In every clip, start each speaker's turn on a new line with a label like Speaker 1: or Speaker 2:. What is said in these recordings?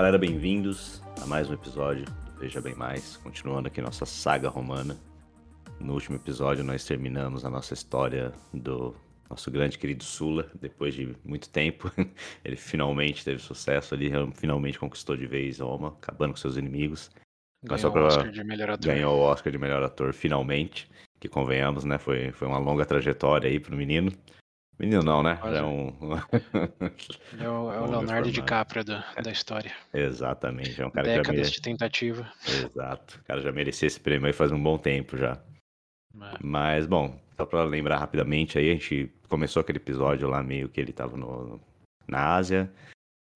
Speaker 1: galera, bem-vindos a mais um episódio do Veja Bem Mais, continuando aqui nossa saga romana. No último episódio nós terminamos a nossa história do nosso grande querido Sula, depois de muito tempo. Ele finalmente teve sucesso ali, finalmente conquistou de vez Roma, acabando com seus inimigos.
Speaker 2: Ganhou pra... o Oscar de melhor ator.
Speaker 1: Ganhou o Oscar de melhor ator, finalmente. Que convenhamos, né? Foi, foi uma longa trajetória aí pro menino. Menino não, né?
Speaker 2: É um. é o, é o Leonardo DiCaprio da, da história.
Speaker 1: Exatamente. É um cara
Speaker 2: Décadas
Speaker 1: que já mere...
Speaker 2: de tentativa.
Speaker 1: Exato. O cara já merecia esse prêmio aí faz um bom tempo já. É. Mas, bom, só pra lembrar rapidamente aí, a gente começou aquele episódio lá meio que ele tava no, na Ásia.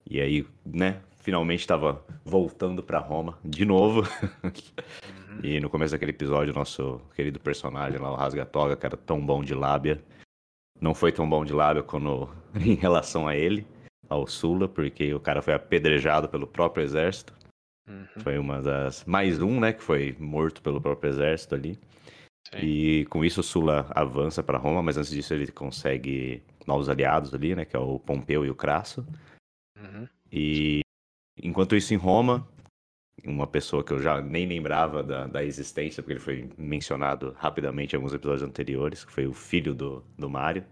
Speaker 1: E aí, né, finalmente estava voltando para Roma de novo. Uhum. e no começo daquele episódio, nosso querido personagem lá, o Rasgatoga, que era tão bom de lábia, não foi tão bom de lábia quando, em relação a ele, ao Sula, porque o cara foi apedrejado pelo próprio exército. Uhum. Foi uma das. Mais um, né, que foi morto pelo próprio exército ali. Sim. E com isso o Sula avança para Roma, mas antes disso ele consegue novos aliados ali, né, que é o Pompeu e o Crasso. Uhum. E enquanto isso em Roma, uma pessoa que eu já nem lembrava da, da existência, porque ele foi mencionado rapidamente em alguns episódios anteriores, que foi o filho do, do Mario,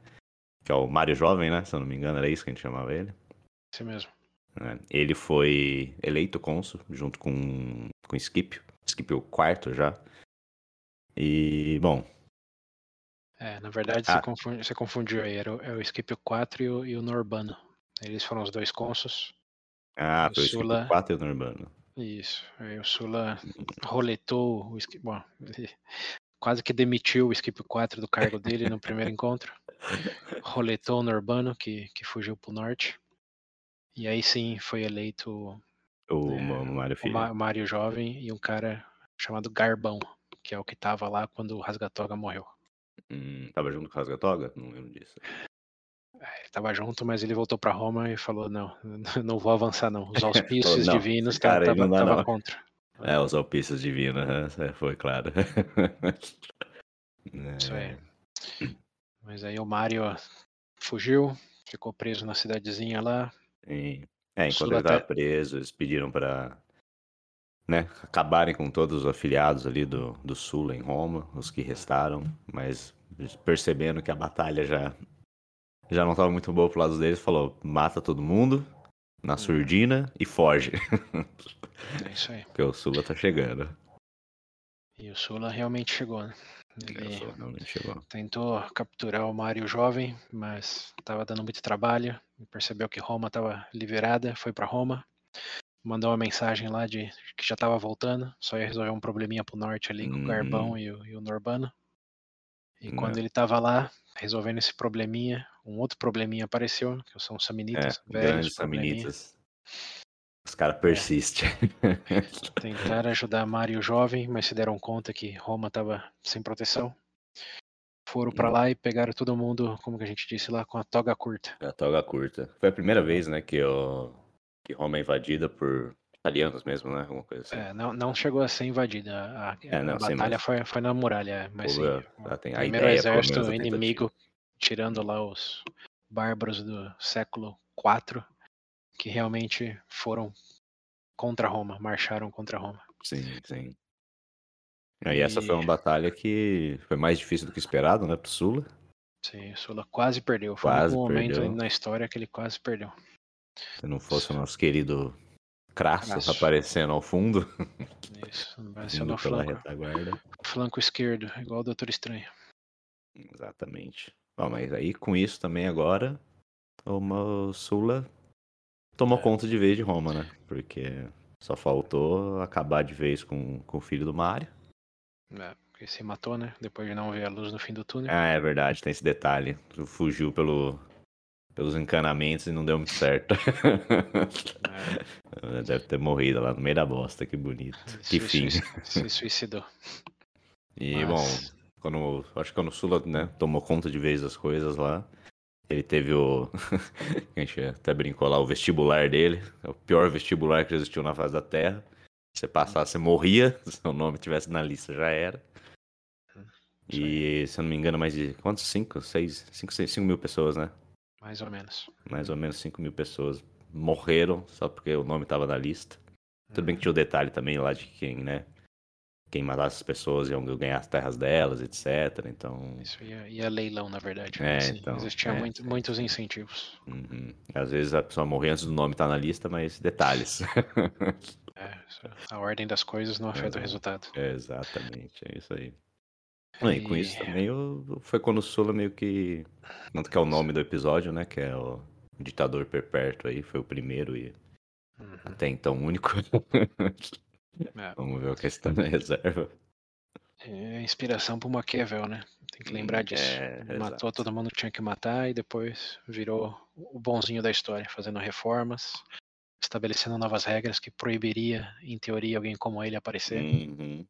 Speaker 1: que é o Mario Jovem, né? Se eu não me engano, era isso que a gente chamava ele.
Speaker 2: Isso mesmo.
Speaker 1: É, ele foi eleito cônsul junto com, com Scipio. Scipio quarto já. E, bom.
Speaker 2: É, na verdade ah. você, confundiu, você confundiu aí. Era o, é o Scipio 4 e o, e o Norbano. Eles foram os dois cônsuls.
Speaker 1: Ah, foi o Sula... Scipio 4 e o Norbano.
Speaker 2: Isso. Aí o Sula roletou o Skip. Bom, quase que demitiu o Skip 4 do cargo dele no primeiro encontro. Roletou o Norbano, que, que fugiu pro norte. E aí sim foi eleito
Speaker 1: o é, Mário.
Speaker 2: O Mário Jovem e um cara chamado Garbão, que é o que tava lá quando o Rasgatoga morreu.
Speaker 1: Hum, tava junto com o Rasgatoga? Não lembro disso.
Speaker 2: É, tava junto, mas ele voltou para Roma e falou: não, não vou avançar, não. Os auspícios falou, divinos cara, tava, contra.
Speaker 1: É, os auspícios divinos, né? foi claro.
Speaker 2: Isso aí. Mas aí o Mario fugiu, ficou preso na cidadezinha lá.
Speaker 1: Sim. É, enquanto ele estava preso, eles pediram para né, acabarem com todos os afiliados ali do, do Sul em Roma, os que restaram, mas percebendo que a batalha já já não estava muito boa pro lado deles, falou: mata todo mundo na surdina e foge.
Speaker 2: É isso aí.
Speaker 1: Porque o Sula tá chegando.
Speaker 2: E o Sula realmente chegou, né?
Speaker 1: Ele realmente chegou.
Speaker 2: tentou capturar o Mario jovem, mas estava dando muito trabalho. Percebeu que Roma estava liberada, foi para Roma. Mandou uma mensagem lá de que já estava voltando, só ia resolver um probleminha pro norte ali com o Garbão uhum. e o, e o Norbano. E Não. quando ele estava lá, resolvendo esse probleminha, um outro probleminha apareceu, que são os Samnitas,
Speaker 1: é, velhos Samnitas. Os caras persistem.
Speaker 2: É. Tentaram ajudar Mário jovem, mas se deram conta que Roma estava sem proteção. Foram para lá e pegaram todo mundo, como que a gente disse lá, com a toga curta.
Speaker 1: A toga curta. Foi a primeira vez, né, que, o, que Roma é invadida por italianos mesmo, né? Alguma coisa assim.
Speaker 2: É, não, não chegou a ser invadida. A, é, a batalha mas... foi, foi na muralha, mas sim,
Speaker 1: o
Speaker 2: primeiro exército inimigo, tirando lá os bárbaros do século IV, que realmente foram contra Roma, marcharam contra Roma.
Speaker 1: Sim, sim. E essa foi uma batalha que foi mais difícil do que esperado, né, pro Sula.
Speaker 2: Sim, o Sula quase perdeu. Foi quase um momento perdeu. na história que ele quase perdeu.
Speaker 1: Se não fosse o nosso querido Crassus aparecendo ao fundo.
Speaker 2: Isso, aparecendo flanco. Retaguarda. Flanco esquerdo, igual o Doutor Estranho.
Speaker 1: Exatamente. Bom, mas aí com isso também agora o Sula tomou é. conta de vez de Roma, né? Porque só faltou acabar de vez com, com o filho do Mario.
Speaker 2: É, porque se matou, né? Depois de não ver a luz no fim do túnel.
Speaker 1: Ah, é verdade, tem esse detalhe. Fugiu pelo, pelos encanamentos e não deu muito certo. É. Deve ter morrido lá no meio da bosta, que bonito. Se que fim.
Speaker 2: Se suicidou.
Speaker 1: E Mas... bom, quando acho que quando o Sula né, tomou conta de vez das coisas lá, ele teve o. a gente até brincou lá, o vestibular dele. É o pior vestibular que existiu na face da Terra. Você passasse, você morria. Se seu nome tivesse na lista, já era. E, se eu não me engano, mais de. Quantos? 5, 6, 5, 6, 5 mil pessoas, né?
Speaker 2: Mais ou menos.
Speaker 1: Mais ou menos 5 mil pessoas morreram só porque o nome estava na lista. Tudo bem que tinha o detalhe também lá de quem, né? Quem matasse as pessoas iam ganhar as terras delas, etc. Então.
Speaker 2: Isso ia, ia leilão, na verdade.
Speaker 1: É, Sim, então.
Speaker 2: Existia
Speaker 1: é,
Speaker 2: muito, muitos incentivos.
Speaker 1: Uhum. Às vezes a pessoa morrer antes do nome estar tá na lista, mas detalhes.
Speaker 2: é, a ordem das coisas não afeta é, o resultado.
Speaker 1: exatamente, é isso aí. E... com isso também foi quando o Sula meio que. Tanto que é o nome do episódio, né? Que é o Ditador Perpétuo aí, foi o primeiro e uhum. até então único. é. Vamos ver o que está na reserva.
Speaker 2: É inspiração pro Maquiavel, né? Tem que lembrar disso. É, Matou exato. todo mundo que tinha que matar e depois virou o bonzinho da história, fazendo reformas, estabelecendo novas regras que proibiria, em teoria, alguém como ele aparecer.
Speaker 1: Uhum.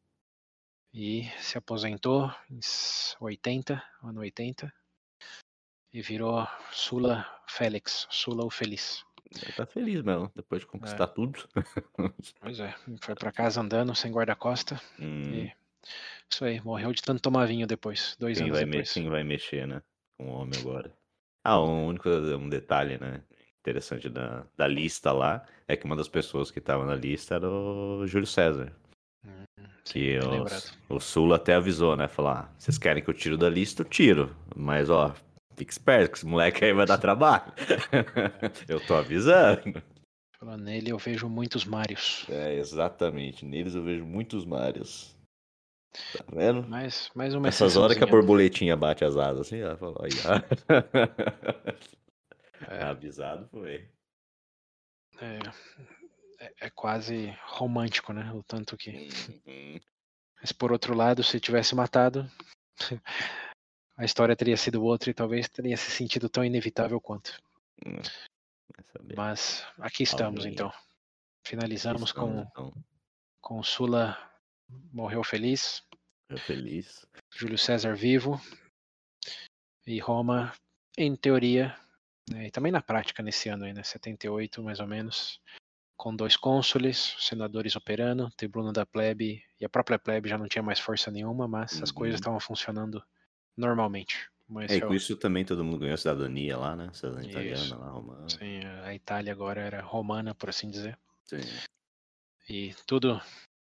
Speaker 2: E se aposentou em 80, ano 80, e virou Sula Félix, Sula o Feliz.
Speaker 1: Ele tá feliz mesmo, depois de conquistar é. tudo.
Speaker 2: Pois é, foi para casa andando sem guarda-costa. Hum. E isso aí, morreu de tanto tomar vinho depois, dois
Speaker 1: quem
Speaker 2: anos
Speaker 1: vai
Speaker 2: depois.
Speaker 1: Quem vai mexer, né? Com o homem agora. Ah, um único um detalhe, né? Interessante da, da lista lá é que uma das pessoas que estava na lista era o Júlio César. Hum, que o, o Sula até avisou, né? Falar, ah, vocês querem que eu tiro da lista, eu tiro. Mas, ó, Fique esperto, que esse moleque aí vai dar trabalho. eu tô avisando.
Speaker 2: Nele eu vejo muitos Marios.
Speaker 1: É, exatamente. Neles eu vejo muitos Marios. Tá vendo?
Speaker 2: Mais, mais uma
Speaker 1: Essas horas que a borboletinha bate as asas assim, ela falou, aí, é. Avisado foi.
Speaker 2: É, é, é, quase romântico, né? O tanto que. Uhum. Mas por outro lado, se tivesse matado, a história teria sido outra e talvez teria se sentido tão inevitável quanto. Hum, Mas aqui estamos então. Finalizamos estamos, com então. com Sula morreu feliz.
Speaker 1: Morreu feliz.
Speaker 2: Júlio César vivo. E Roma, em teoria, né, e também na prática nesse ano ainda, né, 78 mais ou menos, com dois cônsules, senadores operando, tribuno da plebe, e a própria plebe já não tinha mais força nenhuma, mas uhum. as coisas uhum. estavam funcionando normalmente.
Speaker 1: Mas é, com isso também todo mundo ganhou cidadania lá, né? Cidadania italiana lá, romana.
Speaker 2: Sim, a Itália agora era romana, por assim dizer.
Speaker 1: Sim.
Speaker 2: E tudo,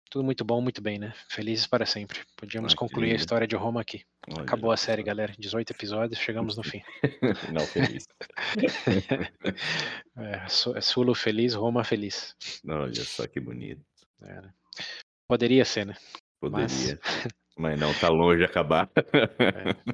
Speaker 2: tudo muito bom, muito bem, né? Felizes para sempre. Podíamos ah, concluir a história de Roma aqui. Olha, Acabou a série, galera. 18 episódios, chegamos no fim.
Speaker 1: Não feliz.
Speaker 2: é, é Sulo feliz, Roma feliz.
Speaker 1: Olha só que bonito.
Speaker 2: É, né? Poderia ser, né?
Speaker 1: Poderia. Mas... Mas não, tá longe de acabar.
Speaker 2: É.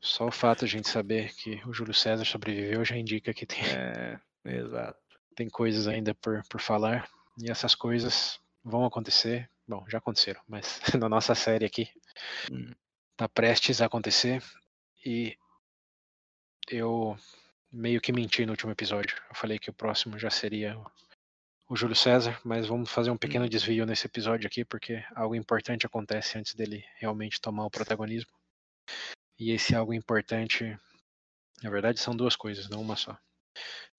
Speaker 2: Só o fato de a gente saber que o Júlio César sobreviveu já indica que tem,
Speaker 1: é, exato.
Speaker 2: tem coisas ainda por, por falar. E essas coisas vão acontecer. Bom, já aconteceram, mas na nossa série aqui hum. tá prestes a acontecer. E eu meio que menti no último episódio. Eu falei que o próximo já seria o Júlio César, mas vamos fazer um pequeno hum. desvio nesse episódio aqui, porque algo importante acontece antes dele realmente tomar o protagonismo. E esse algo importante, na verdade, são duas coisas, não uma só.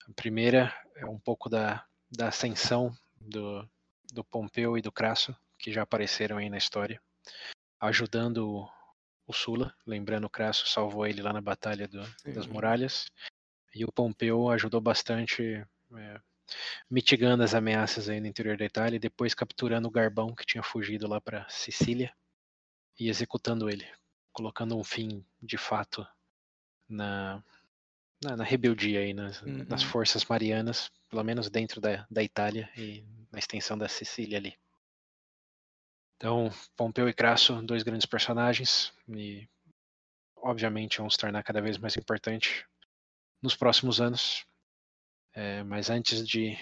Speaker 2: A primeira é um pouco da, da ascensão do, do Pompeu e do Crasso, que já apareceram aí na história, ajudando o, o Sula. Lembrando, o Crasso salvou ele lá na Batalha do, das Muralhas. E o Pompeu ajudou bastante. É, mitigando as ameaças aí no interior da Itália e depois capturando o Garbão que tinha fugido lá para Sicília e executando ele, colocando um fim de fato na, na, na rebeldia aí nas, uhum. nas forças marianas, pelo menos dentro da, da Itália e na extensão da Sicília ali. Então, Pompeu e Crasso, dois grandes personagens e obviamente vão se tornar cada vez mais importante nos próximos anos. É, mas antes de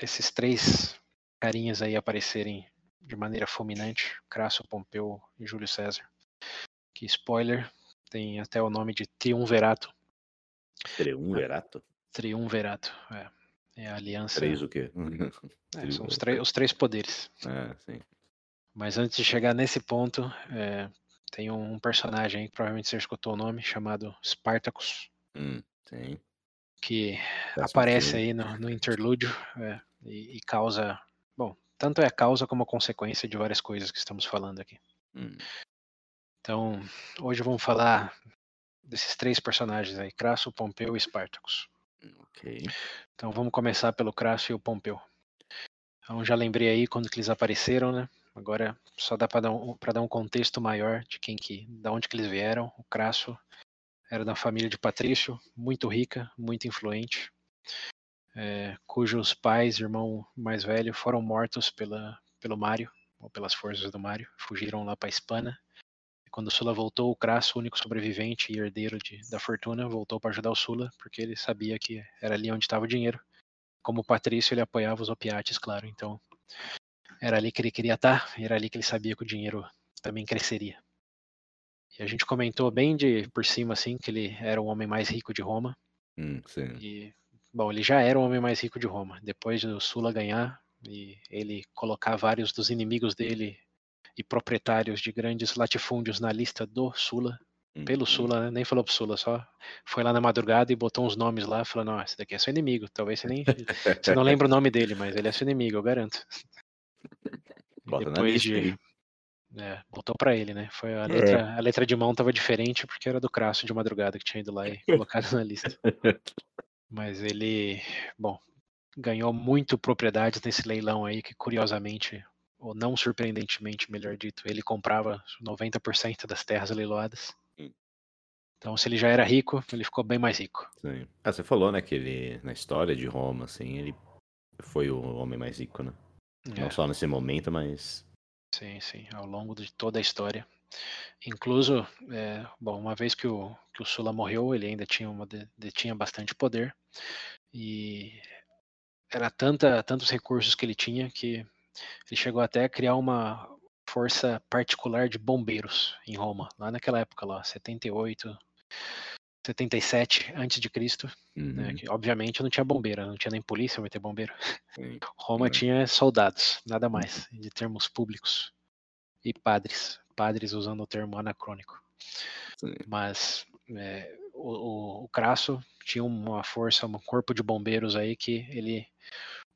Speaker 2: esses três carinhas aí aparecerem de maneira fulminante, Crasso, Pompeu e Júlio César, que spoiler, tem até o nome de Triunverato.
Speaker 1: Triunverato?
Speaker 2: Triunverato, é. É a aliança.
Speaker 1: Três o quê?
Speaker 2: É, são os, os, três poderes.
Speaker 1: É, sim.
Speaker 2: Mas antes de chegar nesse ponto, é, tem um personagem aí, que provavelmente você escutou o nome, chamado Spartacus.
Speaker 1: Hum, sim
Speaker 2: que aparece aí no, no interlúdio é, e, e, causa. Bom, tanto é a causa como a consequência de várias coisas que estamos falando aqui.
Speaker 1: Hum.
Speaker 2: Então, hoje vamos falar desses três personagens aí, Crasso, Pompeu e Spartacus.
Speaker 1: Ok.
Speaker 2: Então vamos começar pelo Crasso e o Pompeu. Então já lembrei aí quando que eles apareceram, né? Agora só dá para dar, um, dar um contexto maior de quem que, da onde que eles vieram. O Crasso era da família de Patrício, muito rica, muito influente, é, cujos pais, irmão mais velho, foram mortos pela, pelo Mário, ou pelas forças do Mário, fugiram lá para Espanha. E quando Sula voltou, o Crasso, único sobrevivente e herdeiro de, da fortuna, voltou para ajudar o Sula, porque ele sabia que era ali onde estava o dinheiro. Como Patrício, ele apoiava os opiates, claro, então era ali que ele queria estar, tá, era ali que ele sabia que o dinheiro também cresceria. E a gente comentou bem de por cima assim que ele era o homem mais rico de Roma.
Speaker 1: Hum,
Speaker 2: e bom, ele já era o homem mais rico de Roma. Depois do Sula ganhar e ele colocar vários dos inimigos dele e proprietários de grandes latifúndios na lista do Sula, hum, pelo hum. Sula, né? nem falou pro Sula, só foi lá na madrugada e botou uns nomes lá, falou, não, esse daqui é seu inimigo, talvez você nem, você não lembra o nome dele, mas ele é seu inimigo, eu garanto.
Speaker 1: Bota depois
Speaker 2: de, é, botou para ele, né? Foi a letra, é. a letra de mão tava diferente porque era do Crasso de madrugada que tinha ido lá e colocado na lista. Mas ele, bom, ganhou muito propriedades nesse leilão aí que curiosamente, ou não surpreendentemente, melhor dito, ele comprava 90% das terras leiloadas. Hum. Então, se ele já era rico, ele ficou bem mais rico.
Speaker 1: Sim. Ah, você falou, né, que ele, na história de Roma, assim, ele foi o homem mais rico, né? É. Não só nesse momento, mas.
Speaker 2: Sim, sim, ao longo de toda a história. Incluso, é, bom, uma vez que o, que o Sula morreu, ele ainda tinha, uma, tinha bastante poder. E era tanta, tantos recursos que ele tinha que ele chegou até a criar uma força particular de bombeiros em Roma, lá naquela época, lá, 78, 77 antes de Cristo, né, uhum. né, que obviamente não tinha bombeira, não tinha nem polícia, vai ter bombeiro. Roma tinha soldados, nada mais, de termos públicos e padres, padres usando o termo anacrônico. Sim. Mas é, o, o, Crasso tinha uma força, um corpo de bombeiros aí que ele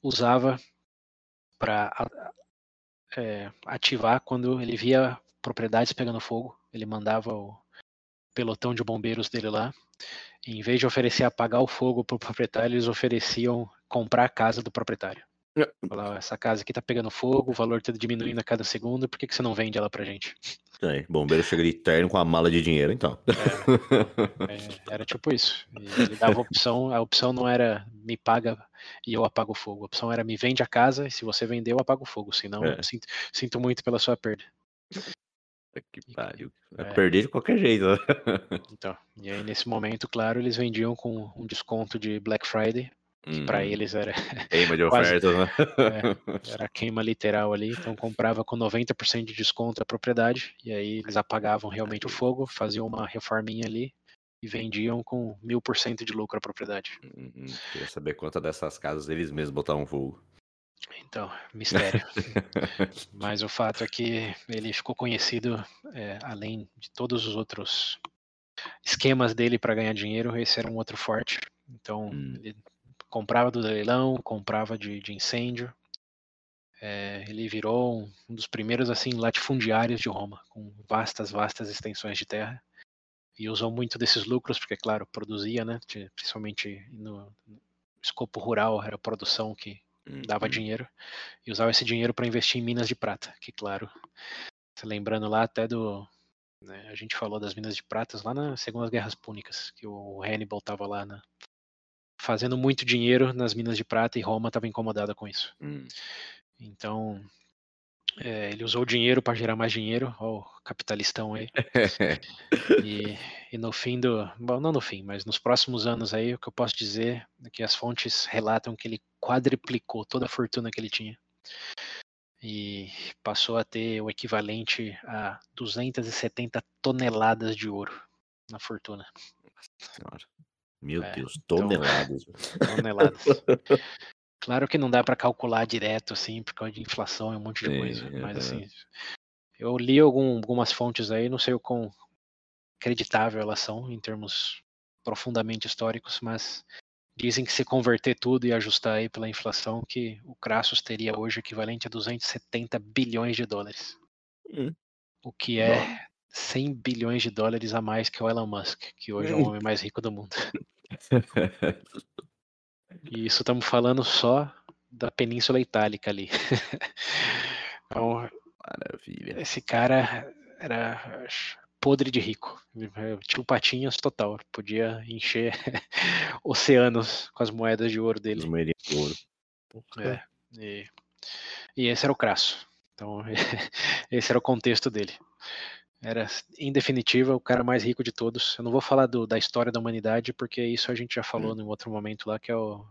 Speaker 2: usava para é, ativar quando ele via propriedades pegando fogo. Ele mandava o, pelotão de bombeiros dele lá. em vez de oferecer apagar o fogo para o proprietário, eles ofereciam comprar a casa do proprietário. É. Falar, essa casa aqui tá pegando fogo, o valor tá diminuindo a cada segundo, por que, que você não vende ela pra gente?
Speaker 1: É, bombeiro chega de terno com a mala de dinheiro, então.
Speaker 2: É, é, era tipo isso. Ele dava opção, a opção não era me paga e eu apago o fogo. A opção era me vende a casa e se você vender, eu apago o fogo. Senão, é. sinto, sinto muito pela sua perda.
Speaker 1: Que pariu. Vai é. perder de qualquer jeito. Né?
Speaker 2: Então, e aí nesse momento, claro, eles vendiam com um desconto de Black Friday, que para uhum. eles era
Speaker 1: queima de oferta, né?
Speaker 2: É, era queima literal ali, então comprava com 90% de desconto a propriedade, e aí eles apagavam realmente o fogo, faziam uma reforminha ali e vendiam com mil por cento de lucro a propriedade.
Speaker 1: Uhum. Queria saber quantas dessas casas eles mesmos botavam fogo.
Speaker 2: Então, mistério. Mas o fato é que ele ficou conhecido, é, além de todos os outros esquemas dele para ganhar dinheiro, esse era um outro forte. Então, hum. ele comprava do leilão, comprava de, de incêndio. É, ele virou um, um, dos primeiros assim latifundiários de Roma, com vastas, vastas extensões de terra. E usou muito desses lucros, porque, claro, produzia, né? Principalmente no, no escopo rural, era a produção que dava uhum. dinheiro e usava esse dinheiro para investir em minas de prata, que claro, lembrando lá até do né, a gente falou das minas de prata lá nas Segundas Guerras Púnicas, que o Hannibal estava lá na, fazendo muito dinheiro nas minas de prata e Roma estava incomodada com isso. Hum. Então, é, ele usou o dinheiro para gerar mais dinheiro, ó, o capitalistão aí. e, e, no fim do. Bom, não no fim, mas nos próximos anos aí, o que eu posso dizer é que as fontes relatam que ele quadriplicou toda a fortuna que ele tinha. E passou a ter o equivalente a 270 toneladas de ouro na fortuna.
Speaker 1: Senhora. Meu é, Deus, então, toneladas.
Speaker 2: Então, toneladas. Claro que não dá para calcular direto, assim, por causa de inflação e um monte de coisa. Mas, assim, eu li algum, algumas fontes aí, não sei o quão acreditável elas são em termos profundamente históricos, mas dizem que se converter tudo e ajustar aí pela inflação, que o Crassus teria hoje equivalente a 270 bilhões de dólares. Hum. O que é Bom. 100 bilhões de dólares a mais que o Elon Musk, que hoje é o homem mais rico do mundo. E isso estamos falando só da Península Itálica ali. então, Maravilha. Esse cara era podre de rico. Tio Patinhas total. Podia encher oceanos com as moedas de ouro dele. As moedas de ouro. É, e, e esse era o Crasso. Então, esse era o contexto dele. Era, em definitiva, o cara mais rico de todos. Eu não vou falar do, da história da humanidade, porque isso a gente já falou hum. em outro momento lá, que é o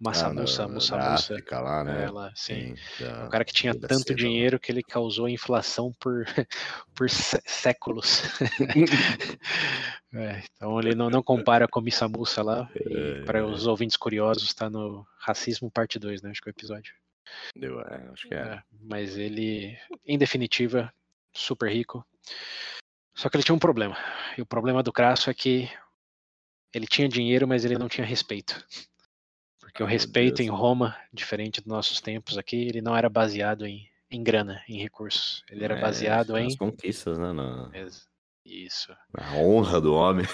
Speaker 2: Massa ah, Mussa, Mussa Mussa.
Speaker 1: lá, né?
Speaker 2: Ela, sim. sim da, um cara que tinha tanto dinheiro que ele causou inflação por, por séculos. é, então ele não, não compara com Missa Mussa lá. É, para os ouvintes curiosos, está no Racismo Parte 2, né? Acho que é o episódio.
Speaker 1: Deu, é, acho que é. é.
Speaker 2: Mas ele, em definitiva, super rico. Só que ele tinha um problema. E o problema do Crasso é que ele tinha dinheiro, mas ele não tinha respeito. Porque o respeito em Roma, diferente dos nossos tempos aqui, ele não era baseado em, em grana, em recursos. Ele era é, baseado em.
Speaker 1: conquistas, né? Na...
Speaker 2: Isso.
Speaker 1: A honra do homem.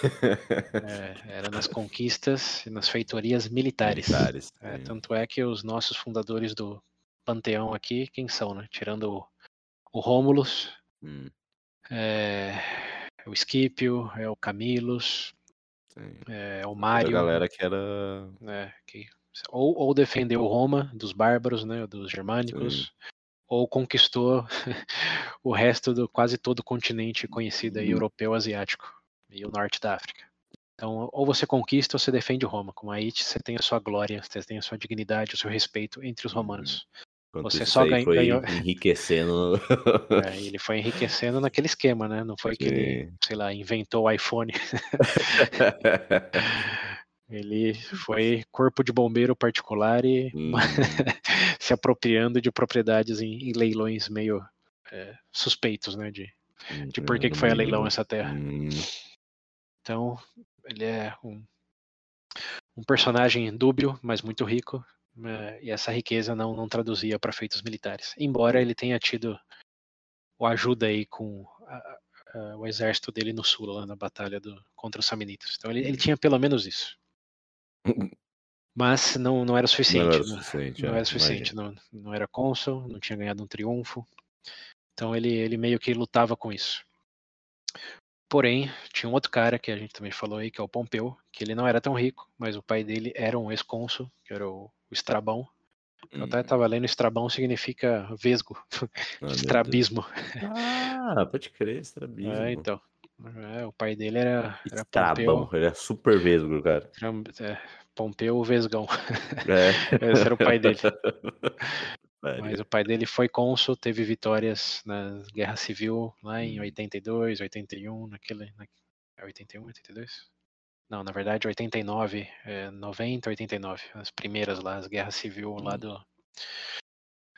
Speaker 2: é, era nas conquistas e nas feitorias militares. militares é, tanto é que os nossos fundadores do panteão aqui, quem são, né? Tirando o, o Rômulus, hum. é, o Scipio, é o Camilus, é, o Mário.
Speaker 1: A galera que era.
Speaker 2: É, que ou, ou defendeu Roma dos bárbaros, né, dos germânicos, Sim. ou conquistou o resto do quase todo o continente conhecido aí, europeu, asiático e o norte da África. Então, ou você conquista ou você defende Roma. Com aí você tem a sua glória, você tem a sua dignidade, o seu respeito entre os uhum. romanos.
Speaker 1: Enquanto você só ganha, foi ganhou. Enriquecendo.
Speaker 2: É, ele foi enriquecendo naquele esquema, né? Não foi Sim. que ele, sei lá, inventou o iPhone. Ele foi corpo de bombeiro particular e hum. se apropriando de propriedades em, em leilões meio é, suspeitos, né? De, de por que, que foi a leilão essa terra. Hum. Então, ele é um, um personagem dúbio, mas muito rico. É, e essa riqueza não, não traduzia para feitos militares. Embora ele tenha tido o ajuda aí com a, a, o exército dele no sul, lá na batalha do, contra os Samnitas. Então ele, ele tinha pelo menos isso. Mas não, não era suficiente. Não era né? suficiente, não, não é, era suficiente não, não era cônsul, não tinha ganhado um triunfo. Então ele, ele meio que lutava com isso. Porém, tinha um outro cara que a gente também falou aí, que é o Pompeu, que ele não era tão rico, mas o pai dele era um ex-cônsul, que era o, o Estrabão. Eu até estava hum. lendo Estrabão significa vesgo, ah, estrabismo.
Speaker 1: Ah, pode crer, estrabismo.
Speaker 2: É, então. É, o pai dele era, era Pompeu.
Speaker 1: ele era super vesgo, cara.
Speaker 2: É, Pompeu Vesgão. É. Esse era o pai dele. Mas o pai dele foi cônsul, teve vitórias na Guerra Civil lá em 82, hum. 81, naquele. Na, 81, 82? Não, na verdade 89, é, 90, 89. As primeiras lá, as guerras civil lá hum. do,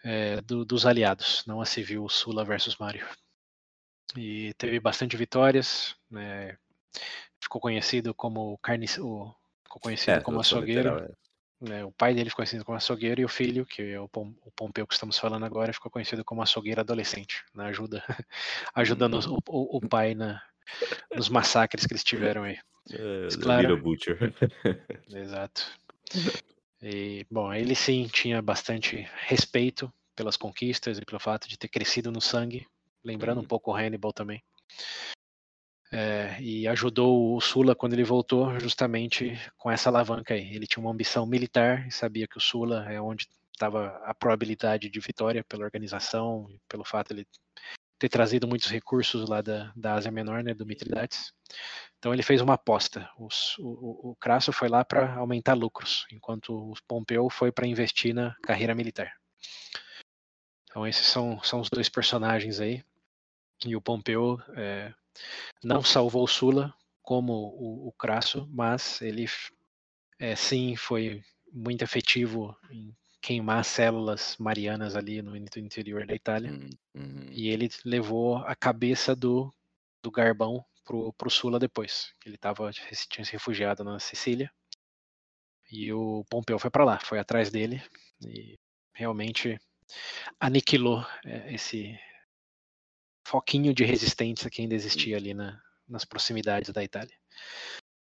Speaker 2: é, do, dos aliados, não a civil Sula versus Mário e teve bastante vitórias. Né? Ficou conhecido como carne, o, ficou conhecido é, como açougueiro. É. Né? O pai dele ficou conhecido como açougueiro e o filho, que é o, Pom, o Pompeu que estamos falando agora, ficou conhecido como açougueiro adolescente, na né? ajuda, ajudando hum. o, o, o, pai na, nos massacres que eles tiveram aí.
Speaker 1: É, claro, Butcher.
Speaker 2: Exato. E, bom, ele sim tinha bastante respeito pelas conquistas e pelo fato de ter crescido no sangue lembrando um uhum. pouco o Hannibal também. É, e ajudou o Sula quando ele voltou, justamente com essa alavanca aí. Ele tinha uma ambição militar e sabia que o Sula é onde estava a probabilidade de vitória pela organização pelo fato de ele ter trazido muitos recursos lá da, da Ásia Menor, né, do Mitridates. Então ele fez uma aposta. o, o Crasso foi lá para aumentar lucros, enquanto o Pompeu foi para investir na carreira militar. Então esses são, são os dois personagens aí. E o Pompeu é, não salvou Sula como o, o Crasso, mas ele é, sim foi muito efetivo em queimar células marianas ali no interior da Itália. Hum, uhum. E ele levou a cabeça do, do Garbão pro, pro Sula depois. Ele tava, tinha se refugiado na Sicília. E o Pompeu foi para lá, foi atrás dele e realmente aniquilou é, esse foquinho de resistência que ainda existia ali na, nas proximidades da Itália.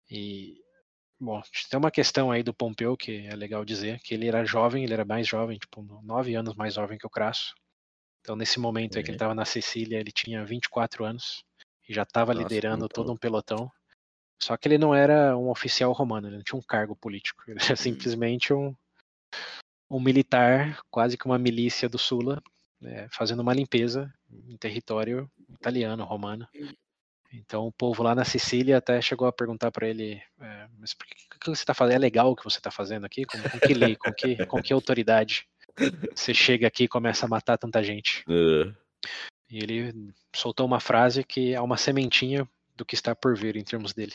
Speaker 2: E bom, tem uma questão aí do Pompeu que é legal dizer, que ele era jovem, ele era mais jovem, tipo, nove anos mais jovem que o Crasso. Então, nesse momento aí que ele estava na Sicília, ele tinha 24 anos e já estava liderando todo um pelotão. Só que ele não era um oficial romano, ele não tinha um cargo político. Ele era hum. simplesmente um, um militar, quase que uma milícia do Sula, né, fazendo uma limpeza em território italiano, romano. Então o povo lá na Sicília até chegou a perguntar para ele, é, mas por que, que você está fazendo? É legal o que você está fazendo aqui? Com, com, que lei? Com que, com que autoridade você chega aqui e começa a matar tanta gente? Uh. E ele soltou uma frase que é uma sementinha do que está por vir em termos dele,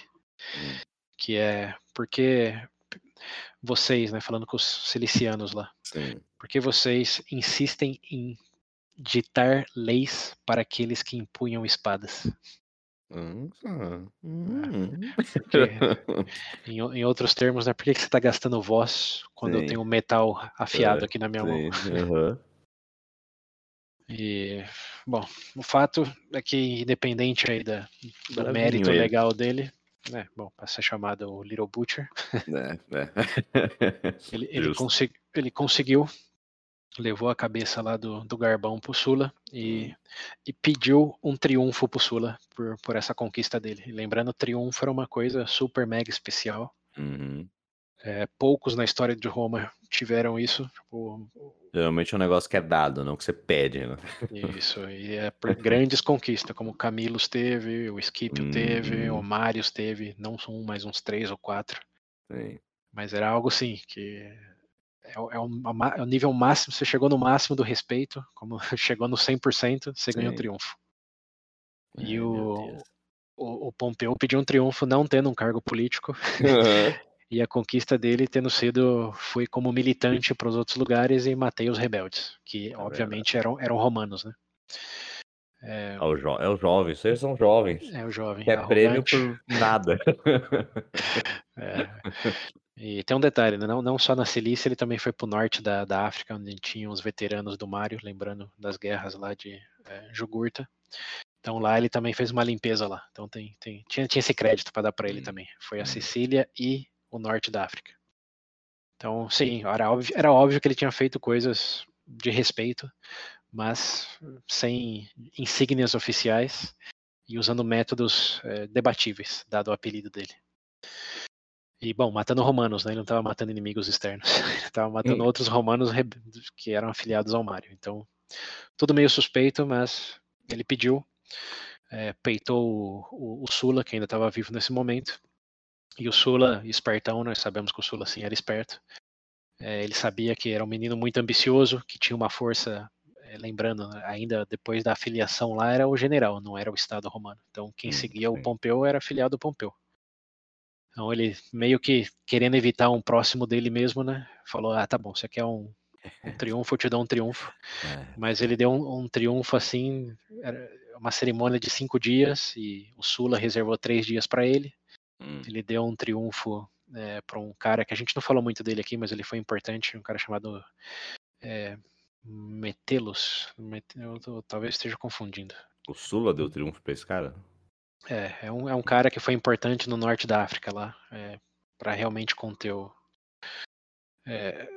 Speaker 2: hum. que é porque vocês, né, falando com os cilicianos lá, Sim. porque vocês insistem em ditar leis para aqueles que empunham espadas. Hum. Porque, em, em, outros termos, né? Por que, que você está gastando voz quando sim. eu tenho um metal afiado é, aqui na minha mão? Uhum. E, bom, o fato é que, independente aí da, do mérito legal dele, né, bom, para ser chamado o Little Butcher, é, é. ele, ele, consegui, ele conseguiu levou a cabeça lá do, do Garbão pro Sula e, hum. e pediu um triunfo pro Sula por, por essa conquista dele. E lembrando, o triunfo era uma coisa super mega especial. Uhum. É, poucos na história de Roma tiveram isso. Tipo,
Speaker 1: Geralmente é um negócio que é dado, não que você pede, né?
Speaker 2: Isso, e é por grandes conquistas, como Camilus teve, o Scipio uhum. teve, o Marius teve, não são um, mas uns três ou quatro. Sim. Mas era algo assim, que é, é, um, é o nível máximo, você chegou no máximo do respeito, como chegou no 100%, você Sim. ganhou o triunfo. E o, o, o, Pompeu pediu um triunfo não tendo um cargo político, uhum. e a conquista dele tendo sido, fui como militante para os outros lugares e matei os rebeldes, que é obviamente eram, eram romanos, né?
Speaker 1: É, é, o, jo é o jovem, vocês são jovens.
Speaker 2: É o jovem.
Speaker 1: É prêmio por nada.
Speaker 2: é. E tem um detalhe, né? não, não só na Cilícia, ele também foi para o norte da, da África, onde tinha os veteranos do Mário, lembrando das guerras lá de é, Jugurta. Então lá ele também fez uma limpeza lá. Então tem, tem tinha, tinha esse crédito para dar para ele hum. também. Foi a. Sicília e o norte da África. Então, sim, era óbvio, era óbvio que ele tinha feito coisas de respeito, mas sem insígnias oficiais e usando métodos é, debatíveis, dado o apelido dele. E, bom, matando romanos, né? Ele não estava matando inimigos externos. Ele estava matando hum. outros romanos que eram afiliados ao Mário. Então, tudo meio suspeito, mas ele pediu, é, peitou o, o, o, Sula, que ainda estava vivo nesse momento. E o Sula, espertão, nós sabemos que o Sula, sim, era esperto. É, ele sabia que era um menino muito ambicioso, que tinha uma força, é, lembrando, ainda depois da afiliação lá, era o general, não era o Estado romano. Então, quem hum, seguia o Pompeu era afiliado ao Pompeu. Então ele meio que querendo evitar um próximo dele mesmo, né? Falou, ah, tá bom, você quer um, um triunfo, eu te dou um triunfo. É. Mas ele deu um, um triunfo assim, uma cerimônia de cinco dias e o Sula reservou três dias para ele. Hum. Ele deu um triunfo é, para um cara que a gente não falou muito dele aqui, mas ele foi importante, um cara chamado é, Metelos. Eu, talvez esteja confundindo.
Speaker 1: O Sula deu triunfo para esse cara?
Speaker 2: É, é um, é um cara que foi importante no norte da África lá, é, para realmente conter o, é,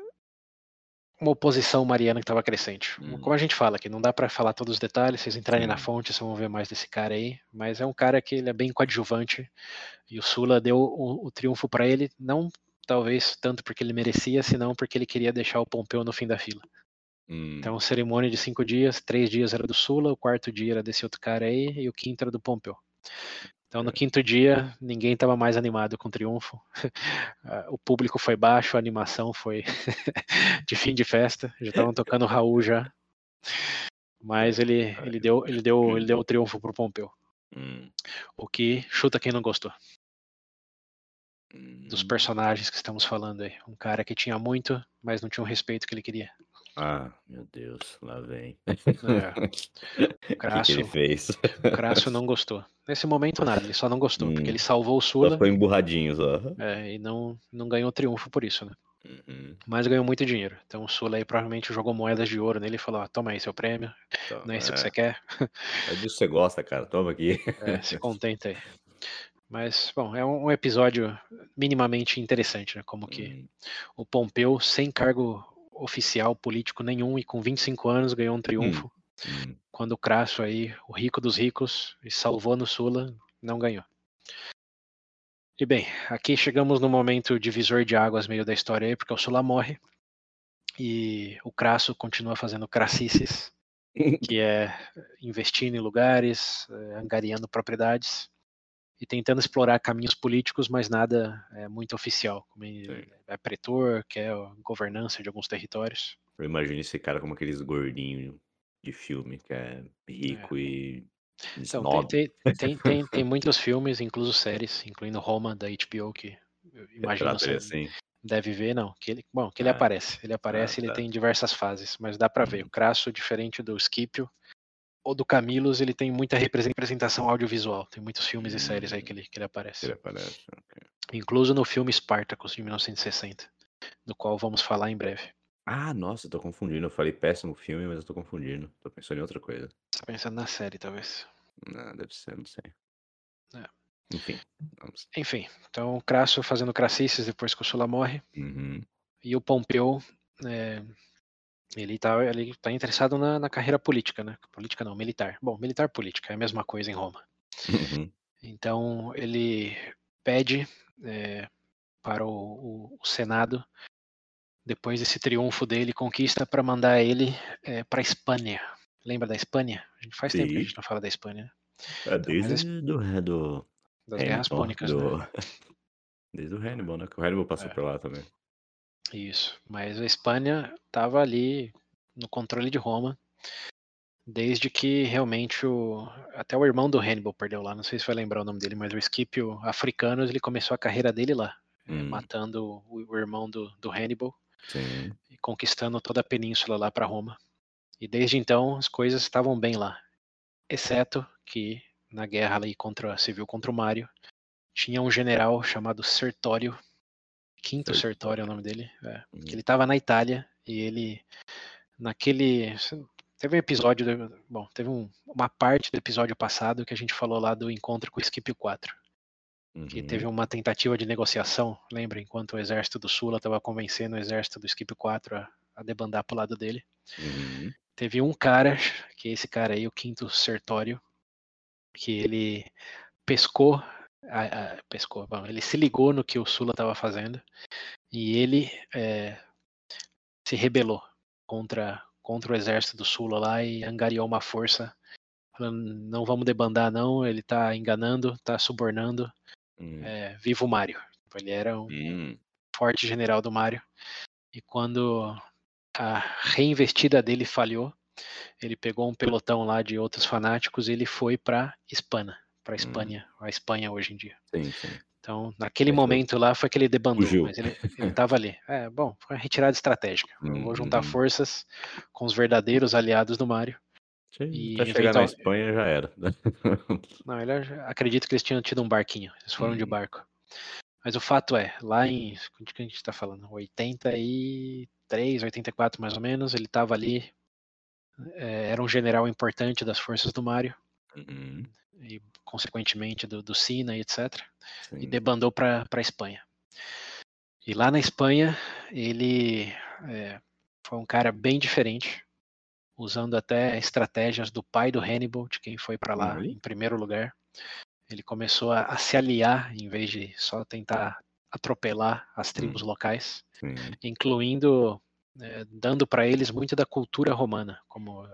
Speaker 2: uma oposição mariana que estava crescente. Hum. Como a gente fala aqui, não dá para falar todos os detalhes, vocês entrarem na fonte, vocês vão ver mais desse cara aí, mas é um cara que ele é bem coadjuvante e o Sula deu o, o triunfo para ele, não talvez tanto porque ele merecia, senão porque ele queria deixar o Pompeu no fim da fila. Hum. Então, cerimônia de cinco dias, três dias era do Sula, o quarto dia era desse outro cara aí e o quinto era do Pompeu. Então, no é. quinto dia, ninguém estava mais animado com o triunfo. Ah, o público foi baixo, a animação foi de fim de festa. Já estavam tocando Raul já. Mas ele, ele, deu, ele, deu, ele deu o triunfo pro Pompeu. Hum. O que chuta quem não gostou. Dos hum. personagens que estamos falando aí. Um cara que tinha muito, mas não tinha o respeito que ele queria.
Speaker 1: Ah, meu Deus, lá vem. É.
Speaker 2: O Crasso, que, que ele fez? O Crasso não gostou. Nesse momento nada, ele só não gostou, hum, porque ele salvou o Sula. Só
Speaker 1: foi emburradinho só.
Speaker 2: É, e não, não ganhou triunfo por isso, né? Uhum. Mas ganhou muito dinheiro. Então o Sula aí provavelmente jogou moedas de ouro nele e falou: ah, toma aí seu prêmio. Então, não é isso é. que você quer.
Speaker 1: É disso que você gosta, cara. Toma aqui.
Speaker 2: É, se contenta aí. Mas, bom, é um episódio minimamente interessante, né? Como que hum. o Pompeu, sem cargo oficial político nenhum e com 25 anos, ganhou um triunfo. Hum. Hum. Quando o Crasso aí, o rico dos ricos, e salvou no Sula, não ganhou. E bem, aqui chegamos no momento divisor de águas meio da história aí, porque o Sula morre e o Crasso continua fazendo crassices, que é investindo em lugares, é, angariando propriedades e tentando explorar caminhos políticos, mas nada é muito oficial, como é pretor, que é governança de alguns territórios.
Speaker 1: Eu imagino esse cara como aqueles gordinhos de filme, que é rico é. e
Speaker 2: então, tem, tem, tem, tem, muitos filmes, incluso séries, incluindo Roma da HBO, que eu imagino você assim. deve ver, não. Que ele, bom, que ele ah, aparece. Ele aparece, ah, ele tá. tem diversas fases, mas dá para ver. Uhum. O Crasso, diferente do Scipio ou do Camilos, ele tem muita representação audiovisual. Tem muitos filmes e séries aí que ele, que ele aparece.
Speaker 1: Ele aparece, okay.
Speaker 2: Incluso no filme Spartacus, de 1960, do qual vamos falar em breve.
Speaker 1: Ah, nossa, eu tô confundindo. Eu falei péssimo filme, mas eu tô confundindo. Tô pensando em outra coisa.
Speaker 2: Tá pensando na série, talvez.
Speaker 1: Não, deve ser, não sei. É. Enfim, vamos.
Speaker 2: Enfim, então o Crasso fazendo crassices depois que o Sula morre.
Speaker 1: Uhum.
Speaker 2: E o Pompeu, é, ele tá, ele tá interessado na, na, carreira política, né? Política não, militar. Bom, militar política, é a mesma coisa em Roma.
Speaker 1: Uhum.
Speaker 2: Então ele pede é, para o, o, Senado depois desse triunfo dele, conquista para mandar ele é, para Espanha. Lembra da Espanha? A gente faz Sim. tempo que a gente não fala da Espanha. Né?
Speaker 1: É, desde então, do, do,
Speaker 2: das Guerras Púnicas, do... né?
Speaker 1: Desde o Hannibal, né? Que o Hannibal passou é. por lá também.
Speaker 2: Isso. Mas a Espanha estava ali no controle de Roma, desde que realmente o até o irmão do Hannibal perdeu lá. Não sei se vai lembrar o nome dele, mas o Scipio Africanos ele começou a carreira dele lá, hum. matando o, o, irmão do, do Hannibal
Speaker 1: Sim.
Speaker 2: e conquistando toda a península lá para Roma. E desde então as coisas estavam bem lá, exceto que na guerra ali contra civil contra o Mário tinha um general chamado Sertório, Quinto Sertório é o nome dele, é, hum. ele estava na Itália e ele naquele teve um episódio, bom, teve um, uma parte do episódio passado que a gente falou lá do encontro com o Scipio 4. Uhum. Que teve uma tentativa de negociação, lembra? Enquanto o exército do Sula estava convencendo o exército do Scipio 4 a, a debandar pro lado dele.
Speaker 1: Uhum.
Speaker 2: Teve um cara, que é esse cara aí, o quinto Sertório, que ele pescou, a, a, ele se ligou no que o Sula estava fazendo e ele é, se rebelou contra, contra o exército do Sula lá e angariou uma força falando, não vamos debandar não, ele está enganando, está subornando,
Speaker 1: hum.
Speaker 2: é, viva o Mário. Ele era um hum. forte general do Mário. E quando a reinvestida dele falhou. Ele pegou um pelotão lá de outros fanáticos e ele foi para Espanha, para hum. Espanha, hum. a Espanha hoje em dia.
Speaker 1: Sim, sim.
Speaker 2: Então, naquele é, momento lá foi que ele debandou, fugiu. mas ele estava ali. É, bom, foi uma retirada estratégica. Hum, vou juntar hum. forças com os verdadeiros aliados do Mário.
Speaker 1: Sim, e pra chegar na Espanha já era.
Speaker 2: Não, ele acredito que eles tinham tido um barquinho. Eles foram de hum. barco. Mas o fato é, lá em. De que a gente está falando? 83, 84 mais ou menos, ele estava ali. É, era um general importante das forças do Mário.
Speaker 1: Uhum.
Speaker 2: E, consequentemente, do, do Sina e etc.
Speaker 1: Sim.
Speaker 2: E debandou para a Espanha. E lá na Espanha, ele é, foi um cara bem diferente, usando até estratégias do pai do Hannibal, de quem foi para lá uhum. em primeiro lugar. Ele começou a, a, se aliar em vez de só tentar atropelar as tribos hum. locais,
Speaker 1: Sim.
Speaker 2: incluindo é, dando para eles muito da cultura romana, como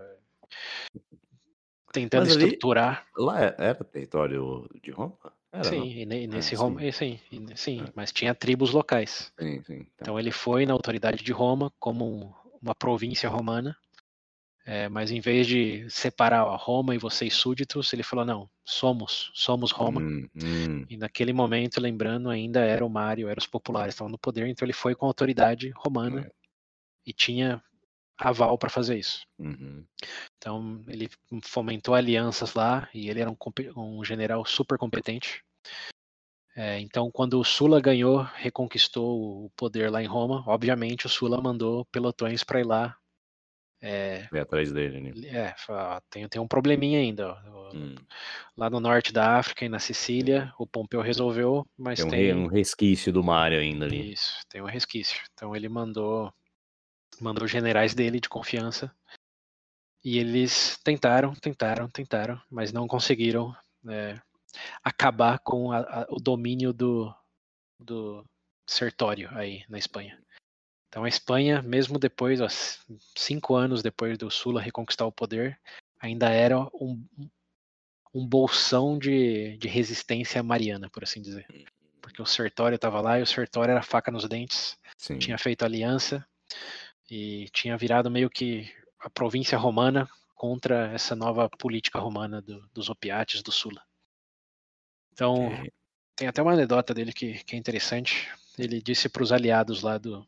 Speaker 2: tentando ali, estruturar.
Speaker 1: Lá é, era território de Roma? Era,
Speaker 2: sim, e ah, nesse ah, Roma, sim, sim, sim é. mas tinha tribos locais.
Speaker 1: Sim, sim,
Speaker 2: tá. Então ele foi na autoridade de Roma como uma província romana é, mas em vez de separar Roma e vocês súditos, ele falou: não, somos, somos Roma.
Speaker 1: Hum, hum.
Speaker 2: E naquele momento, lembrando, ainda era o Mário, eram os populares, estavam no poder, então ele foi com a autoridade romana é. e tinha aval para fazer isso.
Speaker 1: Uhum.
Speaker 2: Então ele fomentou alianças lá e ele era um, um general super competente. É, então, quando o Sula ganhou, reconquistou o poder lá em Roma, obviamente o Sula mandou pelotões para ir lá é,
Speaker 1: atrás dele, né?
Speaker 2: É, tem, tem um probleminha ainda. hum. Lá no norte da África e na Sicília, o Pompeu resolveu, mas
Speaker 1: tem um,
Speaker 2: tem
Speaker 1: um resquício do Mário ainda ali.
Speaker 2: Isso, tem um resquício. Então ele mandou mandou generais dele de confiança e eles tentaram, tentaram, tentaram, mas não conseguiram é, acabar com a, a, o domínio do, do Sertório aí na Espanha. Então a Espanha, mesmo depois, ó, cinco anos depois do Sula reconquistar o poder, ainda era um, um bolsão de, de resistência mariana, por assim dizer. Porque o Sertório estava lá e o Sertório era faca nos dentes, Sim. tinha feito aliança e tinha virado meio que a província romana contra essa nova política romana do, dos opiates do Sula. Então, é. tem até uma anedota dele que, que é interessante. Ele disse para os aliados lá do,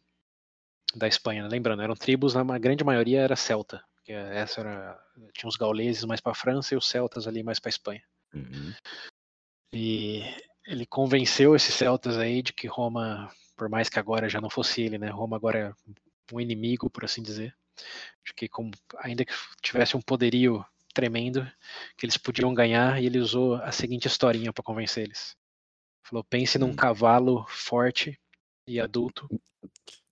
Speaker 2: da Espanha, né? lembrando, eram tribos, na grande maioria era celta, que essa era, tinha os gauleses mais para a França e os celtas ali mais para a Espanha. Uhum. E ele convenceu esses celtas aí de que Roma, por mais que agora já não fosse ele, né, Roma agora é um inimigo, por assim dizer, de que como, ainda que tivesse um poderio tremendo, que eles podiam ganhar, e ele usou a seguinte historinha para convencer eles. Falou: pense num hum. cavalo forte e adulto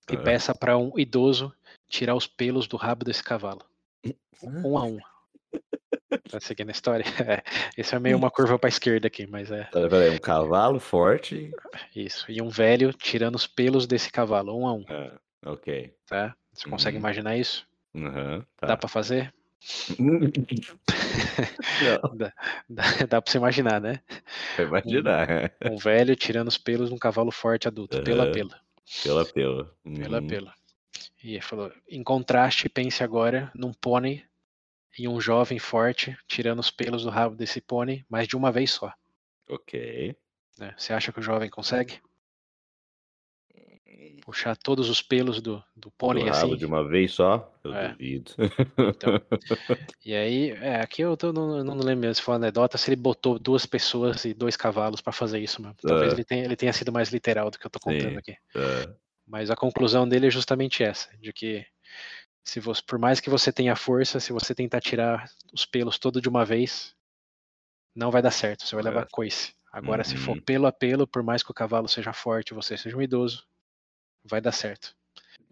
Speaker 2: e peça para um idoso tirar os pelos do rabo desse cavalo. Um a um. Tá seguindo a história? É, esse é meio uma curva para esquerda aqui, mas é.
Speaker 1: Peraí, um cavalo forte.
Speaker 2: Isso, e um velho tirando os pelos desse cavalo, um a um.
Speaker 1: Ah, ok.
Speaker 2: Tá? Você uhum. consegue imaginar isso?
Speaker 1: Uhum, tá.
Speaker 2: Dá para fazer? dá, dá, dá pra você imaginar, né?
Speaker 1: Imaginar.
Speaker 2: Um, um, velho tirando os pelos de um cavalo forte adulto, uhum. pela pela.
Speaker 1: Pela pela.
Speaker 2: Uhum. Pela pela. E ele falou: em contraste, pense agora num pônei e um jovem forte tirando os pelos do rabo desse pônei, mas de uma vez só.
Speaker 1: Ok.
Speaker 2: Né? Você acha que o jovem consegue? Puxar todos os pelos do, do pônei assim.
Speaker 1: de uma vez só? Eu é. duvido.
Speaker 2: Então, e aí, é, aqui eu tô, não, não lembro mesmo se foi uma anedota, se ele botou duas pessoas e dois cavalos para fazer isso. Talvez é. ele, tenha, ele tenha sido mais literal do que eu tô contando Sim. aqui. É. Mas a conclusão dele é justamente essa, de que se você, por mais que você tenha força, se você tentar tirar os pelos todo de uma vez, não vai dar certo, você vai levar é. coice. Agora, uhum. se for uhum. pelo a pelo, por mais que o cavalo seja forte, você seja um idoso, vai dar certo.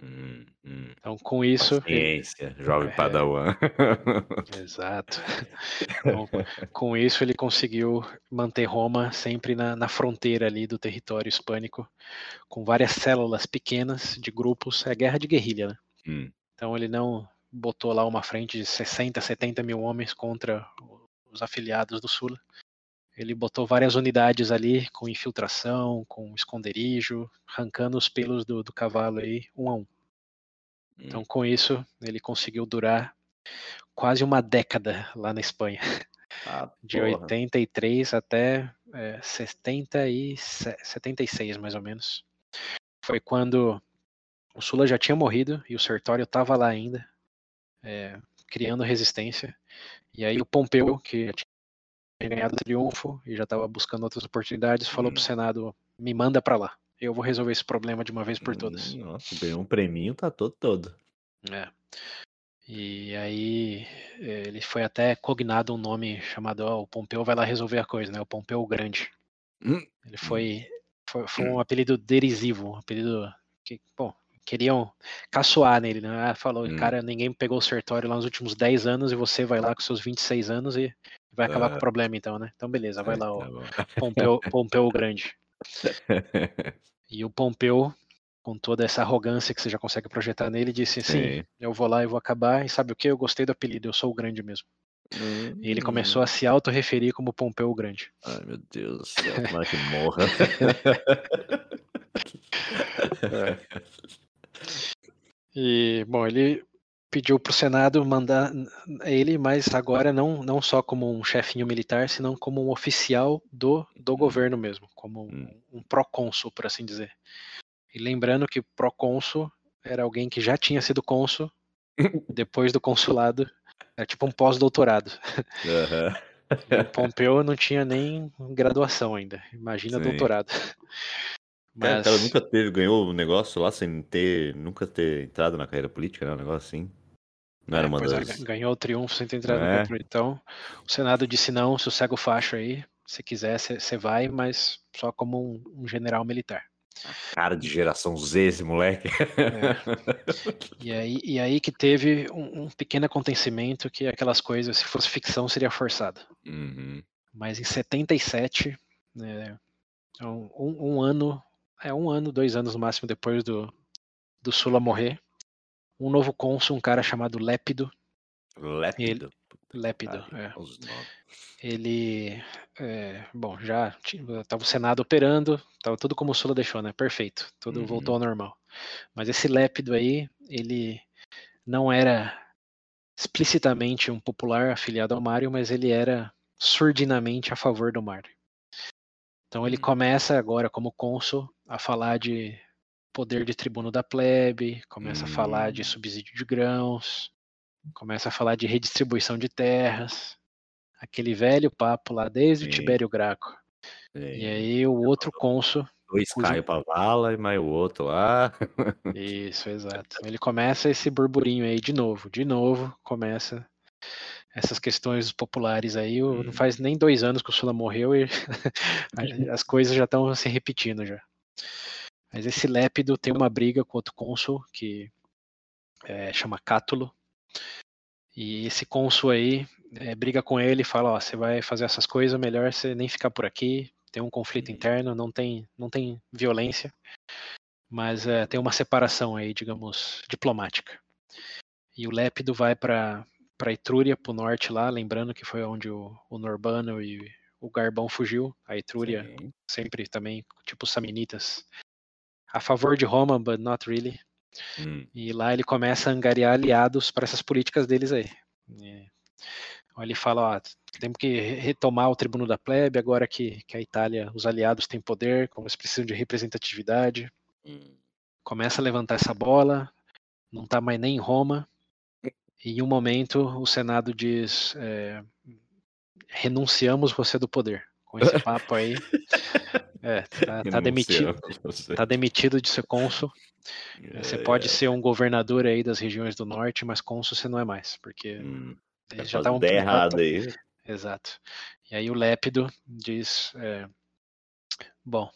Speaker 1: Hum, hum.
Speaker 2: Então, com isso.
Speaker 1: Ele... jovem é... padawan.
Speaker 2: Exato. Então, com isso, ele conseguiu manter Roma sempre na, na, fronteira ali do território hispânico, com várias células pequenas de grupos. É guerra de guerrilha, né?
Speaker 1: Hum.
Speaker 2: Então, ele não botou lá uma frente de 60, 70 mil homens contra os afiliados do Sul. Ele botou várias unidades ali com infiltração, com esconderijo, arrancando os pelos do, do cavalo aí um a um. Então, hum. com isso, ele conseguiu durar quase uma década lá na Espanha.
Speaker 1: Ah,
Speaker 2: de 83 até é, 70 e 76, mais ou menos. Foi quando o Sula já tinha morrido e o Sertório estava lá ainda, é, criando resistência. E aí o Pompeu, que tinha ganhado o triunfo e já estava buscando outras oportunidades, falou hum. para o Senado: me manda para lá. Eu vou resolver esse problema de uma vez por todas.
Speaker 1: Hum, nossa, ganhou um preminho, tá todo todo.
Speaker 2: É. E aí ele foi até cognado um nome chamado oh, o Pompeu vai lá resolver a coisa, né? O Pompeu Grande.
Speaker 1: Hum.
Speaker 2: Ele foi, foi, foi um apelido derisivo, um apelido que, bom, queriam caçoar nele, né? Ah, falou, hum. cara, ninguém pegou o sertório lá nos últimos 10 anos e você vai lá com seus 26 anos e vai acabar uh, com o problema então, né? Então beleza, vai é, lá, tá o Pompeu, Pompeu Grande. E o Pompeu, com toda essa arrogância que você já consegue projetar nele, disse assim, eu vou lá e vou acabar, e sabe o que? Eu gostei do apelido, eu sou o grande mesmo. Hum, e ele começou a se auto-referir como Pompeu o Grande.
Speaker 1: Ai, meu Deus do céu, tomara que morra.
Speaker 2: é. E, bom, ele pediu para o Senado mandar ele, mas agora não, não só como um chefinho militar, senão como um oficial do, do hum. governo mesmo, como um, hum. um procônsul, por assim dizer. E lembrando que procônsul era alguém que já tinha sido cônsul depois do consulado, era tipo um pós-doutorado.
Speaker 1: Uhum.
Speaker 2: o Pompeu não tinha nem graduação ainda, imagina Sim. doutorado.
Speaker 1: Mas... Cara, cara nunca teve, ganhou o um negócio lá sem ter, nunca ter entrado na carreira política, né? Um negócio assim. Não era uma é, das...
Speaker 2: Ganhou o triunfo sem ter entrado é. no. Então, o Senado disse não, se o cego facho aí, se quiser, você vai, mas só como um, um general militar.
Speaker 1: Cara de geração Z, esse moleque.
Speaker 2: É. E, aí, e aí que teve um, um, pequeno acontecimento que aquelas coisas, se fosse ficção, seria forçado.
Speaker 1: Uhum.
Speaker 2: Mas em 77, né, um, um, ano, é um ano, dois anos no máximo depois do, do Sula morrer, um novo cônsul, um cara chamado Lépido.
Speaker 1: Lépido?
Speaker 2: Ele, Lépido, é. Ele, é, bom, já estava o Senado operando, estava tudo como o Sula deixou, né? Perfeito, tudo uhum. voltou ao normal. Mas esse Lépido aí, ele não era explicitamente um popular afiliado ao Mário, mas ele era surdinamente a favor do Mário. Então ele hum. começa agora como cônsul a falar de poder de tribuno da plebe, começa a falar de hum. subsídio de grãos, começa a falar de redistribuição de terras, aquele velho papo lá desde Sim. o Tibério Graco. Sim. E aí o outro cônsul
Speaker 1: Dois cujo... caiu pra vala e mais o outro lá.
Speaker 2: Isso, exato. Ele começa esse burburinho aí de novo, de novo, começa essas questões populares aí. Hum. Não faz nem dois anos que o Sula morreu e as coisas já estão se repetindo já. Mas esse Lépido tem uma briga com outro cônsul que é, chama Cátulo. E esse cônsul aí é, briga com ele e fala, ó, você vai fazer essas coisas, melhor você nem ficar por aqui. Tem um conflito interno, não tem, não tem violência, mas é, tem uma separação aí, digamos, diplomática. E o Lépido vai para para Etrúria, para o norte lá, lembrando que foi onde o, o Norbano e o Garbão fugiu. A Etrúria Sim. sempre também, tipo os Samnitas, a favor de Roma, but not really. Hum. E lá ele começa a angariar aliados para essas políticas deles aí. E, ele fala, ó, temos que retomar o tribuno da plebe, agora que, que a Itália, os aliados têm poder, como eles precisam de representatividade. Hum. Começa a levantar essa bola, não está mais nem em Roma, em um momento, o Senado diz: é, renunciamos você do poder. Com esse papo aí. É, tá, tá demitido, tá demitido de ser cônsul. É, você pode é. ser um governador aí das regiões do norte, mas cônsul você não é mais, porque hum,
Speaker 1: eles já estavam errado aí.
Speaker 2: Exato. E aí o Lépido diz: é, bom,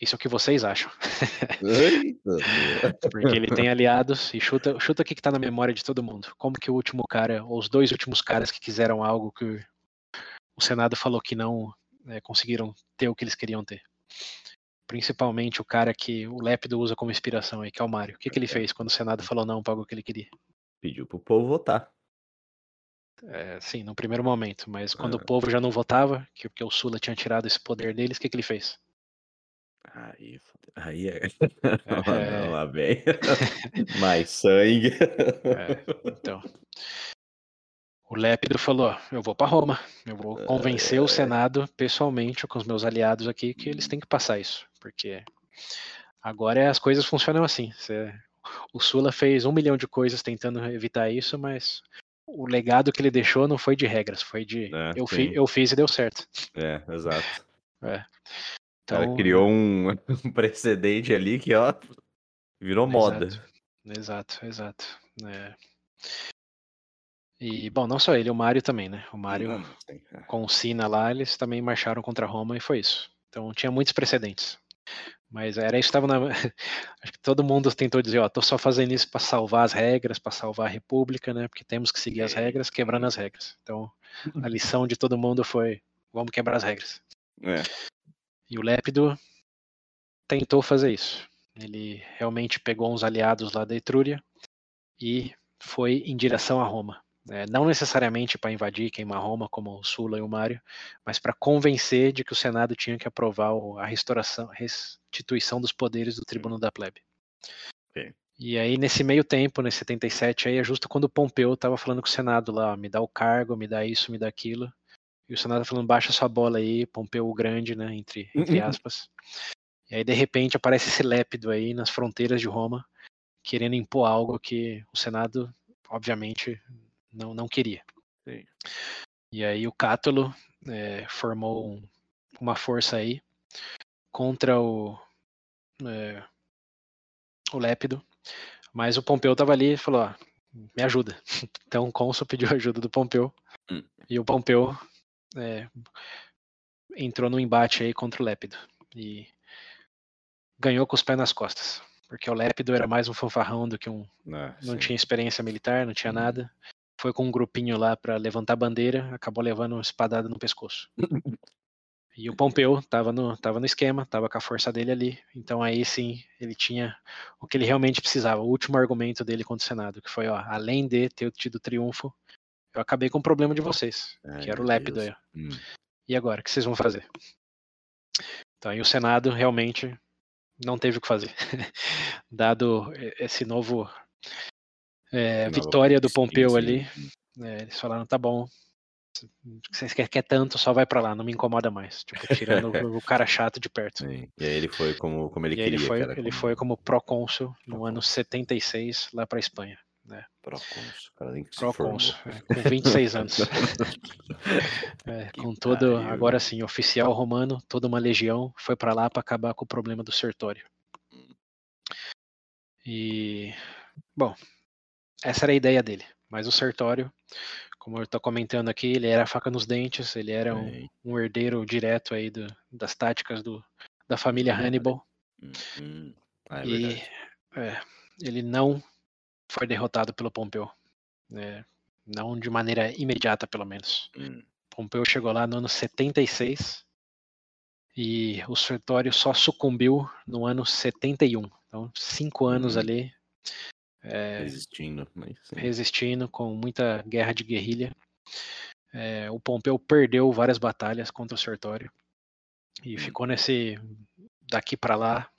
Speaker 2: isso é o que vocês acham. Porque ele tem aliados e chuta, chuta o que está na memória de todo mundo. Como que o último cara, ou os dois últimos caras que quiseram algo que o Senado falou que não é, conseguiram ter o que eles queriam ter. Principalmente o cara que o Lépido usa como inspiração aí, que é o Mário. O que, que ele fez quando o Senado falou não para algo que ele queria?
Speaker 1: Pediu pro povo votar.
Speaker 2: É, sim, no primeiro momento, mas quando é. o povo já não votava, que porque o Sula tinha tirado esse poder deles, o que, que ele fez?
Speaker 1: Aí, aí é. é. Lá vem. Mais sangue.
Speaker 2: É, então. O Lépido falou: eu vou para Roma, eu vou convencer o é. Senado pessoalmente com os meus aliados aqui que eles têm que passar isso, porque agora as coisas funcionam assim. Você... O Sula fez um milhão de coisas tentando evitar isso, mas o legado que ele deixou não foi de regras, foi de é, eu, fi, eu, fiz e deu certo.
Speaker 1: É, exato.
Speaker 2: É.
Speaker 1: Então, cara criou um, um, precedente ali que, ó, virou moda.
Speaker 2: Exato, exato. É. E, bom, não só ele, o Mário também, né? O Mário é. com o Sina lá, eles também marcharam contra Roma e foi isso. Então tinha muitos precedentes. Mas era isso que estava na. Acho que todo mundo tentou dizer, ó, tô só fazendo isso para salvar as regras, para salvar a República, né? Porque temos que seguir as regras, quebrando as regras. Então, a lição de todo mundo foi: vamos quebrar as regras.
Speaker 1: É.
Speaker 2: E o Lépido tentou fazer isso. Ele realmente pegou uns aliados lá da Etrúria e foi em direção a Roma. É, não necessariamente para invadir, queimar Roma, como o Sula e o Mário, mas para convencer de que o Senado tinha que aprovar a restauração, restituição dos poderes do tribuno da plebe. E aí, nesse meio tempo, nesse 77, aí é justo quando Pompeu estava falando com o Senado lá, me dá o cargo, me dá isso, me dá aquilo. E o Senado falando, baixa sua bola aí, Pompeu Grande, né? Entre, entre aspas. E aí, de repente, aparece esse lépido aí nas fronteiras de Roma, querendo impor algo que o Senado, obviamente, não, não queria.
Speaker 1: Sim.
Speaker 2: E aí o Cátulo é, formou um, uma força aí contra o, é, o Lépido. Mas o Pompeu estava ali e falou: ó, me ajuda. Então o cônsul pediu ajuda do Pompeu hum. e o Pompeu é, entrou no embate aí contra o Lépido e ganhou com os pés nas costas, porque o Lépido era mais um fanfarrão do que um, ah, não tinha experiência militar, não tinha hum. nada. Foi com um grupinho lá para levantar bandeira, acabou levando uma espadada no pescoço. E o Pompeu estava no, tava no esquema, estava com a força dele ali. Então aí sim, ele tinha o que ele realmente precisava, o último argumento dele contra o Senado, que foi, ó, além de ter tido triunfo, eu acabei com o problema de vocês, Ai, que era o lépido aí. Hum. E agora, o que vocês vão fazer? Então aí o Senado realmente não teve o que fazer. Dado esse novo é, vitória do Pompeu ali, é, eles falaram, tá bom, você quer, quer tanto, só vai para lá, não me incomoda mais. Tipo, tirando o, cara chato de perto.
Speaker 1: Sim. E aí ele foi como, como ele
Speaker 2: e
Speaker 1: queria.
Speaker 2: Ele foi, ele como... foi como procônsul no ano 76 lá para Espanha. Né?
Speaker 1: Procônsul, cara, nem que
Speaker 2: Procônsul, é, com 26 anos. é, com todo, pariu. agora sim, oficial romano, toda uma legião foi para lá para acabar com o problema do sertório. E, bom, essa era a ideia dele. Mas o sertório como eu estou comentando aqui, ele era a faca nos dentes, ele era um, um herdeiro direto aí do, das táticas do, da família Hannibal.
Speaker 1: Uhum. Ah, é
Speaker 2: e é, ele não foi derrotado pelo Pompeu. Né? Não de maneira imediata, pelo menos.
Speaker 1: Uhum.
Speaker 2: Pompeu chegou lá no ano 76 e o Sertório só sucumbiu no ano 71. Então, cinco anos uhum. ali
Speaker 1: é, resistindo.
Speaker 2: Resistindo com muita guerra de guerrilha. É, o Pompeu perdeu várias batalhas contra o Sertório. E hum. ficou nesse daqui para lá,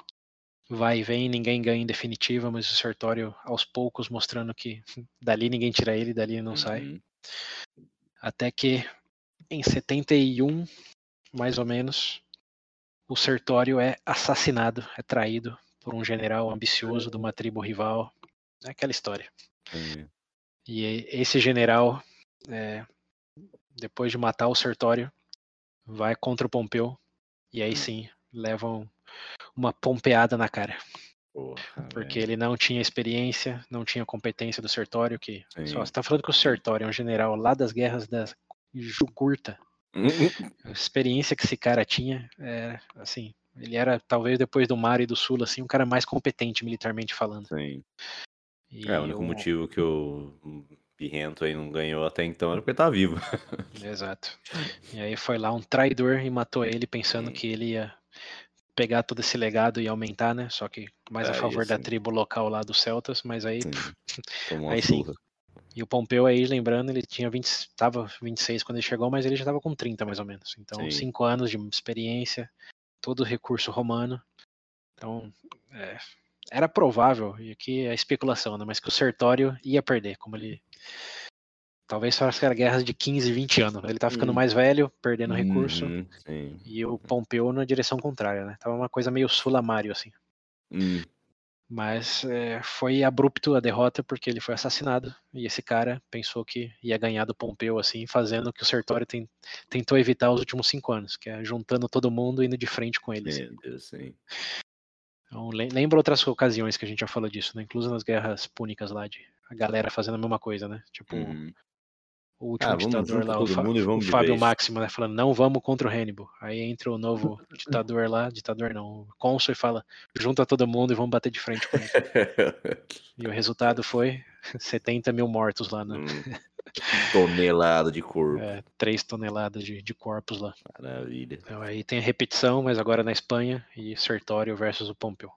Speaker 2: vai e vem, ninguém ganha em definitiva, mas o Sertório aos poucos mostrando que dali ninguém tira ele, dali não uhum. sai. Até que em 71, mais ou menos, o Sertório é assassinado, é traído por um general ambicioso de uma tribo rival é aquela história. E esse general, é, depois de matar o Sertório, vai contra o Pompeu e aí sim levam uma pompeada na cara. Porra, porque ele não tinha experiência, não tinha competência do Sertório, que sim. só você tá falando que o Sertório é um general lá das guerras da Jugurta. A experiência que esse cara tinha, é, assim, ele era talvez depois do Mar e do Sul assim, um cara mais competente militarmente falando.
Speaker 1: Sim. E é, o único o... motivo que o Pirrento aí não ganhou até então era porque tá vivo.
Speaker 2: Exato. E aí foi lá um traidor e matou ele pensando que ele ia pegar todo esse legado e aumentar, né? Só que mais é, a favor assim... da tribo local lá dos celtas, mas aí sim. aí sim. E o Pompeu aí, lembrando, ele tinha 20, tava 26 quando ele chegou, mas ele já estava com 30 mais ou menos. Então, sim. cinco anos de experiência, todo recurso romano. Então, é, era provável, e aqui é especulação, né, mas que o Sertório ia perder, como ele. Talvez fosse era guerras de 15, 20 anos. Ele tava ficando hum. mais velho, perdendo hum, recurso.
Speaker 1: Sim.
Speaker 2: E o Pompeu na direção contrária, né? Tava uma coisa meio sulamário, assim.
Speaker 1: Hum.
Speaker 2: Mas é, foi abrupto a derrota porque ele foi assassinado. E esse cara pensou que ia ganhar do Pompeu, assim, fazendo o que o Sertório tem, tentou evitar os últimos cinco anos, que é juntando todo mundo e indo de frente com eles.
Speaker 1: Meu Deus, sim.
Speaker 2: Então, lembra outras ocasiões que a gente já falou disso, né? Incluso nas guerras púnicas lá, de a galera fazendo a mesma coisa, né? Tipo, uhum. o último ah, ditador lá, o, o Fábio Máximo, né? Falando, não vamos contra o Hannibal. Aí entra o novo ditador lá, ditador não, o cônsul e fala, junta todo mundo e vamos bater de frente com ele. e o resultado foi 70 mil mortos lá, né? Hum.
Speaker 1: Tonelada de corpo. É,
Speaker 2: 3 toneladas de, de corpos lá.
Speaker 1: Maravilha.
Speaker 2: Então, aí tem a repetição, mas agora na Espanha, e Sertório versus o Pompeu.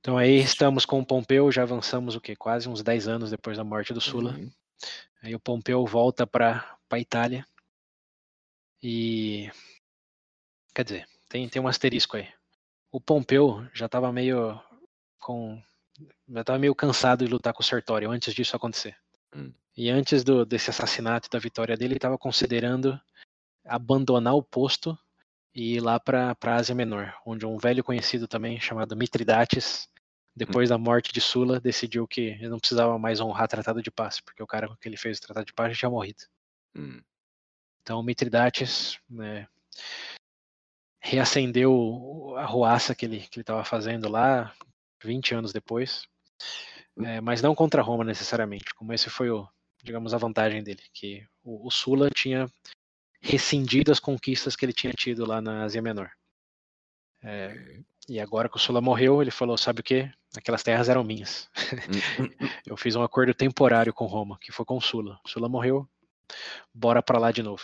Speaker 2: Então aí estamos com o Pompeu, já avançamos o quê? Quase uns 10 anos depois da morte do Sula. Uhum. Aí o Pompeu volta para a Itália. E. Quer dizer, tem, tem um asterisco aí. O Pompeu já estava meio com. Já estava meio cansado de lutar com o Sertório antes disso acontecer.
Speaker 1: Hum.
Speaker 2: E antes do, desse assassinato da vitória dele, ele estava considerando abandonar o posto e ir lá para a Ásia Menor, onde um velho conhecido também, chamado Mitridates, depois hum. da morte de Sula, decidiu que ele não precisava mais honrar Tratado de Paz, porque o cara que ele fez o Tratado de Paz já tinha morrido.
Speaker 1: Hum.
Speaker 2: Então Mitridates né, reacendeu a ruaça que ele estava fazendo lá, 20 anos depois, é, mas não contra Roma necessariamente, como esse foi o, digamos, a vantagem dele, que o, o Sula tinha rescindido as conquistas que ele tinha tido lá na Ásia Menor. É, e agora que o Sula morreu, ele falou: sabe o que? Aquelas terras eram minhas. Eu fiz um acordo temporário com Roma, que foi com o Sula. O Sula morreu, bora para lá de novo.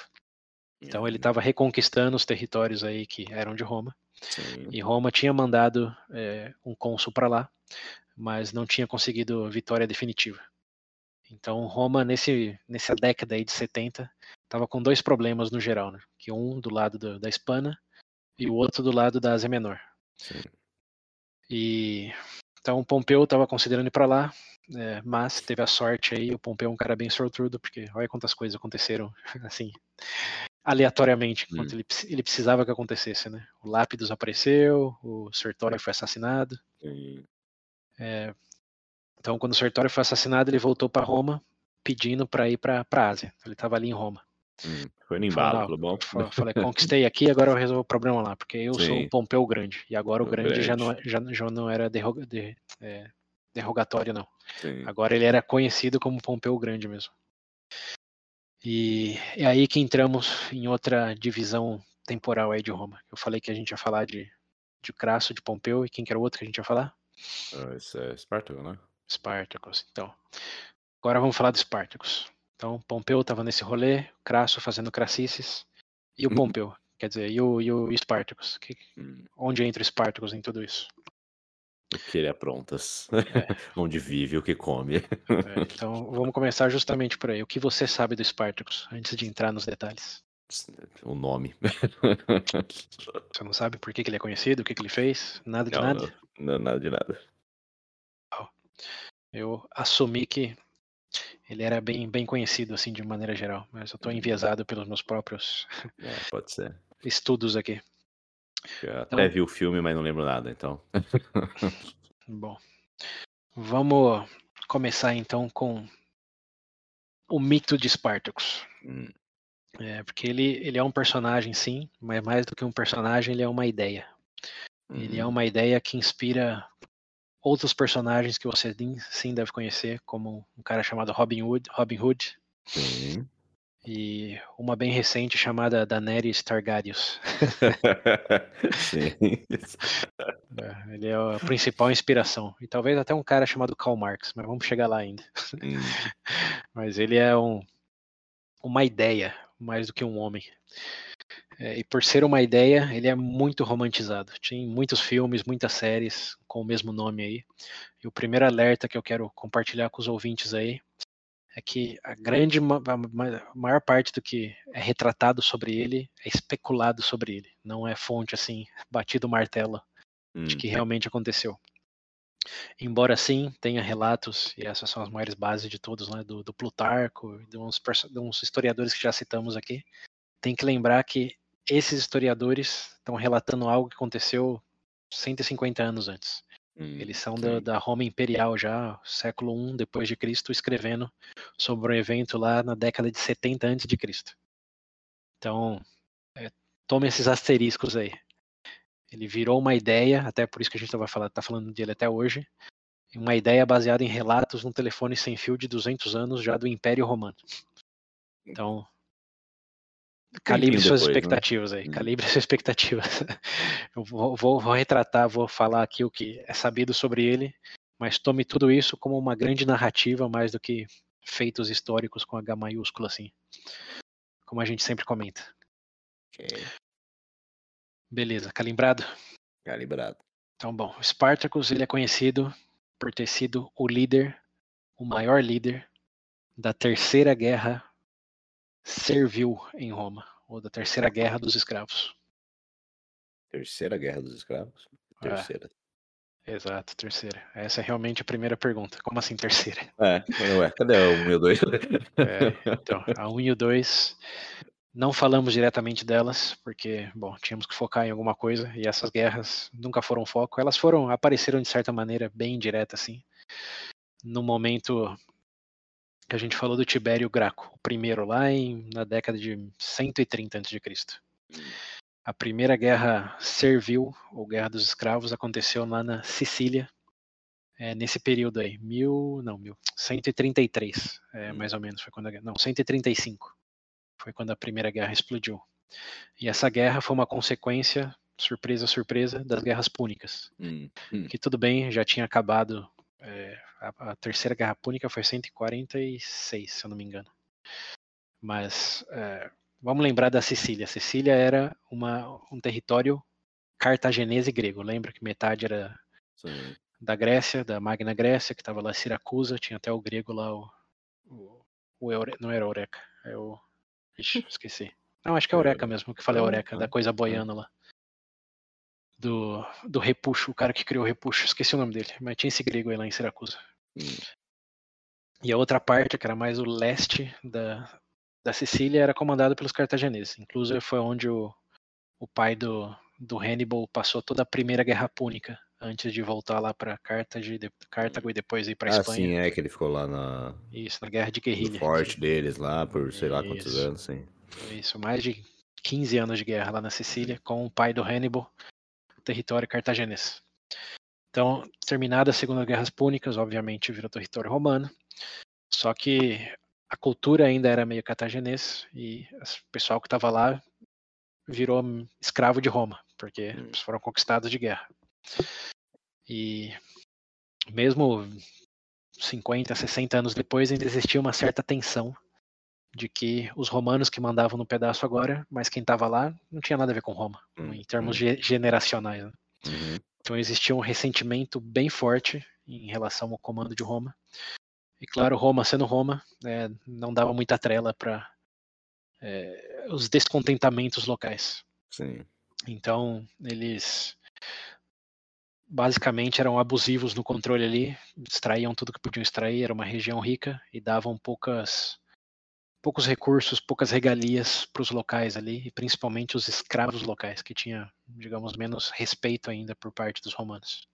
Speaker 2: Então ele estava reconquistando os territórios aí que eram de Roma. Sim. E Roma tinha mandado é, um cônsul para lá, mas não tinha conseguido vitória definitiva. Então Roma nesse nessa década aí de 70 estava com dois problemas no geral, né? Que um do lado do, da Hispana e o outro do lado da Ásia Menor. Sim. E então Pompeu estava considerando ir para lá, é, mas teve a sorte aí. O Pompeu é um cara bem sortudo, porque olha quantas coisas aconteceram assim aleatoriamente hum. ele, ele precisava que acontecesse, né? O Lápidos apareceu, o Sertório foi assassinado. É, então, quando o Sertório foi assassinado, ele voltou para Roma pedindo para ir para a Ásia. Ele estava ali em Roma.
Speaker 1: Hum, foi no embalo, falou, bom.
Speaker 2: Falei, conquistei aqui, agora eu resolvo o problema lá, porque eu Sim. sou o Pompeu Grande. E agora o, o grande, grande, Já, não, é, já, já não era derroga, de, é, derrogatório, não. Sim. Agora ele era conhecido como Pompeu Grande mesmo. E é aí que entramos em outra divisão temporal aí de Roma. Eu falei que a gente ia falar de, de Crasso, de Pompeu, e quem que era o outro que a gente ia falar?
Speaker 1: Uh, esse é Espartaco, né?
Speaker 2: Espartacus. Então, agora vamos falar de Espartacus. Então, Pompeu estava nesse rolê, Crasso fazendo crassices, e o uhum. Pompeu, quer dizer, e o, e o Espartacus. Que, hum. onde entra o Espartacus em tudo isso?
Speaker 1: O que ele aprontas. É. Onde vive, o que come. É,
Speaker 2: então vamos começar justamente por aí. O que você sabe do Spartacus, antes de entrar nos detalhes?
Speaker 1: O nome.
Speaker 2: Você não sabe por que, que ele é conhecido, o que, que ele fez? Nada de não, nada?
Speaker 1: Não, não, nada de nada.
Speaker 2: Eu assumi que ele era bem, bem conhecido, assim, de maneira geral, mas eu estou enviesado pelos meus próprios
Speaker 1: é, pode ser.
Speaker 2: estudos aqui.
Speaker 1: Eu até então, vi o filme, mas não lembro nada, então.
Speaker 2: Bom, vamos começar então com o mito de Spartacus. Hum. É, porque ele, ele é um personagem, sim, mas mais do que um personagem, ele é uma ideia. Ele é uhum. uma ideia que inspira outros personagens que você sim deve conhecer, como um cara chamado Robin Hood. Robin Hood. Sim e uma bem recente chamada Daenerys Targaryus. Sim. É, ele é a principal inspiração. E talvez até um cara chamado Karl Marx, mas vamos chegar lá ainda. Hum. mas ele é um, uma ideia, mais do que um homem. É, e por ser uma ideia, ele é muito romantizado. Tem muitos filmes, muitas séries com o mesmo nome aí. E o primeiro alerta que eu quero compartilhar com os ouvintes aí é que a grande a maior parte do que é retratado sobre ele é especulado sobre ele, não é fonte assim, batido martelo hum. de que realmente aconteceu. Embora sim tenha relatos, e essas são as maiores bases de todos, né, do, do Plutarco, de uns, de uns historiadores que já citamos aqui, tem que lembrar que esses historiadores estão relatando algo que aconteceu 150 anos antes. Hum, Eles são da, da, Roma Imperial já, século I depois de Cristo, escrevendo sobre um evento lá na década de 70 antes de Cristo. Então, é, tome esses asteriscos aí. Ele virou uma ideia, até por isso que a gente está falando, falando dele até hoje, uma ideia baseada em relatos num telefone sem fio de 200 anos já do Império Romano. Então, Calibre suas depois, né? expectativas né? aí, hum. calibre suas expectativas. Eu vou, vou, vou, retratar, vou falar aqui o que é sabido sobre ele, mas tome tudo isso como uma grande narrativa mais do que feitos históricos com H maiúsculo, assim. Como a gente sempre comenta. Okay. Beleza, calibrado?
Speaker 1: Calibrado.
Speaker 2: Então, bom, Spartacus ele é conhecido por ter sido o líder, o maior líder da terceira guerra serviu em Roma, ou da Terceira Guerra dos Escravos.
Speaker 1: Terceira Guerra dos Escravos? É. Terceira.
Speaker 2: É, exato, terceira. Essa é realmente a primeira pergunta. Como assim terceira?
Speaker 1: É, ué, cadê a 1 e o 2?
Speaker 2: É, então, a 1 e o 2, não falamos diretamente delas, porque, bom, tínhamos que focar em alguma coisa, e essas guerras nunca foram foco. Elas foram, apareceram de certa maneira bem direta, assim, no momento que a gente falou do Tibério Graco, o primeiro lá em, na década de 130 a.C. A primeira guerra servil, ou guerra dos escravos, aconteceu lá na Sicília, é, nesse período aí, mil, não, mil, 133, é, hum. mais ou menos, foi quando a, não, 135, foi quando a primeira guerra explodiu. E essa guerra foi uma consequência, surpresa, surpresa, das guerras púnicas, hum, hum. que tudo bem, já tinha acabado, é, a, a, terceira guerra púnica foi 146, se eu não me engano. Mas é, vamos lembrar da Sicília. A Sicília era uma, um território cartaginese grego. Lembra que metade era Sim. da Grécia, da Magna Grécia, que estava lá Siracusa, tinha até o grego lá, o, o, o Eure, não era Eureka, é o. Ixi, esqueci. Não, acho que é Eureka mesmo, que falei Eureka, da coisa boiando lá. Do, do Repuxo, o cara que criou o Repuxo, esqueci o nome dele, mas tinha esse grego aí lá em Siracusa. Hum. E a outra parte, que era mais o leste da, da Sicília, era comandada pelos cartagineses. Inclusive foi onde o, o pai do, do Hannibal passou toda a primeira guerra púnica antes de voltar lá para Cartago, e depois ir para
Speaker 1: ah,
Speaker 2: Espanha.
Speaker 1: sim, é que ele ficou lá na
Speaker 2: Isso, na guerra de guerrilha.
Speaker 1: No forte deles lá por sei lá quantos Isso. anos, sim.
Speaker 2: Isso, mais de 15 anos de guerra lá na Sicília com o pai do Hannibal, território cartaginês. Então, terminada a Segunda Guerra Púnicas, obviamente virou território romano. Só que a cultura ainda era meio cartaginês e o pessoal que estava lá virou escravo de Roma, porque hum. foram conquistados de guerra. E mesmo 50, 60 anos depois, ainda existia uma certa tensão de que os romanos que mandavam no pedaço agora, mas quem estava lá não tinha nada a ver com Roma, hum, em termos hum. generacionais. Né? Uhum. Então existia um ressentimento bem forte em relação ao comando de Roma. E claro, Roma sendo Roma, é, não dava muita trela para é, os descontentamentos locais.
Speaker 1: Sim.
Speaker 2: Então, eles basicamente eram abusivos no controle ali, extraíam tudo que podiam extrair, era uma região rica e davam poucas poucos recursos, poucas regalias para os locais ali, e principalmente os escravos locais, que tinha, digamos, menos respeito ainda por parte dos romanos.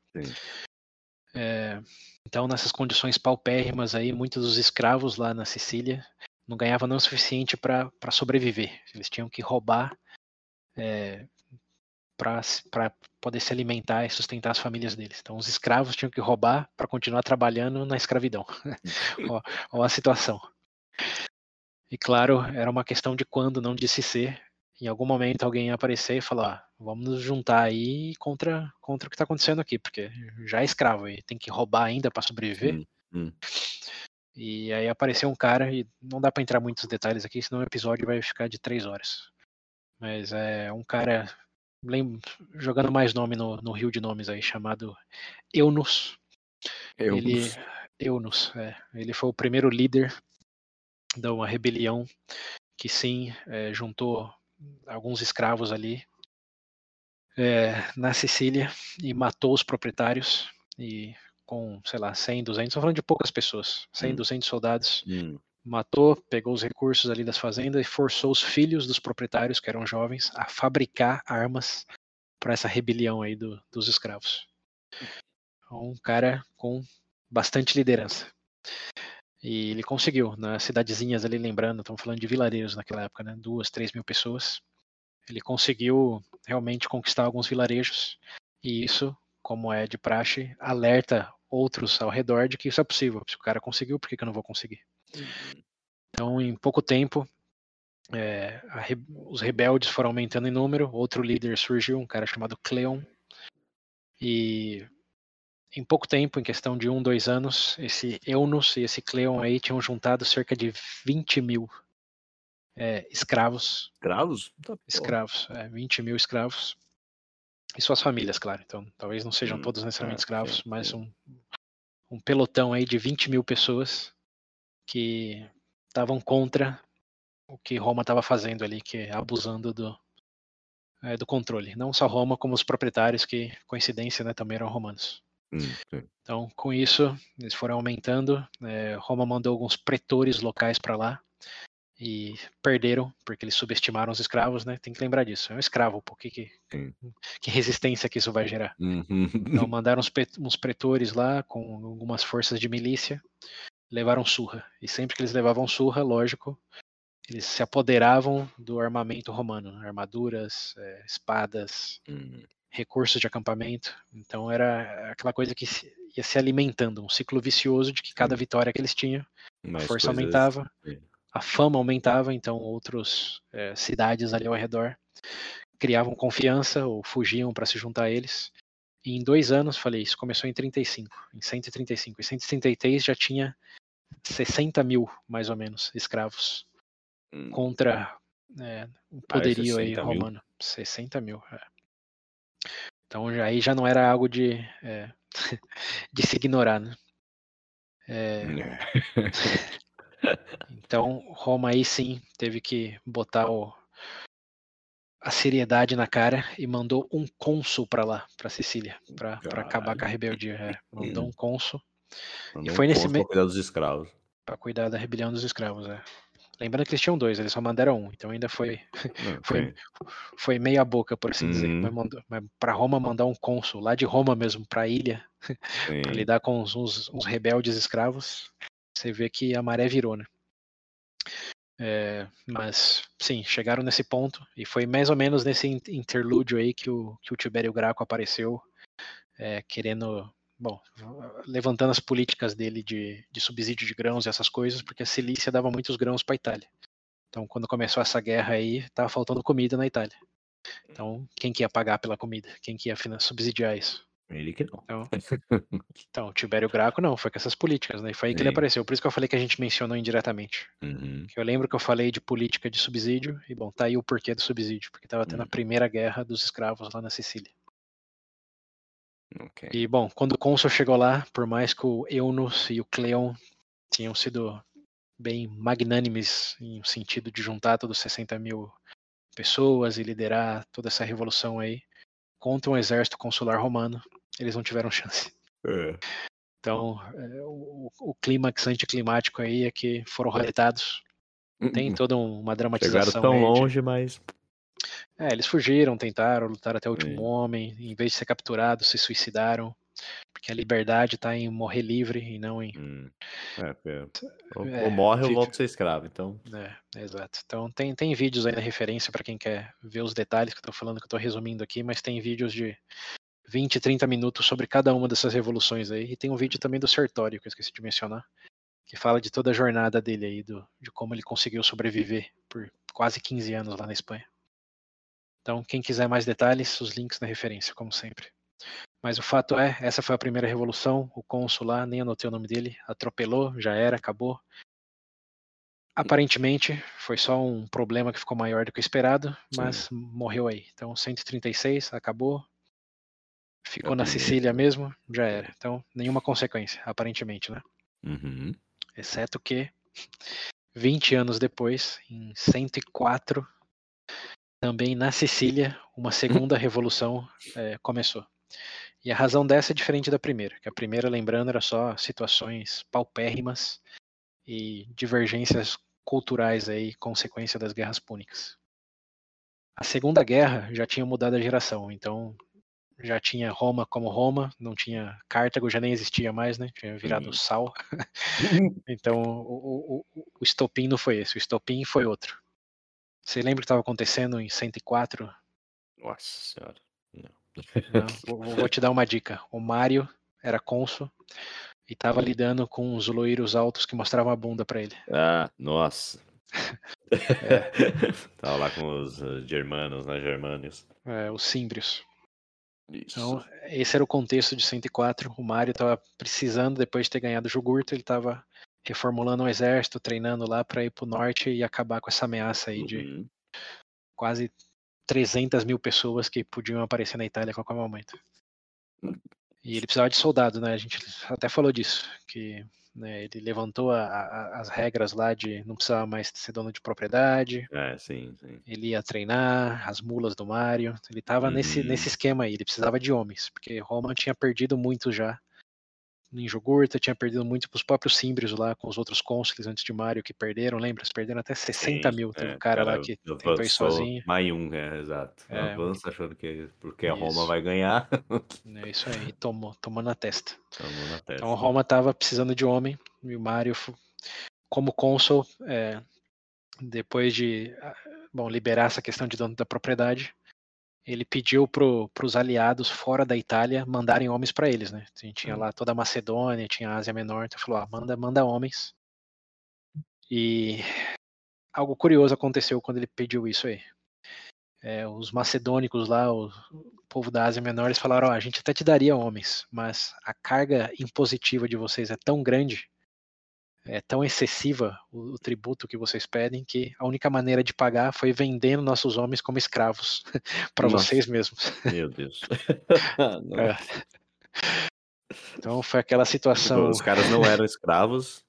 Speaker 2: É, então, nessas condições paupérrimas aí, muitos dos escravos lá na Sicília não ganhava não o suficiente para sobreviver. Eles tinham que roubar é, para poder se alimentar e sustentar as famílias deles. Então, os escravos tinham que roubar para continuar trabalhando na escravidão. ó, ó, a situação. E claro, era uma questão de quando, não de se ser. Em algum momento alguém ia aparecer e falar: ah, vamos nos juntar aí contra, contra o que está acontecendo aqui, porque já é escravo e tem que roubar ainda para sobreviver. Hum, hum. E aí apareceu um cara, e não dá para entrar muitos detalhes aqui, senão o episódio vai ficar de três horas. Mas é um cara, lembro, jogando mais nome no, no rio de nomes aí, chamado Eunus. Eunus. Ele, Eunus, é, ele foi o primeiro líder de uma rebelião que sim, é, juntou alguns escravos ali é, na Sicília e matou os proprietários e com, sei lá, 100, 200, estou falando de poucas pessoas, 100, hum. 200 soldados, hum. matou, pegou os recursos ali das fazendas e forçou os filhos dos proprietários, que eram jovens, a fabricar armas para essa rebelião aí do, dos escravos. Um cara com bastante liderança. E ele conseguiu, nas cidadezinhas ali, lembrando, estamos falando de vilarejos naquela época, né? Duas, três mil pessoas. Ele conseguiu realmente conquistar alguns vilarejos. E isso, como é de praxe, alerta outros ao redor de que isso é possível. Se o cara conseguiu, por que, que eu não vou conseguir? Uhum. Então, em pouco tempo, é, re... os rebeldes foram aumentando em número. Outro líder surgiu, um cara chamado Cleon. E em pouco tempo, em questão de um, dois anos, esse Eunus e esse Cleon aí tinham juntado cerca de 20 mil é, escravos.
Speaker 1: Escravos?
Speaker 2: Escravos, é, 20 mil escravos. E suas famílias, claro. Então, talvez não sejam hum, todos necessariamente é, escravos, mas um, um pelotão aí de 20 mil pessoas que estavam contra o que Roma estava fazendo ali, que é abusando do, é, do controle. Não só Roma, como os proprietários, que, coincidência, né, também eram romanos. Hum, então, com isso, eles foram aumentando. É, Roma mandou alguns pretores locais para lá e perderam porque eles subestimaram os escravos, né? Tem que lembrar disso. É um escravo, por que, que, que resistência que isso vai gerar? Uhum. Então, mandaram uns, uns pretores lá com algumas forças de milícia, levaram surra. E sempre que eles levavam surra, lógico, eles se apoderavam do armamento romano, armaduras, é, espadas, uhum recursos de acampamento. Então era aquela coisa que ia se alimentando, um ciclo vicioso de que cada vitória que eles tinham, Mais a força aumentava, a fama aumentava, então outras é, cidades ali ao redor criavam confiança ou fugiam para se juntar a eles. E em dois anos, falei, isso começou em 35, em 135. Em 133 já tinha 60 mil, mais ou menos, escravos hum. contra é, o poderio aí romano. Mil. 60 mil. É. Então já, aí já não era algo de, é, de se ignorar, né? É... então Roma aí sim teve que botar o, a seriedade na cara e mandou um cônsul para lá, para Sicília, para acabar com a rebeldia. É, mandou um cônsul.
Speaker 1: Mandou e foi um nesse meio. Para cuidar dos escravos.
Speaker 2: Para cuidar da rebelião dos escravos, é. Lembrando que eles tinham dois, eles só mandaram um, então ainda foi foi, foi meia boca, por assim uhum. dizer. Mas, mas para Roma mandar um cônsul lá de Roma mesmo para a ilha, para lidar com uns, uns, uns, rebeldes escravos, você vê que a maré virou, né? É, mas sim, chegaram nesse ponto e foi mais ou menos nesse interlúdio aí que o, que o Tibério Graco apareceu, é, querendo bom, levantando as políticas dele de, de subsídio de grãos e essas coisas, porque a Cilícia dava muitos grãos para a Itália. Então, quando começou essa guerra aí, estava faltando comida na Itália. Então, quem que ia pagar pela comida? Quem que ia subsidiar isso?
Speaker 1: Ele que não.
Speaker 2: Então, então Tibério Graco não, foi com essas políticas, né? E foi aí que Sim. ele apareceu. Por isso que eu falei que a gente mencionou indiretamente.
Speaker 1: Uhum.
Speaker 2: Eu lembro que eu falei de política de subsídio, e bom, tá aí o porquê do subsídio, porque estava tendo uhum. a primeira guerra dos escravos lá na Sicília.
Speaker 1: Okay.
Speaker 2: E, bom, quando o Consul chegou lá, por mais que o Eunus e o Cleon tinham sido bem magnânimes em sentido de juntar todos 60 mil pessoas e liderar toda essa revolução aí contra um exército consular romano, eles não tiveram chance.
Speaker 1: É.
Speaker 2: Então, é, o, o clímax anticlimático aí é que foram raletados. Tem toda uma dramatização.
Speaker 1: Chegaram tão longe, de... mas
Speaker 2: é, eles fugiram, tentaram lutar até o último homem, em vez de ser capturados, se suicidaram. Porque a liberdade está em morrer livre e não em.
Speaker 1: Hum. É, é. Ou, ou, morre ou volta a ser escravo, então.
Speaker 2: É, exato. Então tem, tem vídeos aí na referência para quem quer ver os detalhes que eu estou falando, que eu estou resumindo aqui, mas tem vídeos de 20, 30 minutos sobre cada uma dessas revoluções aí. E tem um vídeo também do Sertório, que eu esqueci de mencionar, que fala de toda a jornada dele aí, do, de como ele conseguiu sobreviver por quase 15 anos lá na Espanha. Então, quem quiser mais detalhes, os links na referência, como sempre. Mas o fato é, essa foi a primeira revolução. O cônsul lá, nem anotei o nome dele, atropelou, já era, acabou. Aparentemente, foi só um problema que ficou maior do que o esperado, mas Sim. morreu aí. Então, 136, acabou. Ficou na Sicília mesmo, já era. Então, nenhuma consequência, aparentemente, né?
Speaker 1: Uhum.
Speaker 2: Exceto que, 20 anos depois, em 104, também na Sicília, uma segunda revolução é, começou. E a razão dessa é diferente da primeira, que a primeira, lembrando, era só situações paupérrimas e divergências culturais aí, consequência das guerras púnicas. A segunda guerra já tinha mudado a geração, então já tinha Roma como Roma, não tinha Cartago, já nem existia mais, né? Tinha virado uhum. sal. então o, o, o estopim não foi esse, o estopim foi outro. Você lembra o que estava acontecendo em 104?
Speaker 1: Nossa senhora. Não.
Speaker 2: Não, vou, vou, te dar uma dica. O Mário era cônsul e estava lidando com os loiros altos que mostravam a bunda para ele.
Speaker 1: Ah, nossa. é. Tava lá com os uh, germanos, né? Germânios.
Speaker 2: É, os símbrios. Isso. Então, esse era o contexto de 104. O Mário estava precisando, depois de ter ganhado o Jugurto, ele estava reformulando um exército, treinando lá para ir para o norte e acabar com essa ameaça aí de uhum. quase 300 mil pessoas que podiam aparecer na Itália a qualquer momento. E ele precisava de soldados, né? A gente até falou disso, que né, ele levantou a, a, as regras lá de não precisava mais ser dono de propriedade.
Speaker 1: É, sim, sim.
Speaker 2: Ele ia treinar as mulas do Mário. Ele estava uhum. nesse, nesse esquema aí, ele precisava de homens, porque Roma tinha perdido muito já em Jogurta, tinha perdido muito para os próprios Símbrios lá, com os outros cônsules antes de Mário que perderam, lembra? Eles perderam até 60 Sim, mil. Teve é, um cara, cara, lá que tentou ir sozinho.
Speaker 1: Maium, é, exato. É, avança achando que porque a Roma vai ganhar.
Speaker 2: É isso aí, tomou, tomou na testa.
Speaker 1: Tomou na testa.
Speaker 2: Então a Roma estava precisando de homem, e o Mário, como cônsul, é, depois de bom, liberar essa questão de dono da propriedade, ele pediu para os aliados fora da Itália mandarem homens para eles, né? Tinha hum. lá toda a Macedônia, tinha a Ásia Menor, então falou, ah, manda, manda homens. E algo curioso aconteceu quando ele pediu isso aí. É, os macedônicos lá, o, o, povo da Ásia Menor, eles falaram: oh, a gente até te daria homens, mas a carga impositiva de vocês é tão grande é tão excessiva o, o, tributo que vocês pedem que a única maneira de pagar foi vendendo nossos homens como escravos para vocês mesmos.
Speaker 1: Meu Deus.
Speaker 2: é. Então foi aquela situação.
Speaker 1: Os caras não eram escravos.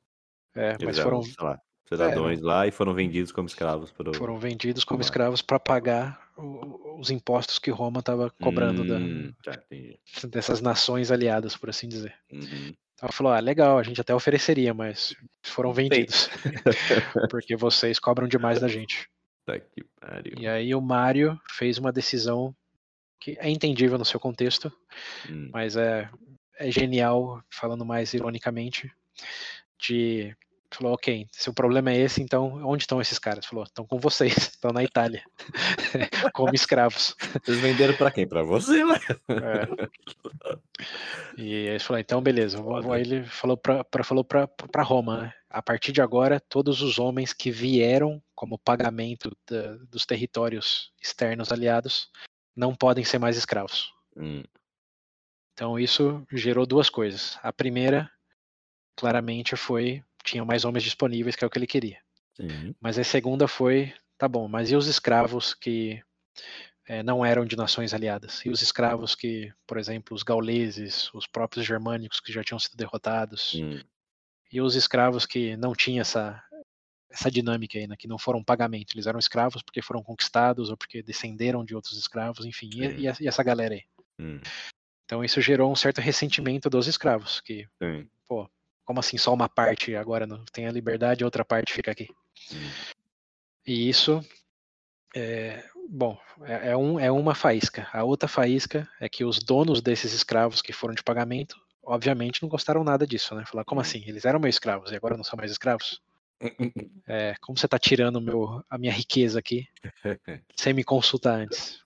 Speaker 2: É, mas foram.
Speaker 1: Lá, cidadãos é, lá e foram vendidos como escravos. Pro...
Speaker 2: Foram vendidos como escravos para pagar os impostos que Roma estava cobrando hum, da, dessas nações aliadas, por assim dizer.
Speaker 1: Uhum.
Speaker 2: Então ela falou: ah, legal, a gente até ofereceria, mas foram vendidos. porque vocês cobram demais da gente.
Speaker 1: Tá que pariu.
Speaker 2: E aí o Mário fez uma decisão que é entendível no seu contexto, hum. mas é, é genial, falando mais ironicamente, de Falou, ok, se o problema é esse, então onde estão esses caras? Falou, estão com vocês, estão na Itália, como escravos.
Speaker 1: Vocês venderam para quem? Para você, né?
Speaker 2: É. E aí ele falou, então beleza. Aí ele falou para falou para Roma, né? A partir de agora, todos os homens que vieram como pagamento da, dos territórios externos aliados não podem ser mais escravos.
Speaker 1: Hum.
Speaker 2: Então isso gerou duas coisas. A primeira, claramente, foi tinha mais homens disponíveis, que é o que ele queria.
Speaker 1: Sim.
Speaker 2: Mas a segunda foi, tá bom, mas e os escravos que é, não eram de nações aliadas? E os escravos que, por exemplo, os gauleses, os próprios germânicos que já tinham sido derrotados?
Speaker 1: Hum.
Speaker 2: E os escravos que não tinham essa, essa dinâmica aí, né, que não foram pagamento, eles eram escravos porque foram conquistados ou porque descenderam de outros escravos, enfim, e, e, essa galera aí.
Speaker 1: Hum.
Speaker 2: Então isso gerou um certo ressentimento dos escravos, que,
Speaker 1: Sim.
Speaker 2: pô, como assim, só uma parte agora não tem a liberdade, a outra parte fica aqui. E isso é, bom, é, é, um, é uma faísca. A outra faísca é que os donos desses escravos que foram de pagamento, obviamente, não gostaram nada disso, né? Falar, como hum. assim? Eles eram meus escravos e agora não são mais escravos? É, como você está tirando meu, a minha riqueza aqui sem me consultar antes?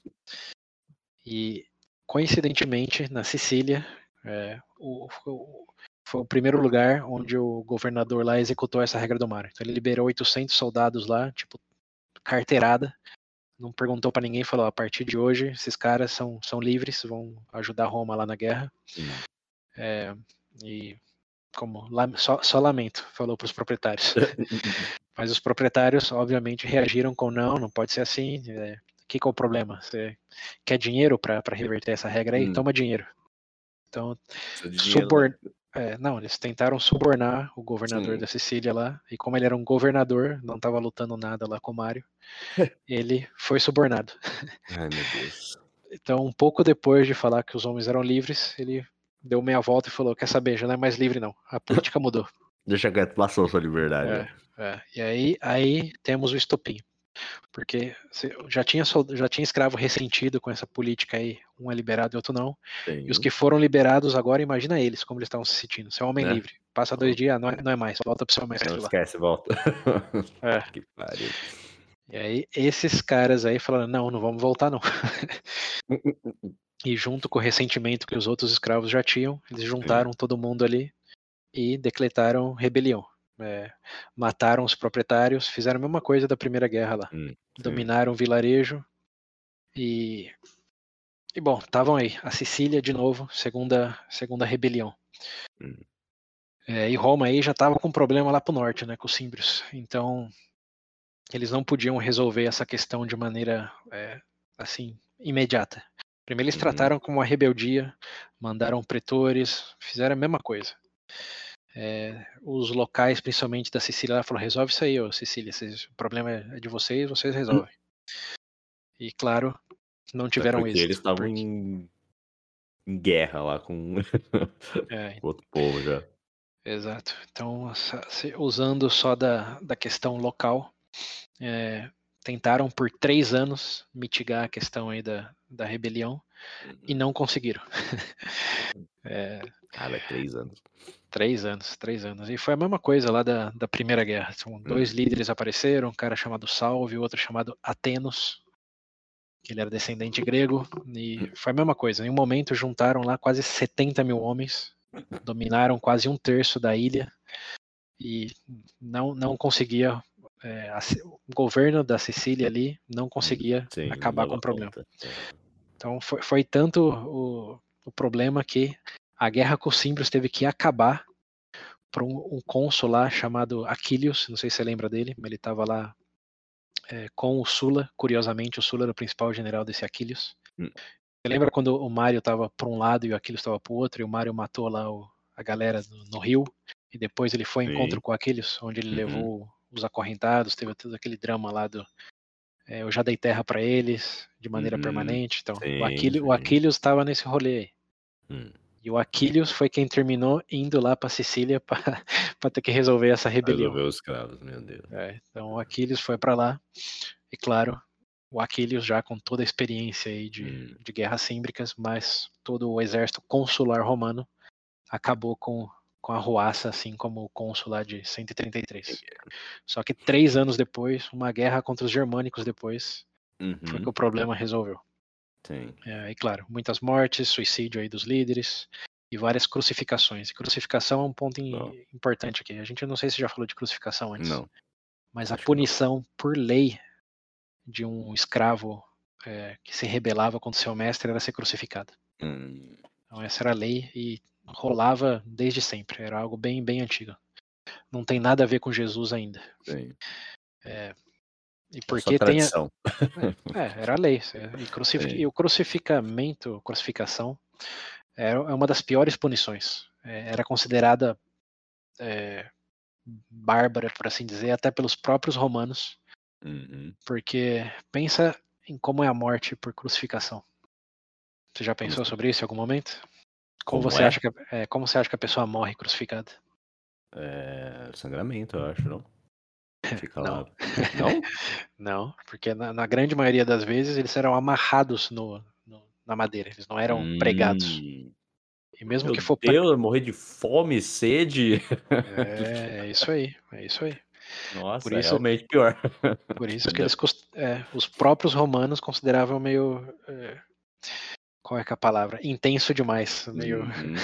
Speaker 2: E coincidentemente, na Sicília, é, o, o, foi o primeiro lugar onde o governador lá executou essa regra do mar. Então ele liberou 800 soldados lá, tipo, carteirada. Não perguntou para ninguém, falou: a partir de hoje, esses caras são, são livres, vão ajudar Roma lá na guerra. É, e como só, só lamento, falou para os proprietários. Mas os proprietários, obviamente, reagiram com: não, não pode ser assim. É, que, que é o problema? Você quer dinheiro para reverter essa regra aí? Hum. Toma dinheiro. Então, suborn... Né? É, não, eles tentaram subornar o governador Sim. da Sicília lá, e como ele era um governador, não estava lutando nada lá com o Mário, ele foi subornado.
Speaker 1: Ai, meu Deus.
Speaker 2: Então, um pouco depois de falar que os homens eram livres, ele deu meia volta e falou: Quer saber, já não é mais livre, não. A política mudou.
Speaker 1: Deixa quieto, passou sua liberdade.
Speaker 2: É, é. E aí, aí temos o estopim. Porque já tinha, já tinha escravo ressentido com essa política aí, um é liberado e outro não. Sim. E os que foram liberados agora, imagina eles, como eles estavam se sentindo. Você é homem é. livre. Passa dois dias, não é, não é mais, volta pro seu mestre
Speaker 1: não
Speaker 2: lá.
Speaker 1: Esquece, volta.
Speaker 2: É.
Speaker 1: que pariu.
Speaker 2: E aí, esses caras aí falaram: não, não vamos voltar, não. e junto com o ressentimento que os outros escravos já tinham, eles juntaram todo mundo ali e decretaram rebelião é, mataram os proprietários, fizeram a mesma coisa da Primeira Guerra lá.
Speaker 1: Hum,
Speaker 2: Dominaram o vilarejo e. E bom, estavam aí. A Sicília, de novo, segunda, segunda rebelião.
Speaker 1: Hum.
Speaker 2: É, e Roma aí já estava com problema lá pro norte, né, com os símbrios. Então, eles não podiam resolver essa questão de maneira, é, assim, imediata. Primeiro eles uhum. trataram como uma rebeldia, mandaram pretores, fizeram a mesma coisa. É, os locais, principalmente da Sicília, ela falou: resolve isso aí, ô Sicília. Vocês, o problema é de vocês, vocês resolvem. E claro, não tiveram é êxito.
Speaker 1: Eles estavam porque... em... em... guerra lá com é, outro povo já.
Speaker 2: Exato. Então, usando só da, da questão local, é, tentaram por três anos mitigar a questão aí da, da rebelião uhum. e não conseguiram.
Speaker 1: é, Cara, três anos.
Speaker 2: Três anos, três anos. E foi a mesma coisa lá da, da Primeira Guerra. São dois hum. líderes apareceram, um cara chamado Salve, outro chamado Atenos. que ele era descendente grego, e foi a mesma coisa. Em um momento juntaram lá quase 70 mil homens, dominaram quase um terço da ilha e não, não conseguia. É, a, o governo da Sicília ali não conseguia Sim, acabar com o problema. Conta. Então foi, foi tanto o, o problema que a guerra com os símbrios teve que acabar para um, um cônsul lá chamado Aquilius, não sei se você lembra dele, mas ele estava lá é, com o Sula, curiosamente, o Sula era o principal general desse Aquilius. Hum. Você lembra quando o Mario estava para um lado e o Aquilius estava para o outro, e o Mario matou lá o, a galera no, no, rio, e depois ele foi em encontro com o Aquilius, onde ele uhum. levou os acorrentados, teve todo aquele drama lá do. É, eu já dei terra para eles de maneira uhum. permanente. Então, sim, o, Aquilius, o estava nesse rolê aí. Hum. E o Aquilius foi quem terminou indo lá para Sicília para ter que resolver essa rebelião.
Speaker 1: Resolver os escravos, meu Deus.
Speaker 2: É, então o Aquilius foi para lá. E claro, o Aquilius já com toda a experiência aí de, hum. de guerras símbricas, mas todo o exército consular romano acabou com, com a ruaça, assim como o consular de 133. Só que três anos depois, uma guerra contra os germânicos depois, uhum. foi que o problema resolveu.
Speaker 1: Sim.
Speaker 2: É, e claro, muitas mortes, suicídio aí dos líderes e várias crucificações. E crucificação é um ponto in, importante aqui. A gente não sei se já falou de crucificação antes.
Speaker 1: Não.
Speaker 2: Mas a punição por lei de um escravo é, que se rebelava contra seu mestre era ser crucificado. Hum. Então essa era a lei e rolava desde sempre. Era algo bem, bem antigo. Não tem nada a ver com Jesus ainda.
Speaker 1: Sim.
Speaker 2: É, e é porque tem. A... É, era a lei. E, crucif... e, o crucificamento, crucificação, é uma das piores punições. É, era considerada é, bárbara, por assim dizer, até pelos próprios romanos. Uhum. Porque pensa em como é a morte por crucificação. Você já pensou sobre isso em algum momento? Como, como você, é? acha que, é, como você acha que a pessoa morre crucificada?
Speaker 1: É, sangramento, eu acho, não?
Speaker 2: Fica não. lá. Não? não, porque na, na, grande maioria das vezes eles eram amarrados no, no na madeira, eles não eram hum. pregados.
Speaker 1: E mesmo Meu que for. Deus, morrer de fome, sede.
Speaker 2: É, é isso aí, é isso aí.
Speaker 1: Nossa, por é isso, realmente pior.
Speaker 2: Por isso que eles, é, os próprios romanos consideravam meio. É, qual é que é a palavra? Intenso demais. Meio. Uhum.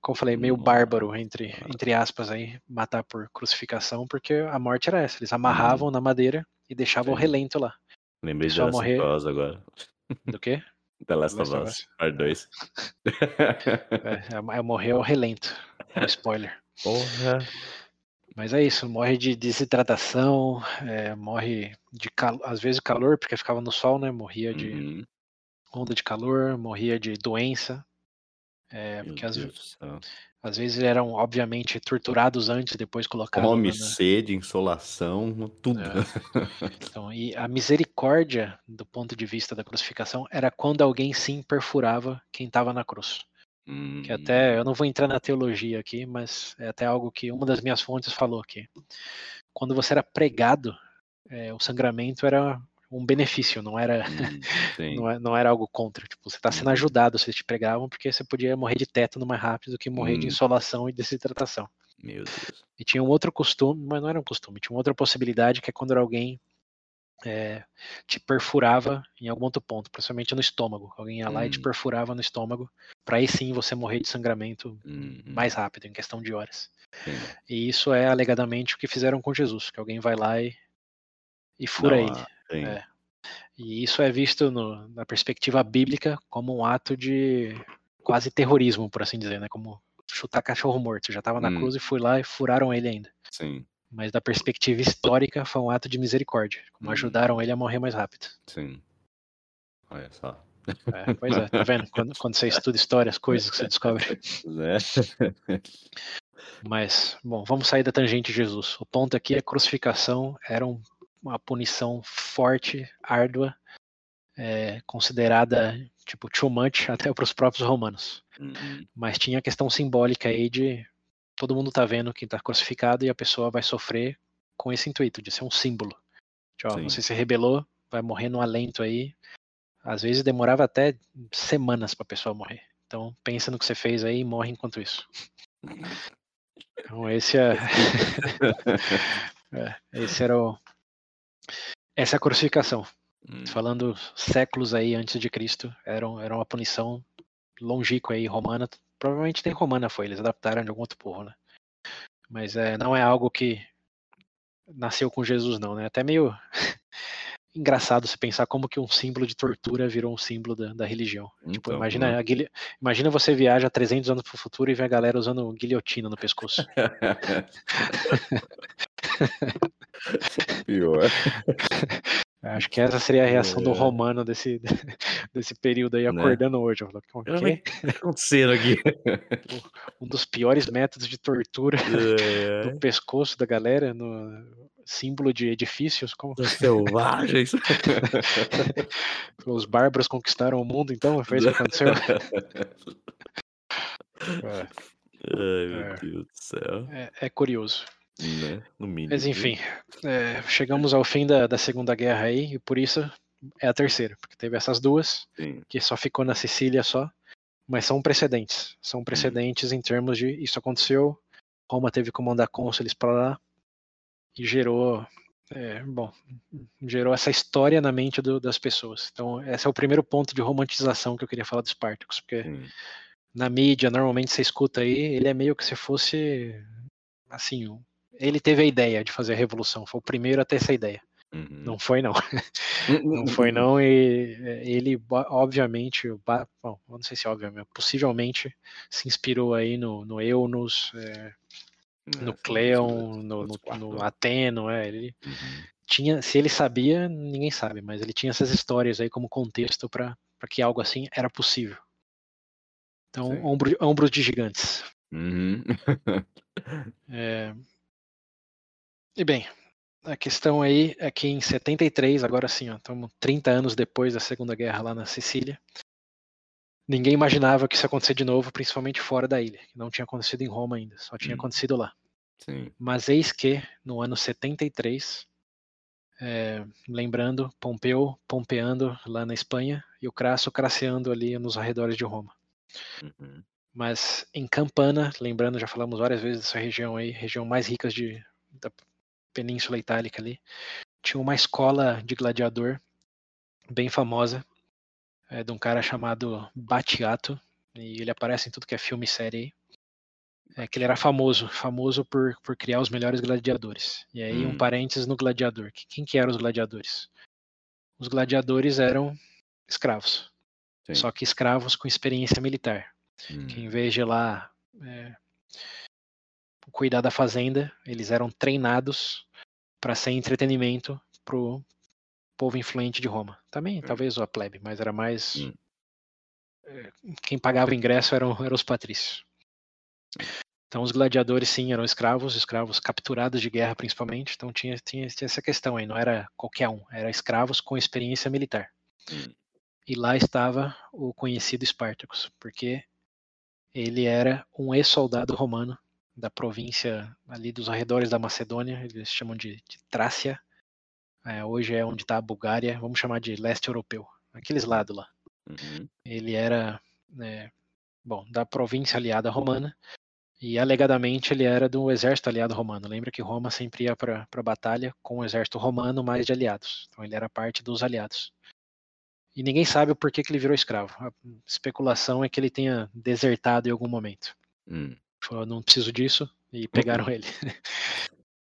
Speaker 2: Como eu falei, meio bárbaro, entre, entre aspas, aí, matar por crucificação, porque a morte era essa. Eles amarravam hum. na madeira e deixavam Sim. o relento lá.
Speaker 1: Lembrei de morrer... agora.
Speaker 2: Do quê?
Speaker 1: The Last of Us, Part 2.
Speaker 2: é, morrer ao relento. Um spoiler.
Speaker 1: Porra.
Speaker 2: Mas é isso, morre de desidratação, é, morre de calor, às vezes calor, porque ficava no sol, né? Morria de uhum. onda de calor, morria de doença, é, porque às, às, vezes eram, obviamente, torturados antes, depois colocados.
Speaker 1: Fome, sede, insolação, tudo. É.
Speaker 2: Então, e a misericórdia, do ponto de vista da crucificação, era quando alguém sim perfurava quem estava na cruz. Hum. Que até, eu não vou entrar na teologia aqui, mas é até algo que uma das minhas fontes falou aqui. Quando você era pregado, é, o sangramento era um benefício, não era, hum, não, é, não, era algo contra. Tipo, você está sendo uhum. ajudado se eles te pregavam, porque você podia morrer de tétano mais rápido do que morrer hum. de insolação e desidratação.
Speaker 1: Meu Deus.
Speaker 2: E tinha um outro costume, mas não era um costume, tinha uma outra possibilidade que é quando alguém é, te perfurava em algum outro ponto, principalmente no estômago. Alguém ia lá hum. e te hum. perfurava no estômago, para aí sim você morrer de sangramento hum. mais rápido, em questão de horas. Sim. E isso é alegadamente o que fizeram com Jesus, que alguém vai lá e, e fura não, ele. É. E isso é visto no, na perspectiva bíblica como um ato de quase terrorismo, por assim dizer, né? Como chutar cachorro morto. Já estava na hum. cruz e fui lá e furaram ele ainda.
Speaker 1: Sim.
Speaker 2: Mas da perspectiva histórica foi um ato de misericórdia, como hum. ajudaram ele a morrer mais rápido.
Speaker 1: Sim. Olha só.
Speaker 2: É, pois é, tá vendo? Quando, quando você estuda história, as coisas que você descobre. É. Mas, bom, vamos sair da tangente de Jesus. O ponto aqui é a crucificação era um uma punição forte, árdua, é, considerada tipo too much até para os próprios romanos. Uhum. Mas tinha a questão simbólica aí de todo mundo tá vendo quem está crucificado e a pessoa vai sofrer com esse intuito de ser um símbolo. De, ó, você se rebelou, vai morrer no alento aí. Às vezes demorava até semanas para a pessoa morrer. Então pensa no que você fez aí e morre enquanto isso. Então esse é, é esse era o, essa é a crucificação. Hum. Falando séculos aí antes de Cristo, era, era uma punição longínqua aí, romana. Provavelmente nem romana foi, eles adaptaram de algum outro povo, né? Mas é, não é algo que nasceu com Jesus, não, né? Até meio engraçado se pensar como que um símbolo de tortura virou um símbolo da, da religião. Tipo, então, tipo, imagina, né? guilho... imagina você viaja 300 anos para o futuro e vê a galera usando guilhotina no pescoço.
Speaker 1: Pior.
Speaker 2: Acho que essa seria a reação é. do romano desse, desse período aí, né? acordando hoje. Eu
Speaker 1: o que tá acontecendo aqui?
Speaker 2: Um dos piores métodos de tortura é. do pescoço da galera, no símbolo de edifícios. Como...
Speaker 1: Selvagens.
Speaker 2: Os bárbaros conquistaram o mundo, então? Foi isso que aconteceu?
Speaker 1: é. Ai, meu é. Deus do céu.
Speaker 2: É, é curioso.
Speaker 1: Né? No mínimo.
Speaker 2: Mas enfim, é, chegamos ao fim da, da Segunda Guerra aí, e por isso é a terceira, porque teve essas duas,
Speaker 1: Sim.
Speaker 2: que só ficou na Sicília só, mas são precedentes. São precedentes em termos de isso aconteceu, Roma teve que mandar cônsules para lá, e gerou, é, bom, gerou essa história na mente do, das pessoas. Então, esse é o primeiro ponto de romantização que eu queria falar do Spartacus, porque Sim. na mídia, normalmente você escuta aí, ele é meio que se fosse, assim, ele teve a ideia de fazer a revolução, foi o primeiro a ter essa ideia. Uhum. Não foi não. não foi não e é, ele obviamente, bom, não sei se é obviamente, possivelmente se inspirou aí no, no Eunus, é, no Cleon, no, no, no Ateno, é, ele uhum. tinha, se ele sabia, ninguém sabe, mas ele tinha essas histórias aí como contexto para que algo assim era possível. Então, ombro, ombros de gigantes.
Speaker 1: Uhum.
Speaker 2: é, e bem, a questão aí é que em 73, agora sim, estamos 30 anos depois da Segunda Guerra lá na Sicília, ninguém imaginava que isso ia acontecer de novo, principalmente fora da ilha. Não tinha acontecido em Roma ainda, só tinha hum. acontecido lá.
Speaker 1: Sim.
Speaker 2: Mas eis que, no ano 73, é, lembrando, Pompeu pompeando lá na Espanha e o Crasso craceando ali nos arredores de Roma.
Speaker 1: Uhum.
Speaker 2: Mas em Campana, lembrando, já falamos várias vezes dessa região aí, região mais rica de, da Península Itálica ali, tinha uma escola de gladiador bem famosa, é, de um cara chamado Batiato, e ele aparece em tudo que é filme e série é, que ele era famoso, famoso por, por criar os melhores gladiadores. E aí hum. um parênteses no gladiador. Quem que eram os gladiadores? Os gladiadores eram escravos. Sim. Só que escravos com experiência militar. Hum. Que em vez de lá é, cuidar da fazenda, eles eram treinados para ser entretenimento pro povo influente de Roma. Também, hum. talvez a plebe, mas era mais. Hum. É, quem pagava o ingresso eram, eram os patrícios. Então os gladiadores sim eram escravos, escravos capturados de guerra principalmente. Então tinha, tinha, tinha essa questão aí, não era qualquer um, era escravos com experiência militar. Hum. E lá estava o conhecido Espartacus, porque ele era um ex-soldado romano da província ali dos arredores da Macedônia, eles chamam de, de Trácia. É, hoje é onde está a Bulgária, vamos chamar de leste europeu, aqueles lados lá.
Speaker 1: Uhum.
Speaker 2: Ele era, é, bom, da província aliada romana e alegadamente ele era do exército aliado romano. Lembra que Roma sempre ia para a batalha com o exército romano mais de aliados. Então ele era parte dos aliados. E ninguém sabe o porquê que ele virou escravo. A especulação é que ele tenha desertado em algum momento.
Speaker 1: Hum.
Speaker 2: Falou, não preciso disso, e pegaram ele.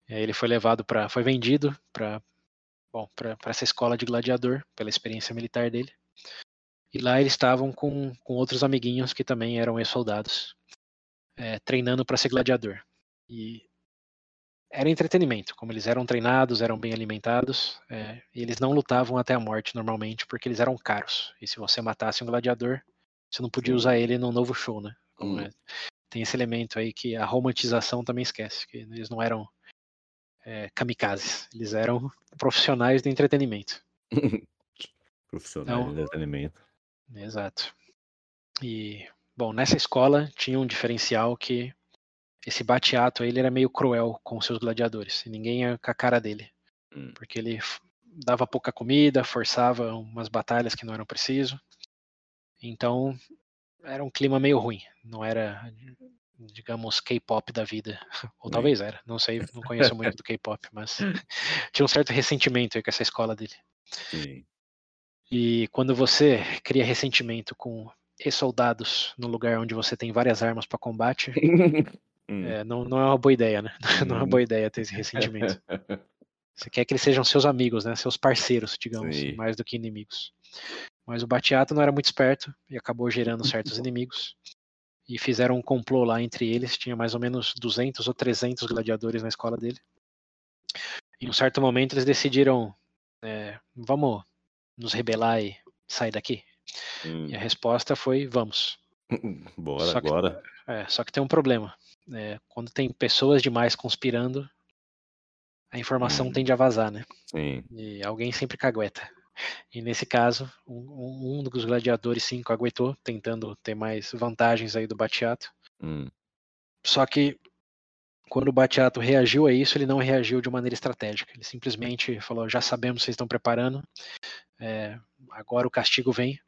Speaker 2: e aí ele foi levado para, foi vendido para, bom, para essa escola de gladiador pela experiência militar dele. E lá eles estavam com, com outros amiguinhos que também eram ex-soldados, é, treinando para ser gladiador. E era entretenimento, como eles eram treinados, eram bem alimentados, é, e eles não lutavam até a morte normalmente, porque eles eram caros. E se você matasse um gladiador, você não podia usar ele no novo show, né? Hum. é, tem esse elemento aí que a romantização também esquece, que eles não eram é, kamikazes, eles eram profissionais do entretenimento.
Speaker 1: profissionais então, do entretenimento.
Speaker 2: Exato. E, bom, nessa escola tinha um diferencial que esse Batiato ele era meio cruel com seus gladiadores, e ninguém ia com a cara dele, hum. porque ele dava pouca comida, forçava umas batalhas que não eram preciso. Então, era um clima meio ruim. Não era, digamos, K-pop da vida. Ou talvez era, não sei, não conheço muito do K-pop, mas tinha um certo ressentimento com essa escola dele.
Speaker 1: Sim.
Speaker 2: E quando você cria ressentimento com soldados no lugar onde você tem várias armas para combate, hum. é, não, não é uma boa ideia, né? Não é uma boa ideia ter esse ressentimento. Você quer que eles sejam seus amigos, né? Seus parceiros, digamos, Sim. mais do que inimigos. Mas o Batiato não era muito esperto e acabou gerando certos inimigos. E fizeram um complô lá entre eles. Tinha mais ou menos 200 ou 300 gladiadores na escola dele. Em um certo momento eles decidiram: é, vamos nos rebelar e sair daqui? Hum. E a resposta foi: vamos.
Speaker 1: Bora, só que, agora.
Speaker 2: É, só que tem um problema. É, quando tem pessoas demais conspirando, a informação hum. tende a vazar, né?
Speaker 1: Sim.
Speaker 2: E alguém sempre cagueta. E nesse caso, um, um dos gladiadores sim caguetou, tentando ter mais vantagens aí do Batiato.
Speaker 1: Hum.
Speaker 2: Só que quando o Batiato reagiu a isso, ele não reagiu de maneira estratégica. Ele simplesmente falou: já sabemos vocês estão preparando, é, agora o castigo vem.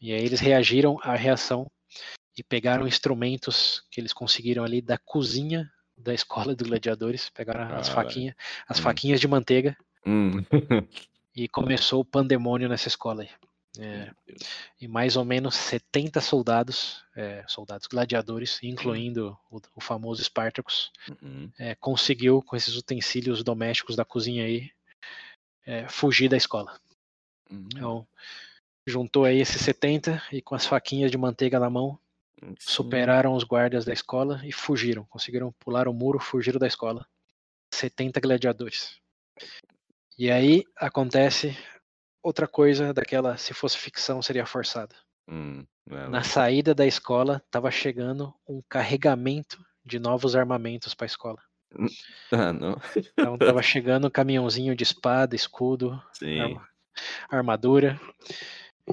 Speaker 2: E aí eles reagiram à reação e pegaram instrumentos que eles conseguiram ali da cozinha da escola de gladiadores, pegaram as faquinhas, as hum. faquinhas de manteiga
Speaker 1: hum.
Speaker 2: e começou o pandemônio nessa escola aí. É, e mais ou menos 70 soldados, é, soldados gladiadores, incluindo o, o famoso Spartacus,
Speaker 1: uhum.
Speaker 2: é, conseguiu, com esses utensílios domésticos da cozinha aí, é, fugir da escola.
Speaker 1: Uhum.
Speaker 2: Então, juntou aí esses 70 e com as faquinhas de manteiga na mão, Sim. superaram os guardas da escola e fugiram. Conseguiram pular o muro, fugiram da escola. 70 gladiadores. E aí acontece outra coisa daquela, se fosse ficção, seria forçada.
Speaker 1: Hum,
Speaker 2: Na saída da escola, estava chegando um carregamento de novos armamentos para a escola.
Speaker 1: Hum, ah, não.
Speaker 2: Então estava chegando um caminhãozinho de espada, escudo, armadura.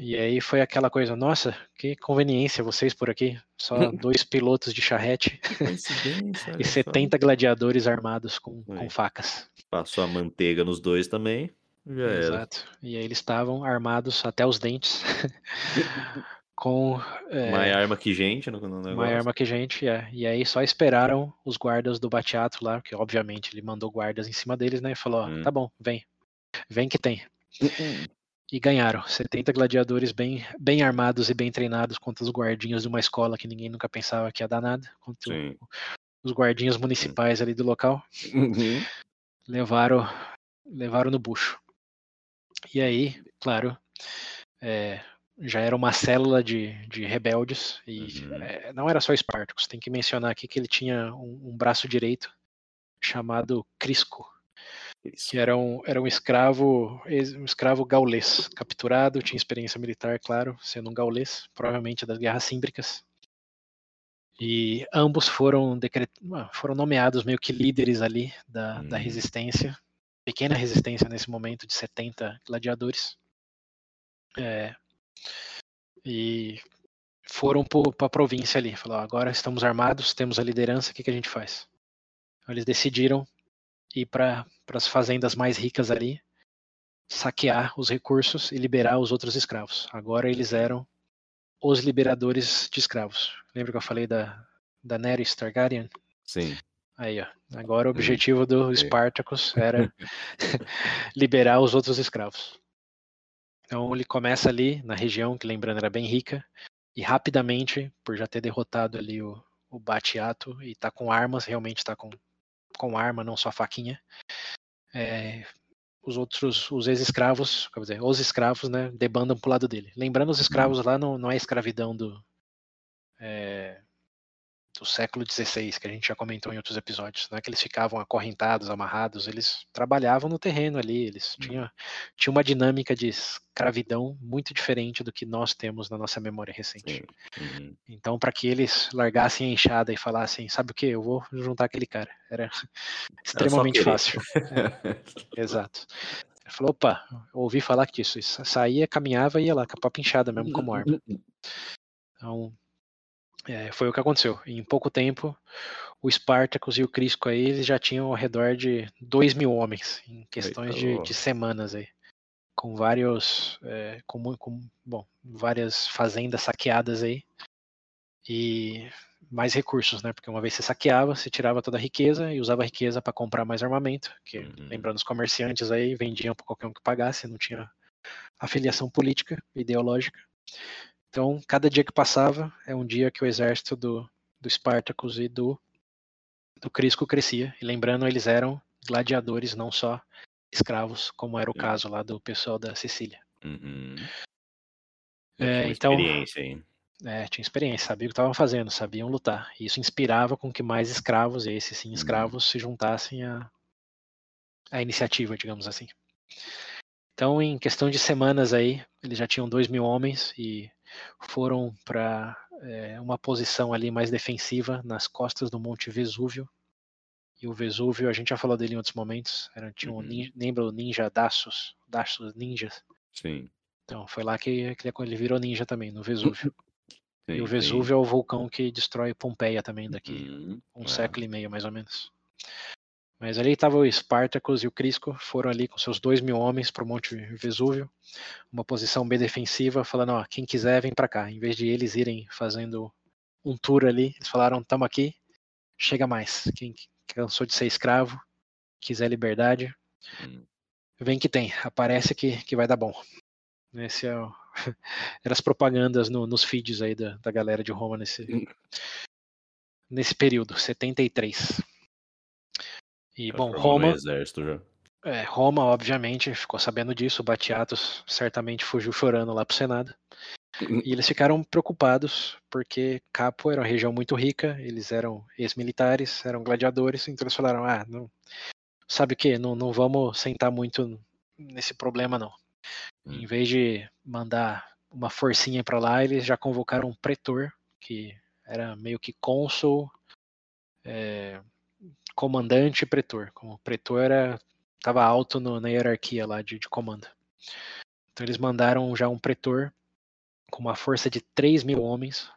Speaker 2: E aí foi aquela coisa, nossa, que conveniência vocês por aqui. Só dois pilotos de charrete e 70 gladiadores armados com, com, facas.
Speaker 1: Passou a manteiga nos dois também, já era.
Speaker 2: Exato. E aí eles estavam armados até os dentes. com.
Speaker 1: É, mais arma que gente no, no
Speaker 2: Mais arma que gente, é. E aí só esperaram os guardas do Batiato lá, que obviamente ele mandou guardas em cima deles, né? E falou: hum. tá bom, vem. Vem que tem. E ganharam. 70 gladiadores bem, bem armados e bem treinados contra os guardinhas de uma escola que ninguém nunca pensava que ia dar nada. Contra Sim. os guardinhas municipais ali do local.
Speaker 1: Uhum.
Speaker 2: Levaram, levaram no bucho. E aí, claro, é, já era uma célula de, de rebeldes. E uhum. é, não era só Espartacus. Tem que mencionar aqui que ele tinha um, um braço direito chamado Crisco isso. Que era um, era um escravo, um escravo gaulês, capturado, tinha experiência militar, claro, sendo um gaulês, provavelmente das guerras símbricas. E ambos foram, decret... foram nomeados meio que líderes ali da, hum. da resistência, pequena resistência nesse momento de 70 gladiadores. É, e foram para a província ali. Falaram, agora estamos armados, temos a liderança, o que, que a gente faz? Então, eles decidiram ir para as fazendas mais ricas ali, saquear os recursos e liberar os outros escravos. Agora eles eram os liberadores de escravos. Lembra que eu falei da, da Nerys Targaryen?
Speaker 1: Sim.
Speaker 2: Aí, ó. Agora o objetivo do Spartacus era liberar os outros escravos. Então ele começa ali na região, que lembrando era bem rica, e rapidamente, por já ter derrotado ali o, o Batiato e tá com armas, realmente tá com com arma, não só faquinha. É, os outros, os ex-escravos, quer dizer, os escravos, né, debandam pro lado dele. Lembrando, os escravos lá não, não é escravidão do, é, do século XVI, que a gente já comentou em outros episódios, não é que eles ficavam acorrentados, amarrados, eles trabalhavam no terreno ali, eles uhum. tinham, tinham uma dinâmica de escravidão muito diferente do que nós temos na nossa memória recente.
Speaker 1: Uhum.
Speaker 2: Então, para que eles largassem a enxada e falassem, sabe o que, eu vou juntar aquele cara, era extremamente era fácil. é, exato. Ele falou, opa, ouvi falar que isso, saía, caminhava e ia lá, com a enxada mesmo como arma. Então, é, foi o que aconteceu. Em pouco tempo, o Spartacus e o Crisco aí eles já tinham ao redor de 2 mil homens, em questões de, de, semanas aí. Com vários. É, com, com, bom, várias fazendas saqueadas aí. E mais recursos, né? Porque uma vez você saqueava, você tirava toda a riqueza e usava a riqueza para comprar mais armamento. Que, uhum. lembrando, os comerciantes aí vendiam para qualquer um que pagasse, não tinha afiliação política, ideológica. Então, cada dia que passava é um dia que o exército do, do Spartacus e do, do Crisco crescia. E lembrando, eles eram gladiadores, não só escravos, como era o caso lá do pessoal da Sicília.
Speaker 1: Uhum.
Speaker 2: É, então,
Speaker 1: experiência aí.
Speaker 2: É, tinha experiência, sabia o que estavam fazendo, sabiam lutar. E isso inspirava com que mais escravos, e esses sim escravos, uhum. se juntassem à, à iniciativa, digamos assim. Então, em questão de semanas aí, eles já tinham dois mil homens e foram para é, uma posição ali mais defensiva nas costas do Monte Vesúvio. E o Vesúvio, a gente já falou dele em outros momentos, era, tinha um uhum. ninja, lembra o ninja Dassos, Dassos Ninjas?
Speaker 1: Sim.
Speaker 2: Então, foi lá que, que ele virou ninja também, no Vesúvio. Sim, e o Vesúvio sim. é o vulcão que destrói Pompeia também daqui uhum, um é. século e meio, mais ou menos. Mas ali estava o Spartacus e o Crisco, foram ali com seus dois mil homens para o Monte Vesúvio, uma posição bem defensiva, falando, ó, quem quiser vem para cá. Em vez de eles irem fazendo um tour ali, eles falaram, tamo aqui, chega mais. Quem cansou de ser escravo, quiser liberdade, hum. vem que tem, aparece que, que vai dar bom. Esse é o... Eram as propagandas no, nos feeds aí da, da galera de Roma nesse, nesse período, 73. E, bom, Roma. É, Roma, obviamente, ficou sabendo disso. O Batiatus certamente fugiu chorando lá para o Senado. Hum. E eles ficaram preocupados, porque Capo era uma região muito rica, eles eram ex-militares, eram gladiadores, então eles falaram: ah, não, sabe o que? Não, não vamos sentar muito nesse problema, não. Em hum. vez de mandar uma forcinha para lá, eles já convocaram um pretor, que era meio que cônsul, é, comandante e pretor. Como pretor era estava alto no, na hierarquia lá de, de, comando. Então eles mandaram já um pretor com uma força de 3 mil homens,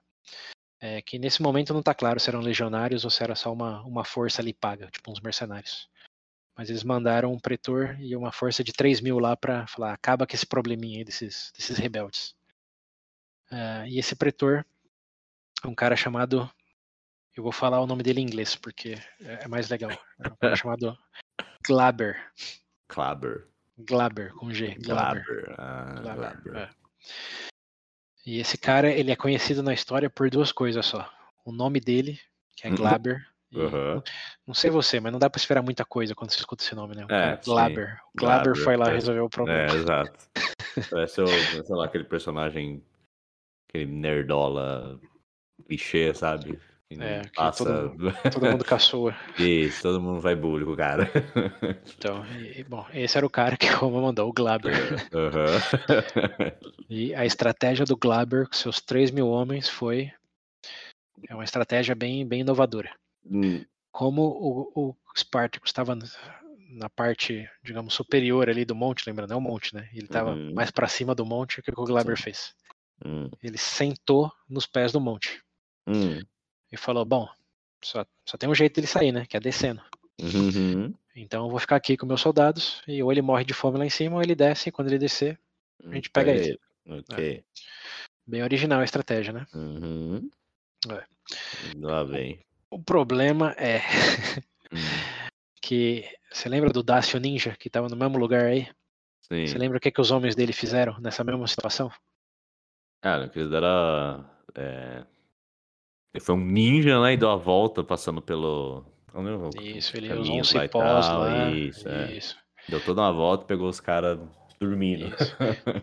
Speaker 2: é, que nesse momento não está claro se eram legionários ou se era só uma, uma força ali paga, tipo uns mercenários. Mas eles mandaram um pretor e uma força de 3 mil lá para falar: acaba com esse probleminha aí desses, desses rebeldes. Uh, e esse pretor é um cara chamado eu vou falar o nome dele em inglês, porque é, é mais legal. É um cara chamado Glaber.
Speaker 1: Glaber.
Speaker 2: Glaber, com G.
Speaker 1: Glaber. Glaber. Ah,
Speaker 2: Glaber. É. E esse cara, ele é conhecido na história por duas coisas só. O nome dele, que é uhum. Glaber.
Speaker 1: Uhum.
Speaker 2: Não sei você, mas não dá pra esperar muita coisa quando você escuta esse nome, né?
Speaker 1: É,
Speaker 2: Glaber. O Glaber, Glaber foi lá é. resolver o problema.
Speaker 1: É, exato. Parece, o, sei lá, aquele personagem, aquele nerdola clichê, sabe?
Speaker 2: É, passa... todo, todo mundo caçoa.
Speaker 1: Isso, todo mundo vai bullying o cara.
Speaker 2: Então, e, bom, esse era o cara que como mandou, o Glaber.
Speaker 1: Uhum.
Speaker 2: e a estratégia do Glaber com seus 3 mil homens foi é uma estratégia bem, bem inovadora.
Speaker 1: Hum.
Speaker 2: Como o, o Spartacus estava na parte, digamos, superior ali do monte, lembrando, é um monte, né? Ele estava uhum. mais para cima do monte, o que o Glaber Sim. fez?
Speaker 1: Hum.
Speaker 2: Ele sentou nos pés do monte. E falou: Bom, só, só tem um jeito dele sair, né? Que é descendo.
Speaker 1: Uhum.
Speaker 2: Então eu vou ficar aqui com meus soldados e ou ele morre de fome lá em cima ou ele desce e quando ele descer a gente pega ele.
Speaker 1: Ok.
Speaker 2: É. Bem original a estratégia, né?
Speaker 1: Uhum.
Speaker 2: É.
Speaker 1: Lá vem.
Speaker 2: O problema é
Speaker 1: hum.
Speaker 2: que você lembra do Dacio Ninja que estava no mesmo lugar aí?
Speaker 1: Sim.
Speaker 2: Você lembra o que, que os homens dele fizeram nessa mesma situação?
Speaker 1: Cara, que eles deram. É ele foi um ninja, né? E deu a volta passando pelo.
Speaker 2: Isso, ele usou um cipós lá. lá.
Speaker 1: Isso, é. isso. Deu toda uma volta e pegou os caras dormindo.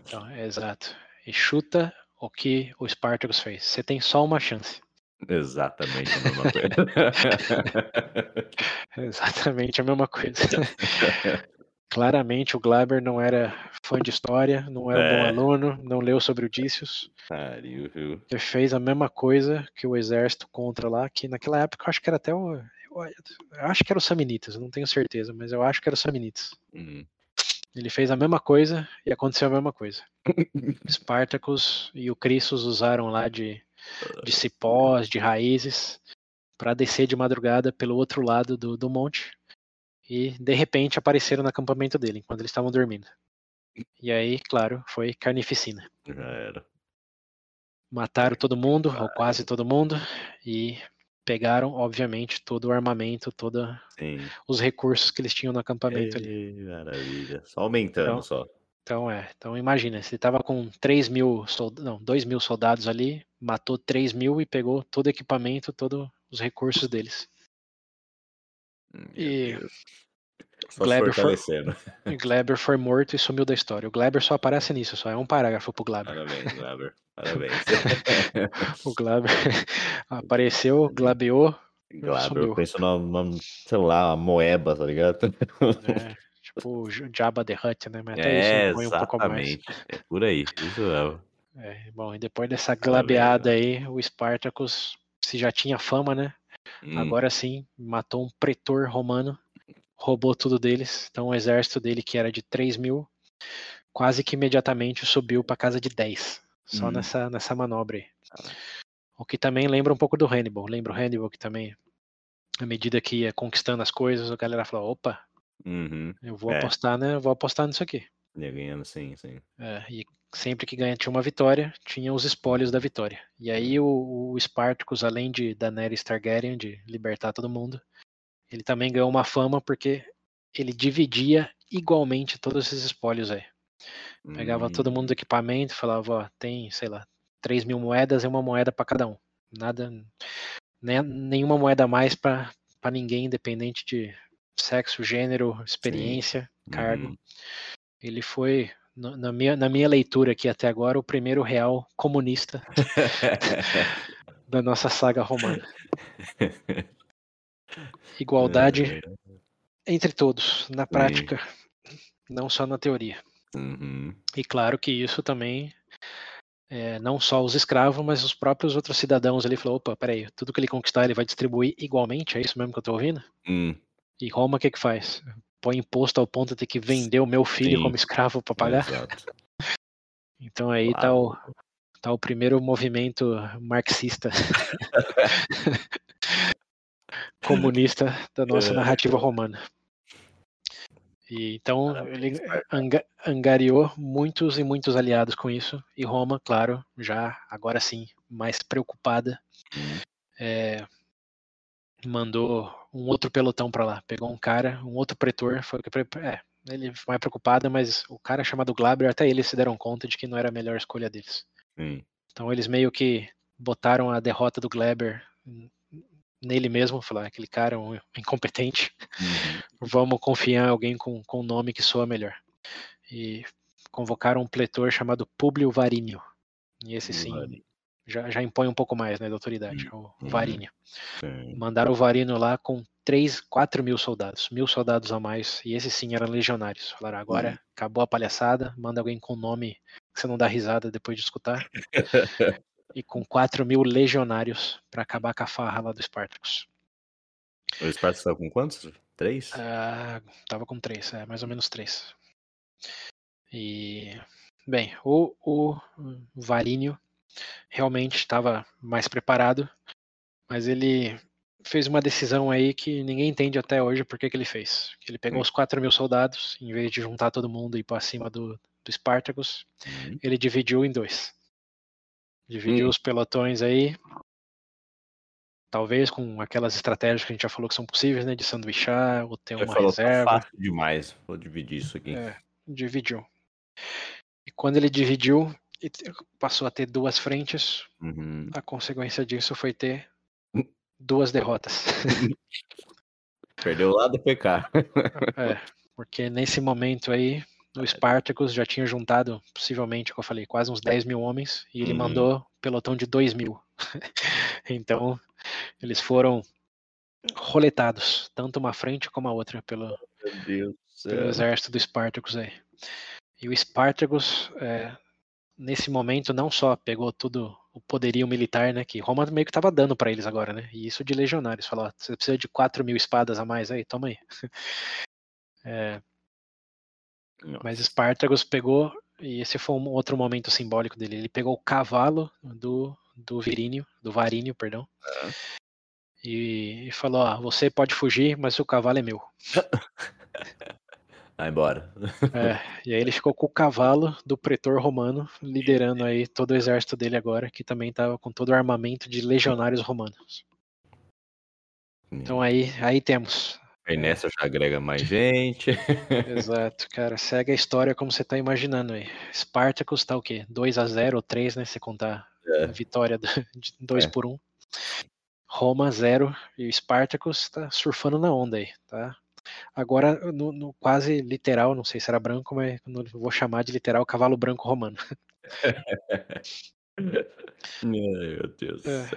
Speaker 2: Então, é, exato. E chuta o que o Spartacus fez. Você tem só uma chance.
Speaker 1: Exatamente a mesma coisa.
Speaker 2: Exatamente a mesma coisa. Claramente o Glaber não era fã de história, não era é. um bom aluno, não leu sobre Odysseus.
Speaker 1: Pariu, viu?
Speaker 2: Ele fez a mesma coisa que o exército contra lá, que naquela época eu acho que era até o. Eu acho que era os Samnitas, não tenho certeza, mas eu acho que era os Samnitas.
Speaker 1: Uhum.
Speaker 2: Ele fez a mesma coisa e aconteceu a mesma coisa. Spartacus e o Crissos usaram lá de, de cipós, de raízes, para descer de madrugada pelo outro lado do, do monte e de repente apareceram no acampamento dele enquanto eles estavam dormindo. E aí, claro, foi carnificina.
Speaker 1: Já era.
Speaker 2: Mataram todo mundo, ou quase todo mundo, e pegaram, obviamente, todo o armamento, todos os recursos que eles tinham no acampamento
Speaker 1: Ei, ali. Maravilha. Só aumentando
Speaker 2: então,
Speaker 1: só.
Speaker 2: Então é, então imagina, você estava com 3 mil soldados, não, 2 mil soldados ali, matou 3 mil e pegou todo o equipamento, todos os recursos deles. E Gleber foi- Gleber foi morto e sumiu da história. O Gleber só aparece nisso, só é um parágrafo pro Gleber.
Speaker 1: Parabéns, Gleber. Parabéns.
Speaker 2: O Gleber apareceu, glabeou,
Speaker 1: Gleber, eu penso numa, sei lá, uma moeba, tá ligado?
Speaker 2: né? Tipo o Jabba the Hutt, né? Mas até
Speaker 1: É,
Speaker 2: isso um pouco mais.
Speaker 1: exatamente. É por aí. Isso mesmo.
Speaker 2: É, bom, e depois dessa
Speaker 1: Parabéns,
Speaker 2: glabeada aí, o Spartacus, se já tinha fama, né?
Speaker 1: Hum,
Speaker 2: Agora sim, matou um pretor romano, roubou tudo deles. Então o exército dele, que era de 3 mil, quase que imediatamente subiu para casa de 10. Só
Speaker 1: Hum.
Speaker 2: nessa, nessa manobra aí. O que também lembra um pouco do Hannibal. Lembra o Hannibal que também, à medida que ia conquistando as coisas, a galera falou: opa,
Speaker 1: Uhum.
Speaker 2: eu vou
Speaker 1: É.
Speaker 2: apostar, né? eu Vou apostar nisso aqui.
Speaker 1: Ia ganhando, sim, sim.
Speaker 2: É, e sempre que ganha tinha uma vitória, tinha os espólios da vitória. E aí o, o Spartacus, além de Daenerys Targaryen, de libertar todo mundo, ele também ganhou uma fama porque ele dividia igualmente todos esses espólios aí. Pegava todo mundo do
Speaker 1: Hum,
Speaker 2: equipamento falava, ó, tem, sei lá, 3 mil moedas e uma moeda para cada um. Nada, nem, nenhuma moeda a mais para ninguém, independente de sexo, gênero, experiência, cargo.
Speaker 1: uhum.
Speaker 2: Ele foi, na minha, na minha leitura aqui até agora, o primeiro real comunista da nossa saga romana. Igualdade entre todos, na prática, não só na teoria.
Speaker 1: Uhum.
Speaker 2: E claro que isso também, é, não só os escravos, mas os próprios outros cidadãos ali falou, opa, peraí, tudo que ele conquistar ele vai distribuir igualmente, é isso mesmo que eu tô ouvindo?
Speaker 1: Hum,
Speaker 2: E Roma o que que faz? Põe imposto ao ponto de ter que vender o meu filho
Speaker 1: Sim.
Speaker 2: como escravo para pagar?
Speaker 1: Exato.
Speaker 2: Então aí tá
Speaker 1: Claro.
Speaker 2: o, tá o primeiro movimento marxista comunista da nossa
Speaker 1: É.
Speaker 2: narrativa romana. E então ele anga- angariou muitos e muitos aliados com isso, e Roma, claro, já agora sim, mais preocupada, é, mandou um outro pelotão para lá. Pegou um cara, um outro pretor, foi o que é, ele foi mais preocupada, mas o cara chamado Glaber, até eles se deram conta de que não era a melhor escolha deles.
Speaker 1: sim.
Speaker 2: Então eles meio que botaram a derrota do Glaber nele mesmo, falaram, aquele cara é um incompetente,
Speaker 1: Uhum.
Speaker 2: vamos confiar em alguém com, com um nome que soa melhor. E convocaram um pletor chamado Públio Varínio. E esse sim
Speaker 1: Varinho.
Speaker 2: Já, já impõe um pouco mais né, da autoridade, o.
Speaker 1: Sim.
Speaker 2: Mandaram o Varino lá com 3, 4 mil soldados, mil soldados a mais, e esses sim eram legionários. Falaram, agora
Speaker 1: Uhum.
Speaker 2: acabou a palhaçada, manda alguém com nome que você não dá risada depois de escutar. e com 4 mil legionários para acabar com a farra lá do Spartacus.
Speaker 1: O Spartacus tá com quantos? Três?
Speaker 2: Ah, tava com 3, é, mais ou menos 3. E, bem, o, o Varínio realmente estava mais preparado, mas ele fez uma decisão aí que ninguém entende até hoje por que que ele fez. Ele pegou
Speaker 1: Hum.
Speaker 2: os 4 mil soldados, em vez de juntar todo mundo e ir para cima do, do Spartacus,
Speaker 1: Uhum.
Speaker 2: ele dividiu em dois. Dividiu
Speaker 1: Hum.
Speaker 2: os pelotões aí, talvez com aquelas estratégias que a gente já falou que são possíveis, né? De sanduichar, ou ter uma
Speaker 1: falou, tá
Speaker 2: reserva.
Speaker 1: fácil demais. Vou dividir isso aqui.
Speaker 2: É, dividiu. E quando ele dividiu e passou a ter duas frentes,
Speaker 1: Uhum.
Speaker 2: a consequência disso foi ter duas derrotas.
Speaker 1: Perdeu lá do PK.
Speaker 2: É, porque nesse momento aí, o Spartacus já tinha juntado, possivelmente, como eu falei, quase uns 10 mil homens, e ele
Speaker 1: Uhum.
Speaker 2: mandou pelotão de 2 mil. então, eles foram roletados, tanto uma frente como a outra, pelo,
Speaker 1: Meu Deus do
Speaker 2: pelo exército do Spartacus aí. E o Spartacus, é, nesse momento, não só pegou tudo o poderio militar, né, que Roma meio que estava dando para eles agora, né, e isso de legionários, falou, ó, você precisa de 4 mil espadas a mais aí, toma aí. É, mas Spartacus pegou, e esse foi um outro momento simbólico dele, ele pegou o cavalo do, do Virínio, do Varínio, perdão,
Speaker 1: É.
Speaker 2: e, e falou, ó, você pode fugir, mas o cavalo é meu.
Speaker 1: Vai embora.
Speaker 2: É, e aí ele ficou com o cavalo do pretor romano, liderando aí todo o exército dele agora, que também estava com todo o armamento de legionários romanos. Então aí, aí temos
Speaker 1: Aí nessa já agrega mais gente.
Speaker 2: Exato, cara. Segue a história como você tá imaginando aí. Spartacus tá o quê? 2 a 0 ou 3, né? Se contar é. a vitória de 2 é. por 1. Um. Roma 0 e o Spartacus tá surfando na onda aí, tá? Agora, no, no, quase literal, não sei se era branco, mas vou chamar de literal cavalo branco romano.
Speaker 1: Meu Deus. É.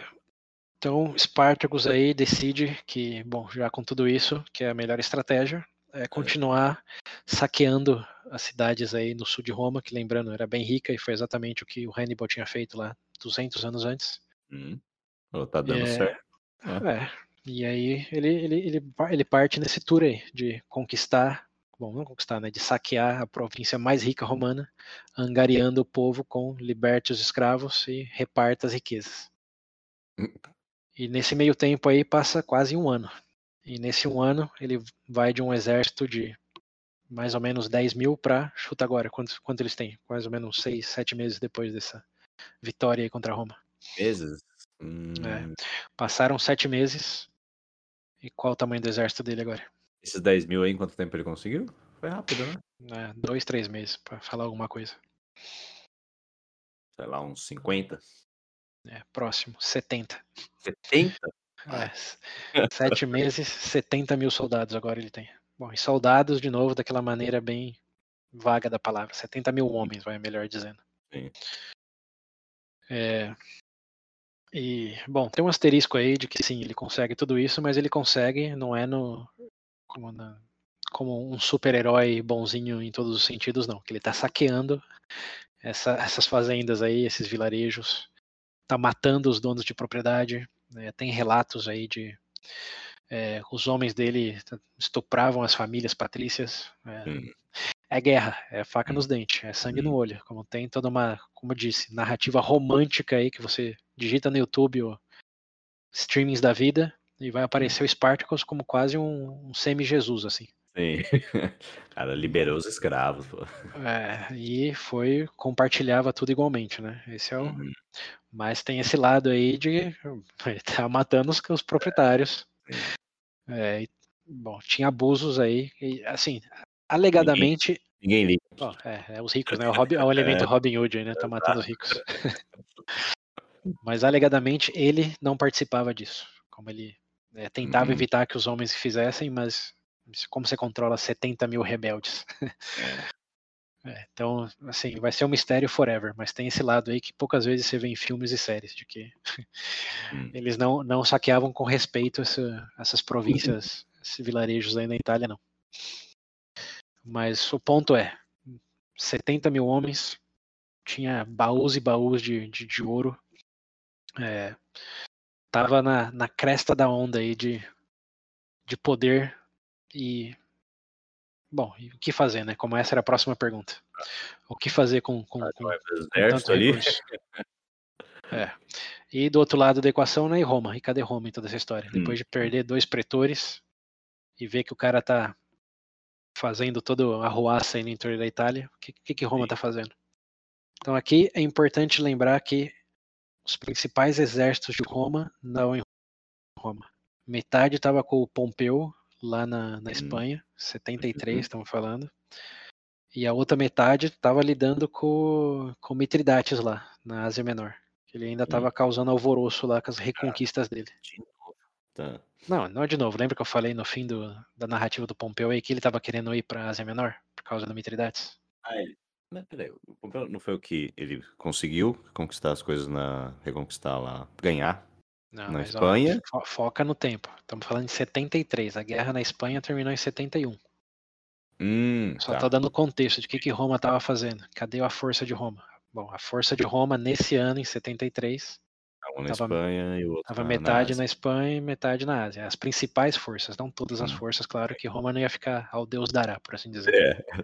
Speaker 2: Então, Spartacus aí decide que, bom, já com tudo isso, que é a melhor estratégia, é continuar saqueando as cidades aí no sul de Roma, que lembrando, era bem rica e foi exatamente o que o Hannibal tinha feito lá 200 anos antes.
Speaker 1: Hum. Oh, tá dando é, certo.
Speaker 2: É. E aí ele, ele, ele, ele parte nesse tour aí de conquistar, bom, não conquistar, né, de saquear a província mais rica romana, angariando o povo com liberte os escravos e reparta as riquezas. E nesse meio tempo aí passa quase um ano. E nesse um ano ele vai de um exército de mais ou menos 10 mil para, chuta agora, quanto, quanto eles têm? Mais ou menos 6, 7 meses depois dessa vitória aí contra Roma.
Speaker 1: Meses?
Speaker 2: Hum... É. Passaram sete meses. E qual o tamanho do exército dele agora?
Speaker 1: Esses 10 mil aí, em quanto tempo ele conseguiu? Foi rápido, né?
Speaker 2: É, dois, três meses, para falar alguma coisa.
Speaker 1: Sei lá, uns 50.
Speaker 2: É, próximo, 70.
Speaker 1: 70?
Speaker 2: É, sete meses, 70 mil soldados agora ele tem. Bom, e soldados, de novo, daquela maneira bem vaga da palavra. 70 mil homens, vai melhor dizendo.
Speaker 1: Sim.
Speaker 2: É, e, bom, tem um asterisco aí de que sim, ele consegue tudo isso, mas ele consegue, não é no. Como, na, como um super-herói bonzinho em todos os sentidos, não. Que ele tá saqueando essa, essas fazendas aí, esses vilarejos, tá matando os donos de propriedade. Né? Tem relatos aí de é, os homens dele estupravam as famílias patrícias. É, hum. É guerra, é faca nos dentes, é sangue no olho. Como tem toda uma, como eu disse, narrativa romântica aí que você digita no YouTube o streamings da vida e vai aparecer o Spartacus como quase um, um semi-Jesus, assim.
Speaker 1: Sim. Cara, liberou os escravos, pô.
Speaker 2: É, e foi, compartilhava tudo igualmente, né? Esse é o. Uhum. Mas tem esse lado aí de tá matando os, os proprietários. É, e, bom, tinha abusos aí, e, assim, alegadamente.
Speaker 1: Ninguém, ninguém liga.
Speaker 2: Bom, é, é, os ricos, né? O, Robin, é o elemento é. Robin Hood aí, né? Tá matando os ricos. Mas alegadamente ele não participava disso. Como ele é, tentava uhum. evitar que os homens fizessem, mas como você controla 70 mil rebeldes? É, então, assim, vai ser um mistério forever, mas tem esse lado aí que poucas vezes você vê em filmes e séries, de que hum. eles não, não saqueavam com respeito essa, essas províncias, esses vilarejos aí na Itália, não. Mas o ponto é, 70 mil homens, tinha baús e baús de, de, de ouro, é, tava na, na cresta da onda aí de, de poder e Bom, e o que fazer, né? Como essa era a próxima pergunta. O que fazer com, com, com, com tanto ali? É. E do outro lado da equação, né? E Roma. E cadê Roma em toda essa história? Hum. Depois de perder dois pretores e ver que o cara tá fazendo toda a ruaça aí no interior da Itália, o que, que, que Roma Sim. tá fazendo? Então aqui é importante lembrar que os principais exércitos de Roma não em Roma. Metade estava com o Pompeu lá na, na hum. Espanha, 73 uhum. estamos falando. E a outra metade estava lidando com, com Mitridates lá, na Ásia Menor. Ele ainda estava causando alvoroço lá com as reconquistas dele. Tá. Não, não de novo. Lembra que eu falei no fim do, da narrativa do Pompeu aí que ele estava querendo ir para a Ásia Menor por causa do Mitridates?
Speaker 1: Ah, ele... Mas peraí, o Pompeu não foi o que ele conseguiu conquistar as coisas na. reconquistar lá, ganhar não, na Espanha.
Speaker 2: Ó, foca no tempo. Estamos falando de 73. A guerra na Espanha terminou em 71.
Speaker 1: Hum,
Speaker 2: Só tá. tô dando contexto de que, que Roma estava fazendo. Cadê a força de Roma? Bom, a força de Roma nesse ano, em 73,
Speaker 1: um na tava, Espanha e o outro
Speaker 2: tava metade na, na, Espanha e metade na Ásia. As principais forças, não todas as hum. forças, claro que Roma não ia ficar ao Deus dará, por assim dizer.
Speaker 1: É.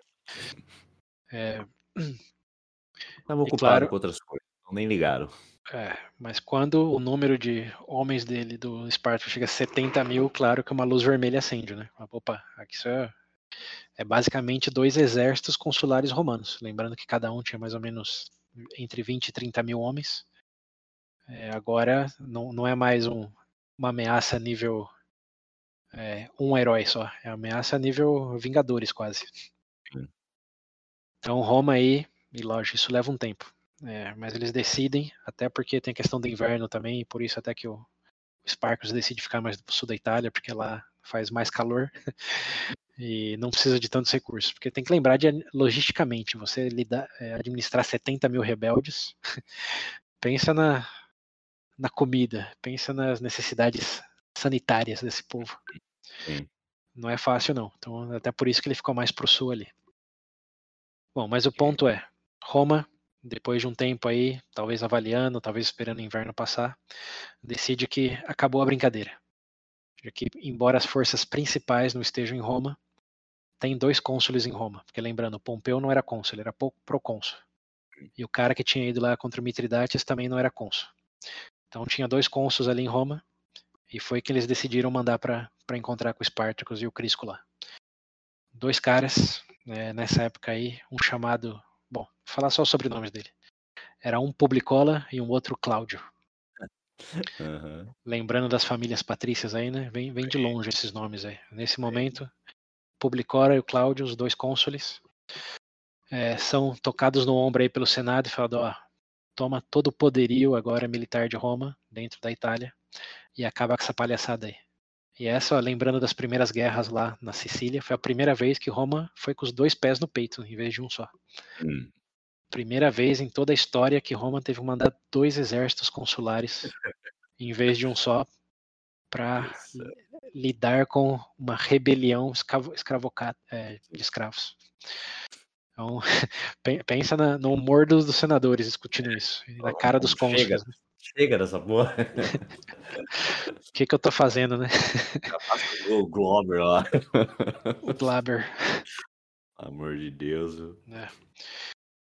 Speaker 2: é...
Speaker 1: Estavam ocupados claro, com outras coisas, nem ligaram.
Speaker 2: É, mas quando o número de homens dele do Esparta chega a 70 mil, claro que uma luz vermelha acende, né? Opa, aqui isso é, é basicamente dois exércitos consulares romanos. Lembrando que cada um tinha mais ou menos entre 20 e 30 mil homens. É, agora não, não é mais um, uma ameaça nível é, um herói só. É ameaça nível Vingadores, quase. Sim. Então, Roma aí, e lógico, isso leva um tempo. É, mas eles decidem, até porque tem a questão do inverno também, e por isso até que o, o Sparkus decide ficar mais do sul da Itália, porque lá faz mais calor e não precisa de tantos recursos. Porque tem que lembrar de logisticamente, você lidar, é, administrar 70 mil rebeldes, pensa na, na comida, pensa nas necessidades sanitárias desse povo. Sim. Não é fácil não. Então até por isso que ele ficou mais pro sul ali. Bom, mas o ponto é, Roma, depois de um tempo aí, talvez avaliando, talvez esperando o inverno passar, decide que acabou a brincadeira. Já que, embora as forças principais não estejam em Roma, tem dois cônsules em Roma. Porque lembrando, Pompeu não era cônsul, ele era procônsul. E o cara que tinha ido lá contra Mitridates também não era cônsul. Então tinha dois cônsuls ali em Roma, e foi que eles decidiram mandar para encontrar com o Spartacus e o Crisco lá. Dois caras né, nessa época aí, um chamado. Bom, vou falar só os sobrenomes dele. Era um Publicola e um outro Cláudio. Uhum. Lembrando das famílias patrícias aí, né? Vem, vem de longe esses nomes aí. Nesse momento, Publicora e o Cláudio, os dois cônsules, é, são tocados no ombro aí pelo Senado e falado, ó, toma todo o poderio agora militar de Roma, dentro da Itália, e acaba com essa palhaçada aí. E essa, lembrando das primeiras guerras lá na Sicília, foi a primeira vez que Roma foi com os dois pés no peito, em vez de um só. Hum. Primeira vez em toda a história que Roma teve que mandar dois exércitos consulares em vez de um só para lidar com uma rebelião escravo, é, de escravos. Então, pensa na, no humor dos, dos, senadores discutindo isso, na cara dos cônsules. Né?
Speaker 1: Chega dessa porra.
Speaker 2: O que, que eu tô fazendo, né?
Speaker 1: O Glober lá.
Speaker 2: O Glaber.
Speaker 1: Amor de Deus.
Speaker 2: É.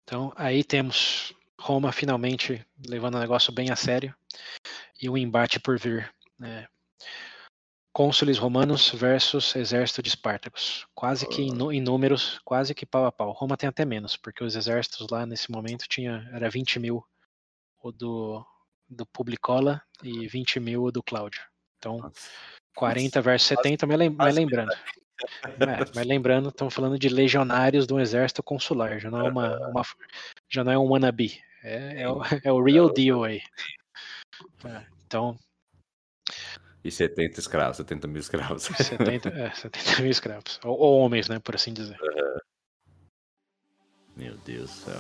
Speaker 2: Então, aí temos Roma finalmente levando o negócio bem a sério e um embate por vir. Né? Cônsules romanos versus exército de Espartacos. Quase que em, em, números, quase que pau a pau. Roma tem até menos, porque os exércitos lá nesse momento tinha era 20 mil. O do do Publicola e 20 mil do Cláudio. Então, 40 versus 70, mas, mas lembrando. É, mas lembrando, estamos falando de legionários de um exército consular, já não é uma, uma já não é um wannabe, é, é, o, é o real deal aí. É, então.
Speaker 1: E 70 escravos, 70 mil escravos.
Speaker 2: 70, é, 70 mil escravos. Ou, ou, homens, né, por assim dizer.
Speaker 1: Meu Deus do céu.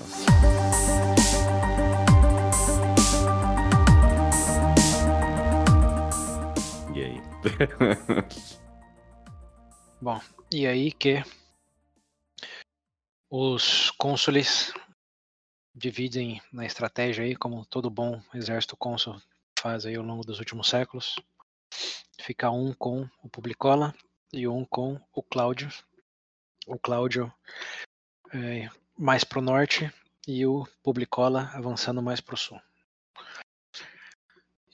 Speaker 1: E aí?
Speaker 2: Bom, e aí que os cônsules dividem na estratégia aí, como todo bom exército cônsul faz aí ao longo dos últimos séculos. Fica um com o Publicola e um com o Cláudio. O Cláudio é, mais para o norte e o Publicola avançando mais para o sul.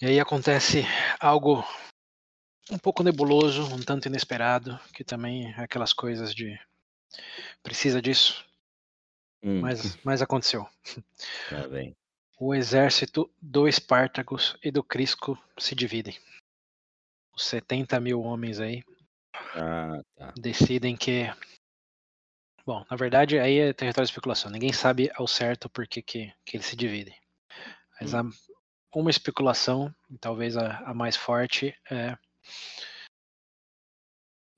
Speaker 2: E aí acontece algo um pouco nebuloso, um tanto inesperado, que também é aquelas coisas de precisa disso. Hum. Mas, mas aconteceu.
Speaker 1: Tá bem.
Speaker 2: O exército do Espartacus e do Crisco se dividem. Os 70 mil homens aí
Speaker 1: ah, tá.
Speaker 2: decidem que. Bom, na verdade, aí é território de especulação. Ninguém sabe ao certo por que, que, que eles se dividem. Mas hum. há uma especulação, talvez a, a mais forte, é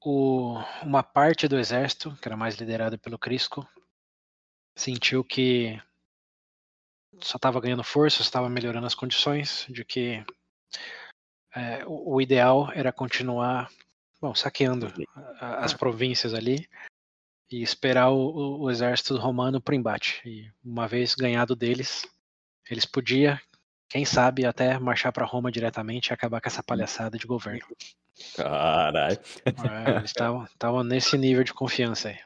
Speaker 2: o, uma parte do exército, que era mais liderada pelo Crisco, sentiu que só estava ganhando força, estava melhorando as condições, de que é, o, o, ideal era continuar, bom, saqueando a, as ah. províncias ali e esperar o, o exército romano para o embate. E uma vez ganhado deles, eles podiam quem sabe até marchar para Roma diretamente e acabar com essa hum. palhaçada de governo.
Speaker 1: Caralho.
Speaker 2: É, eles estavam nesse nível de confiança aí.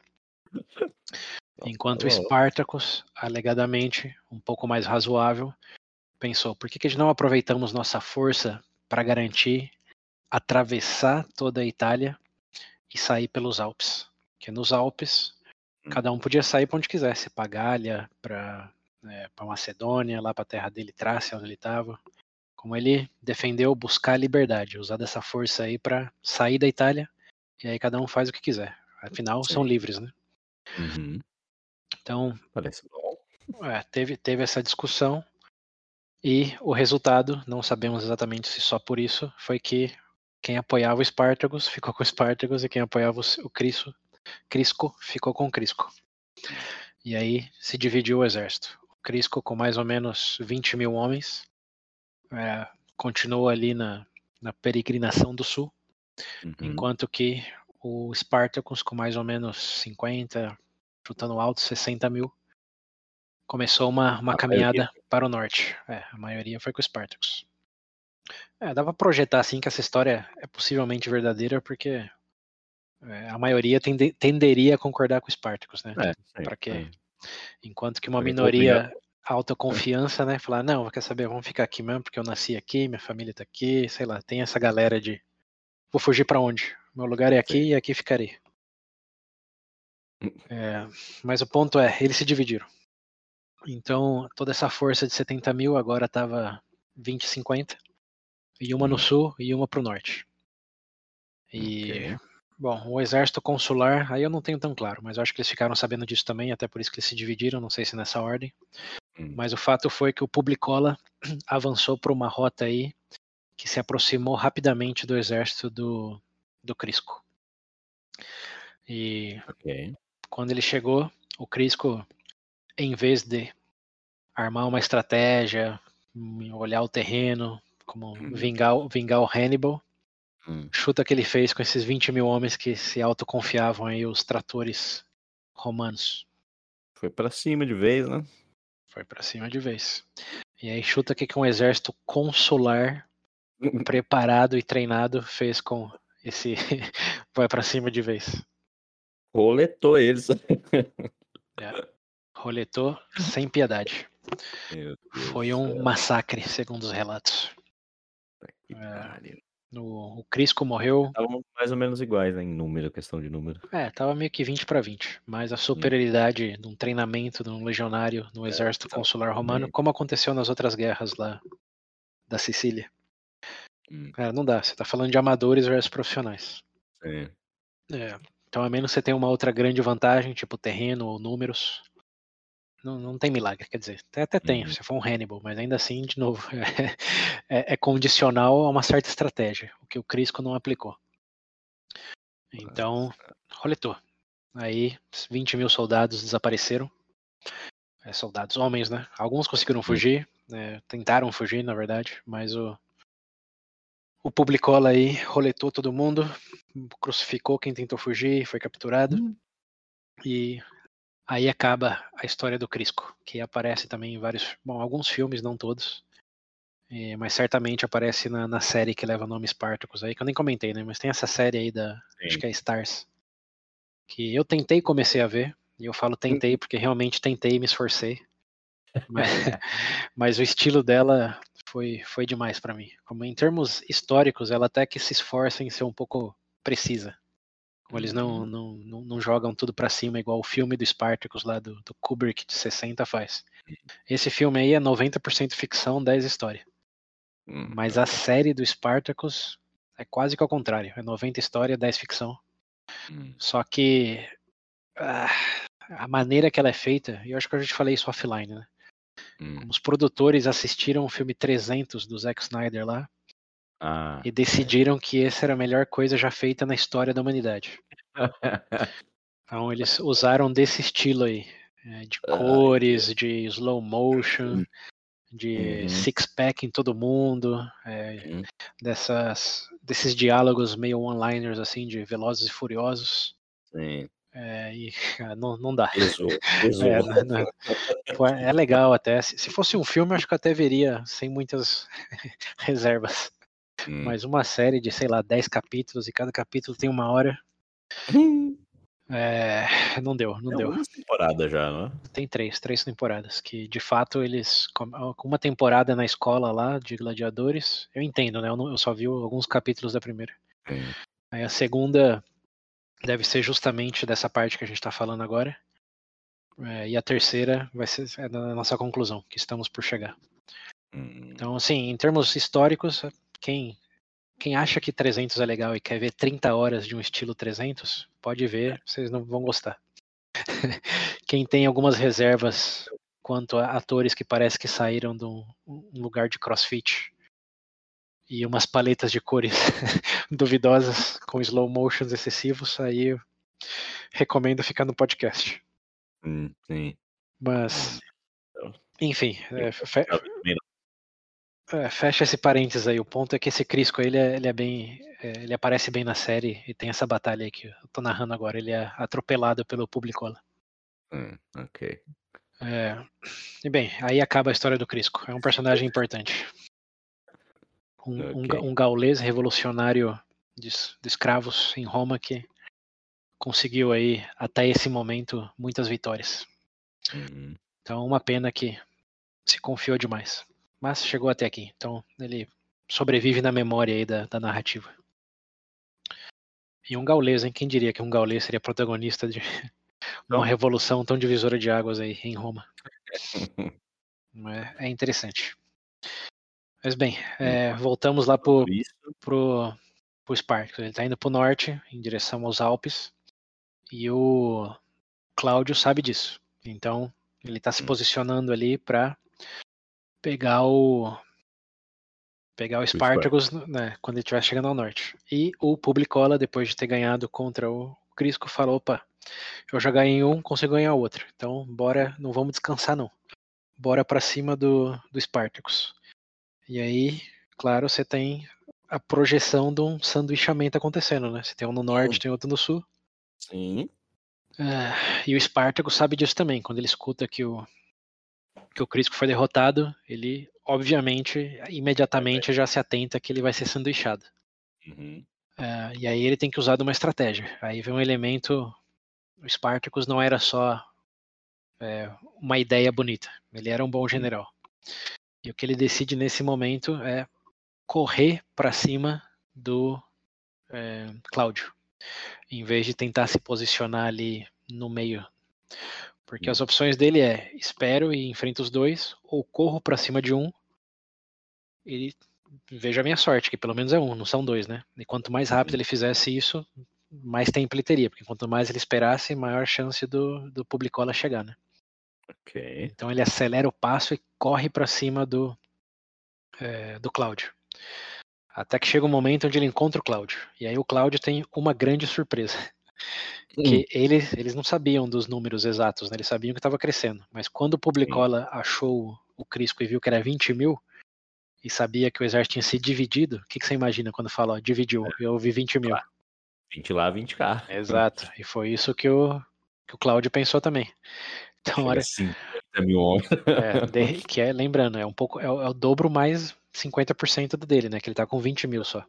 Speaker 2: Enquanto o Spartacus, alegadamente, um pouco mais razoável, pensou: por que, que não aproveitamos nossa força para garantir atravessar toda a Itália e sair pelos Alpes? Porque nos Alpes, hum. cada um podia sair para onde quisesse, para Gália, para é, para Macedônia, lá para a terra dele, Trácia, onde ele estava. Como ele defendeu buscar a liberdade, usar dessa força aí para sair da Itália e aí cada um faz o que quiser. Afinal, Sim. são livres, né?
Speaker 1: Uhum.
Speaker 2: Então,
Speaker 1: parece bom.
Speaker 2: É, teve, teve essa discussão e o resultado, não sabemos exatamente se só por isso, foi que quem apoiava o Spartacus ficou com o Spartacus e quem apoiava o Crisco, Crisco ficou com o Crisco. E aí se dividiu o exército. O Crisco, com mais ou menos 20 mil homens, é, continuou ali na, na peregrinação do sul, uhum. enquanto que o Spartacus, com mais ou menos 50, chutando alto, 60 mil, começou uma, uma caminhada maioria. para o norte. É, a maioria foi com o Spartacus. É, dá pra projetar assim que essa história é possivelmente verdadeira, porque é, a maioria tende, tenderia a concordar com o Spartacus, né? É, para que, enquanto que uma minoria alta confiança, né? Falar, não, quer saber, vamos ficar aqui mesmo, porque eu nasci aqui, minha família tá aqui, sei lá, tem essa galera de vou fugir para onde? Meu lugar é aqui e aqui ficarei. É, mas o ponto é, eles se dividiram. Então, toda essa força de 70 mil agora estava 20, 50. E uma no hum. sul e uma para o norte. E, okay. bom, o exército consular, aí eu não tenho tão claro, mas eu acho que eles ficaram sabendo disso também, até por isso que eles se dividiram, não sei se nessa ordem. Hum. Mas o fato foi que o Publicola avançou para uma rota aí que se aproximou rapidamente do exército do, do Crisco. E
Speaker 1: okay.
Speaker 2: quando ele chegou, o Crisco, em vez de armar uma estratégia, olhar o terreno, como uhum. vingar, vingar o Hannibal. Hum. Chuta que ele fez com esses 20 mil homens que se autoconfiavam aí, os tratores romanos.
Speaker 1: Foi para cima de vez, né?
Speaker 2: Foi para cima de vez. E aí chuta que um exército consular preparado e treinado fez com esse vai para cima de vez.
Speaker 1: Roletou eles.
Speaker 2: é. Roletou sem piedade. Foi um massacre, segundo os relatos. É, no, o Crisco morreu.
Speaker 1: Estavam mais ou menos iguais né, em número, questão de número.
Speaker 2: É, tava meio que 20 para 20. Mas a superioridade hum. de um treinamento de um legionário no é, exército consular romano, bem. como aconteceu nas outras guerras lá da Sicília. Hum. É, não dá. Você tá falando de amadores versus profissionais.
Speaker 1: Sim.
Speaker 2: É, então, a menos você tem uma outra grande vantagem, tipo terreno ou números, não, não tem milagre, quer dizer, até, até tem, uhum. se for um Hannibal, mas ainda assim, de novo, é, é, condicional a uma certa estratégia, o que o Crisco não aplicou. Então, roletou. Aí, 20 mil soldados desapareceram. É, soldados homens, né? Alguns conseguiram fugir, né? tentaram fugir, na verdade, mas o, o Publicola aí roletou todo mundo, crucificou quem tentou fugir, foi capturado. Uhum. E Aí acaba a história do Crisco, que aparece também em vários, bom, alguns filmes, não todos, é, mas certamente aparece na, na, série que leva o nome Spartacus aí, que eu nem comentei, né? Mas tem essa série aí da, Sim. acho que é Stars, que eu tentei comecei a ver, e eu falo tentei porque realmente tentei e me esforcei, mas, mas, o estilo dela foi, foi demais para mim. Como em termos históricos, ela até que se esforça em ser um pouco precisa. Como eles não, uhum. não, não, não jogam tudo para cima, igual o filme do Spartacus lá do, do Kubrick de 60 faz. Esse filme aí é 90% ficção, 10 história. Uhum. Mas a série do Spartacus é quase que ao contrário. É 90 história, 10 ficção. Só que ah, a maneira que ela é feita, e eu acho que eu já te falei isso offline, né? Os produtores assistiram o filme 300 do Zack Snyder lá
Speaker 1: ah,
Speaker 2: e decidiram é. que essa era a melhor coisa já feita na história da humanidade. então eles usaram desse estilo aí, é, de cores, de slow motion, hum. de uhum. six pack em todo mundo, é, uhum. dessas, desses diálogos meio one-liners assim de Velozes e Furiosos.
Speaker 1: Sim.
Speaker 2: É, e não, não dá. É, não, não. é, legal até. Se fosse um filme, acho que eu até veria sem muitas reservas. Hum. Mas uma série de, sei lá, 10 capítulos e cada capítulo tem uma hora. Hum. É, não deu, não é deu.
Speaker 1: temporada já, não é?
Speaker 2: Tem três, três temporadas. Que de fato eles. Uma temporada na escola lá de gladiadores, eu entendo, né? Eu, não, eu só vi alguns capítulos da primeira. Hum. Aí a segunda deve ser justamente dessa parte que a gente tá falando agora. É, e a terceira vai ser é a nossa conclusão, que estamos por chegar. Hum. Então, assim, em termos históricos, quem quem acha que 300 é legal e quer ver 30 horas de um estilo 300, pode ver, vocês não vão gostar. quem tem algumas reservas quanto a atores que parece que saíram de um, um lugar de crossfit e umas paletas de cores duvidosas com slow motions excessivos, aí recomendo ficar no podcast.
Speaker 1: Hum, sim.
Speaker 2: Mas, então, enfim, é, fe... é, fecha esse parênteses aí. O ponto é que esse Crisco ele é, ele é bem. É, ele aparece bem na série e tem essa batalha aí que eu tô narrando agora. Ele é atropelado pelo público lá.
Speaker 1: Hum, ok.
Speaker 2: É, e bem, aí acaba a história do Crisco. É um personagem importante. Um, okay. um, um gaulês revolucionário de, de escravos em Roma que conseguiu aí até esse momento muitas vitórias.
Speaker 1: Uhum.
Speaker 2: Então uma pena que se confiou demais, mas chegou até aqui. Então ele sobrevive na memória aí da, da narrativa. E um gaulês, hein? Quem diria que um gaulês seria protagonista de uma revolução tão divisora de águas aí em Roma? é, é interessante. Mas bem, é, voltamos lá pro, pro, pro Sparks. Ele está indo pro norte, em direção aos Alpes. E o Cláudio sabe disso. Então, ele está se hum. posicionando ali para pegar o pegar o Spartacus né, quando ele estiver chegando ao norte. E o Publicola, depois de ter ganhado contra o Crisco, falou: opa, eu já ganhei um, consigo ganhar outro. Então, bora, não vamos descansar não. Bora para cima do, do Spartacus. E aí, claro, você tem a projeção de um sanduichamento acontecendo, né? Você tem um no norte, tem outro no sul.
Speaker 1: Sim.
Speaker 2: É, e o Espartaco sabe disso também. Quando ele escuta que o, que o Crisco foi derrotado, ele, obviamente, imediatamente já se atenta que ele vai ser sanduichado.
Speaker 1: Uhum.
Speaker 2: É, e aí ele tem que usar de uma estratégia. Aí vem um elemento. O Spartacus não era só é, uma ideia bonita, ele era um bom general. E o que ele decide nesse momento é correr para cima do é, Cláudio em vez de tentar se posicionar ali no meio. Porque as opções dele é espero e enfrento os dois, ou corro para cima de um e veja a minha sorte, que pelo menos é um, não são dois, né? E quanto mais rápido ele fizesse isso, mais tempo ele teria, porque quanto mais ele esperasse, maior chance do, do Publicola chegar, né?
Speaker 1: Ok.
Speaker 2: Então ele acelera o passo e corre para cima do, é, do Cláudio. Até que chega um momento onde ele encontra o Cláudio. E aí o Cláudio tem uma grande surpresa. Hum. Que eles, eles não sabiam dos números exatos, né? Eles sabiam que estava crescendo. Mas quando o Publicola Sim. achou o Crisco e viu que era 20 mil, e sabia que o exército tinha se dividido, o que, que você imagina quando fala, ó, dividiu? É. Eu ouvi 20 mil.
Speaker 1: 20 lá, 20 cá.
Speaker 2: Exato. E foi isso que o, que o Cláudio pensou também. Então, olha.
Speaker 1: 50 mil homens.
Speaker 2: É, que é, lembrando, é um pouco. É o, é o dobro mais 50% do dele, né? Que ele tá com 20 mil só.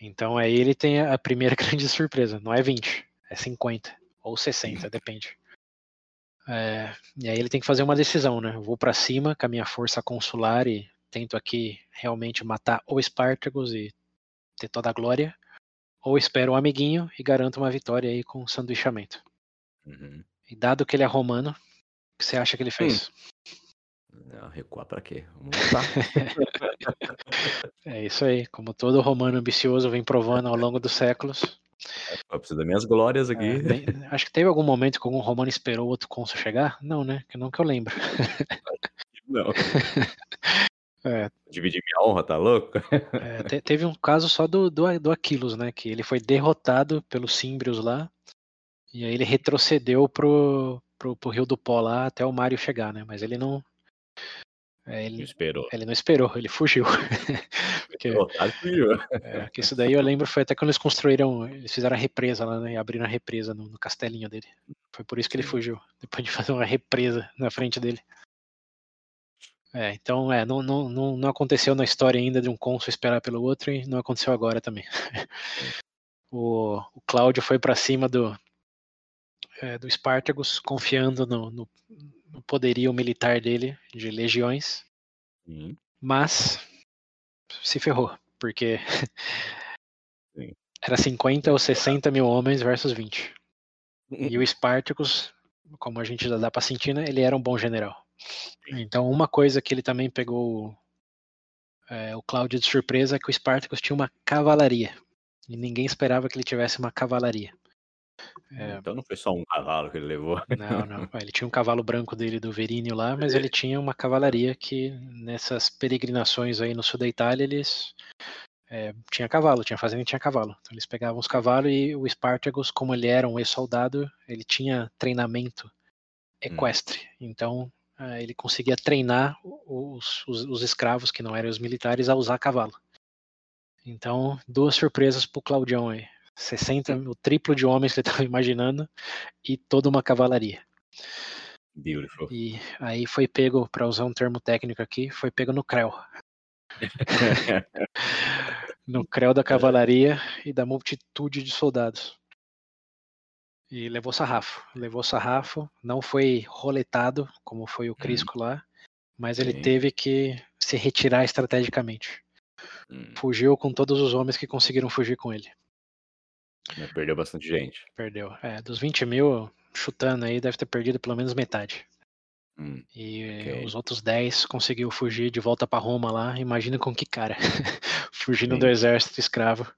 Speaker 2: Então aí ele tem a primeira grande surpresa. Não é 20, é 50 ou 60, depende. É, e aí ele tem que fazer uma decisão, né? Eu vou para cima com a minha força consular e tento aqui realmente matar o Spartacus e ter toda a glória, ou espero um amiguinho e garanto uma vitória aí com sanduichamento.
Speaker 1: Uhum.
Speaker 2: E dado que ele é romano, o que você acha que ele fez? Hum.
Speaker 1: Não, recuar pra quê? Vamos voltar.
Speaker 2: é isso aí. Como todo romano ambicioso vem provando ao longo dos séculos.
Speaker 1: Eu preciso das minhas glórias aqui.
Speaker 2: É, bem, acho que teve algum momento que algum romano esperou outro cônsul chegar? Não, né? Que não que eu lembro.
Speaker 1: Não. É. Dividir minha honra, tá louco?
Speaker 2: É, te, teve um caso só do, do, do Aquilos, né? Que ele foi derrotado pelos Símbrios lá. E aí ele retrocedeu pro, pro, pro Rio do Pó lá até o Mário chegar, né? Mas ele não, é, ele,
Speaker 1: não esperou.
Speaker 2: Ele não esperou, ele fugiu.
Speaker 1: porque, fugiu.
Speaker 2: É, que isso daí eu lembro foi até quando eles construíram, eles fizeram a represa lá, né, abriram a represa no, no, castelinho dele. Foi por isso que ele fugiu, depois de fazer uma represa na frente dele. É, então é, não, não, não, não aconteceu na história ainda de um cônsul esperar pelo outro e não aconteceu agora também. o, o Cláudio foi para cima do, é, do Spartacus, confiando no, no, no poderio militar dele, de legiões.
Speaker 1: Sim.
Speaker 2: Mas se ferrou, porque
Speaker 1: Sim.
Speaker 2: era 50 ou 60 mil homens versus 20. E o Spartacus, como a gente já dá pra sentir, né, ele era um bom general. Então, uma coisa que ele também pegou é, o Cláudio de surpresa que o Spartacus tinha uma cavalaria. E ninguém esperava que ele tivesse uma cavalaria.
Speaker 1: É... Então não foi só um cavalo que ele levou.
Speaker 2: Não, não. Ele tinha um cavalo branco dele do Verínio lá, mas ele tinha uma cavalaria que nessas peregrinações aí no sul da Itália eles é, tinha cavalo, tinha fazenda e tinha cavalo. Então eles pegavam os cavalos e o Spartacus, como ele era um ex-soldado, ele tinha treinamento equestre. Hum. Então é, ele conseguia treinar os, os, os, escravos, que não eram os militares, a usar cavalo. Então, duas surpresas pro Claudião aí. 60, o triplo de homens que ele estava imaginando e toda uma cavalaria.
Speaker 1: Beautiful.
Speaker 2: E aí foi pego, para usar um termo técnico aqui, foi pego no creu. no creu da cavalaria e da multitude de soldados. E levou sarrafo. Levou sarrafo, não foi roletado, como foi o hum. Crisco hum. lá, mas ele Sim. teve que se retirar estrategicamente. Hum. Fugiu com todos os homens que conseguiram fugir com ele.
Speaker 1: Perdeu bastante gente.
Speaker 2: Perdeu. É, dos 20 mil, chutando aí, deve ter perdido pelo menos metade.
Speaker 1: Hum,
Speaker 2: e okay. os outros 10 conseguiu fugir de volta para Roma lá. Imagina com que cara. Fugindo Sim. do exército escravo.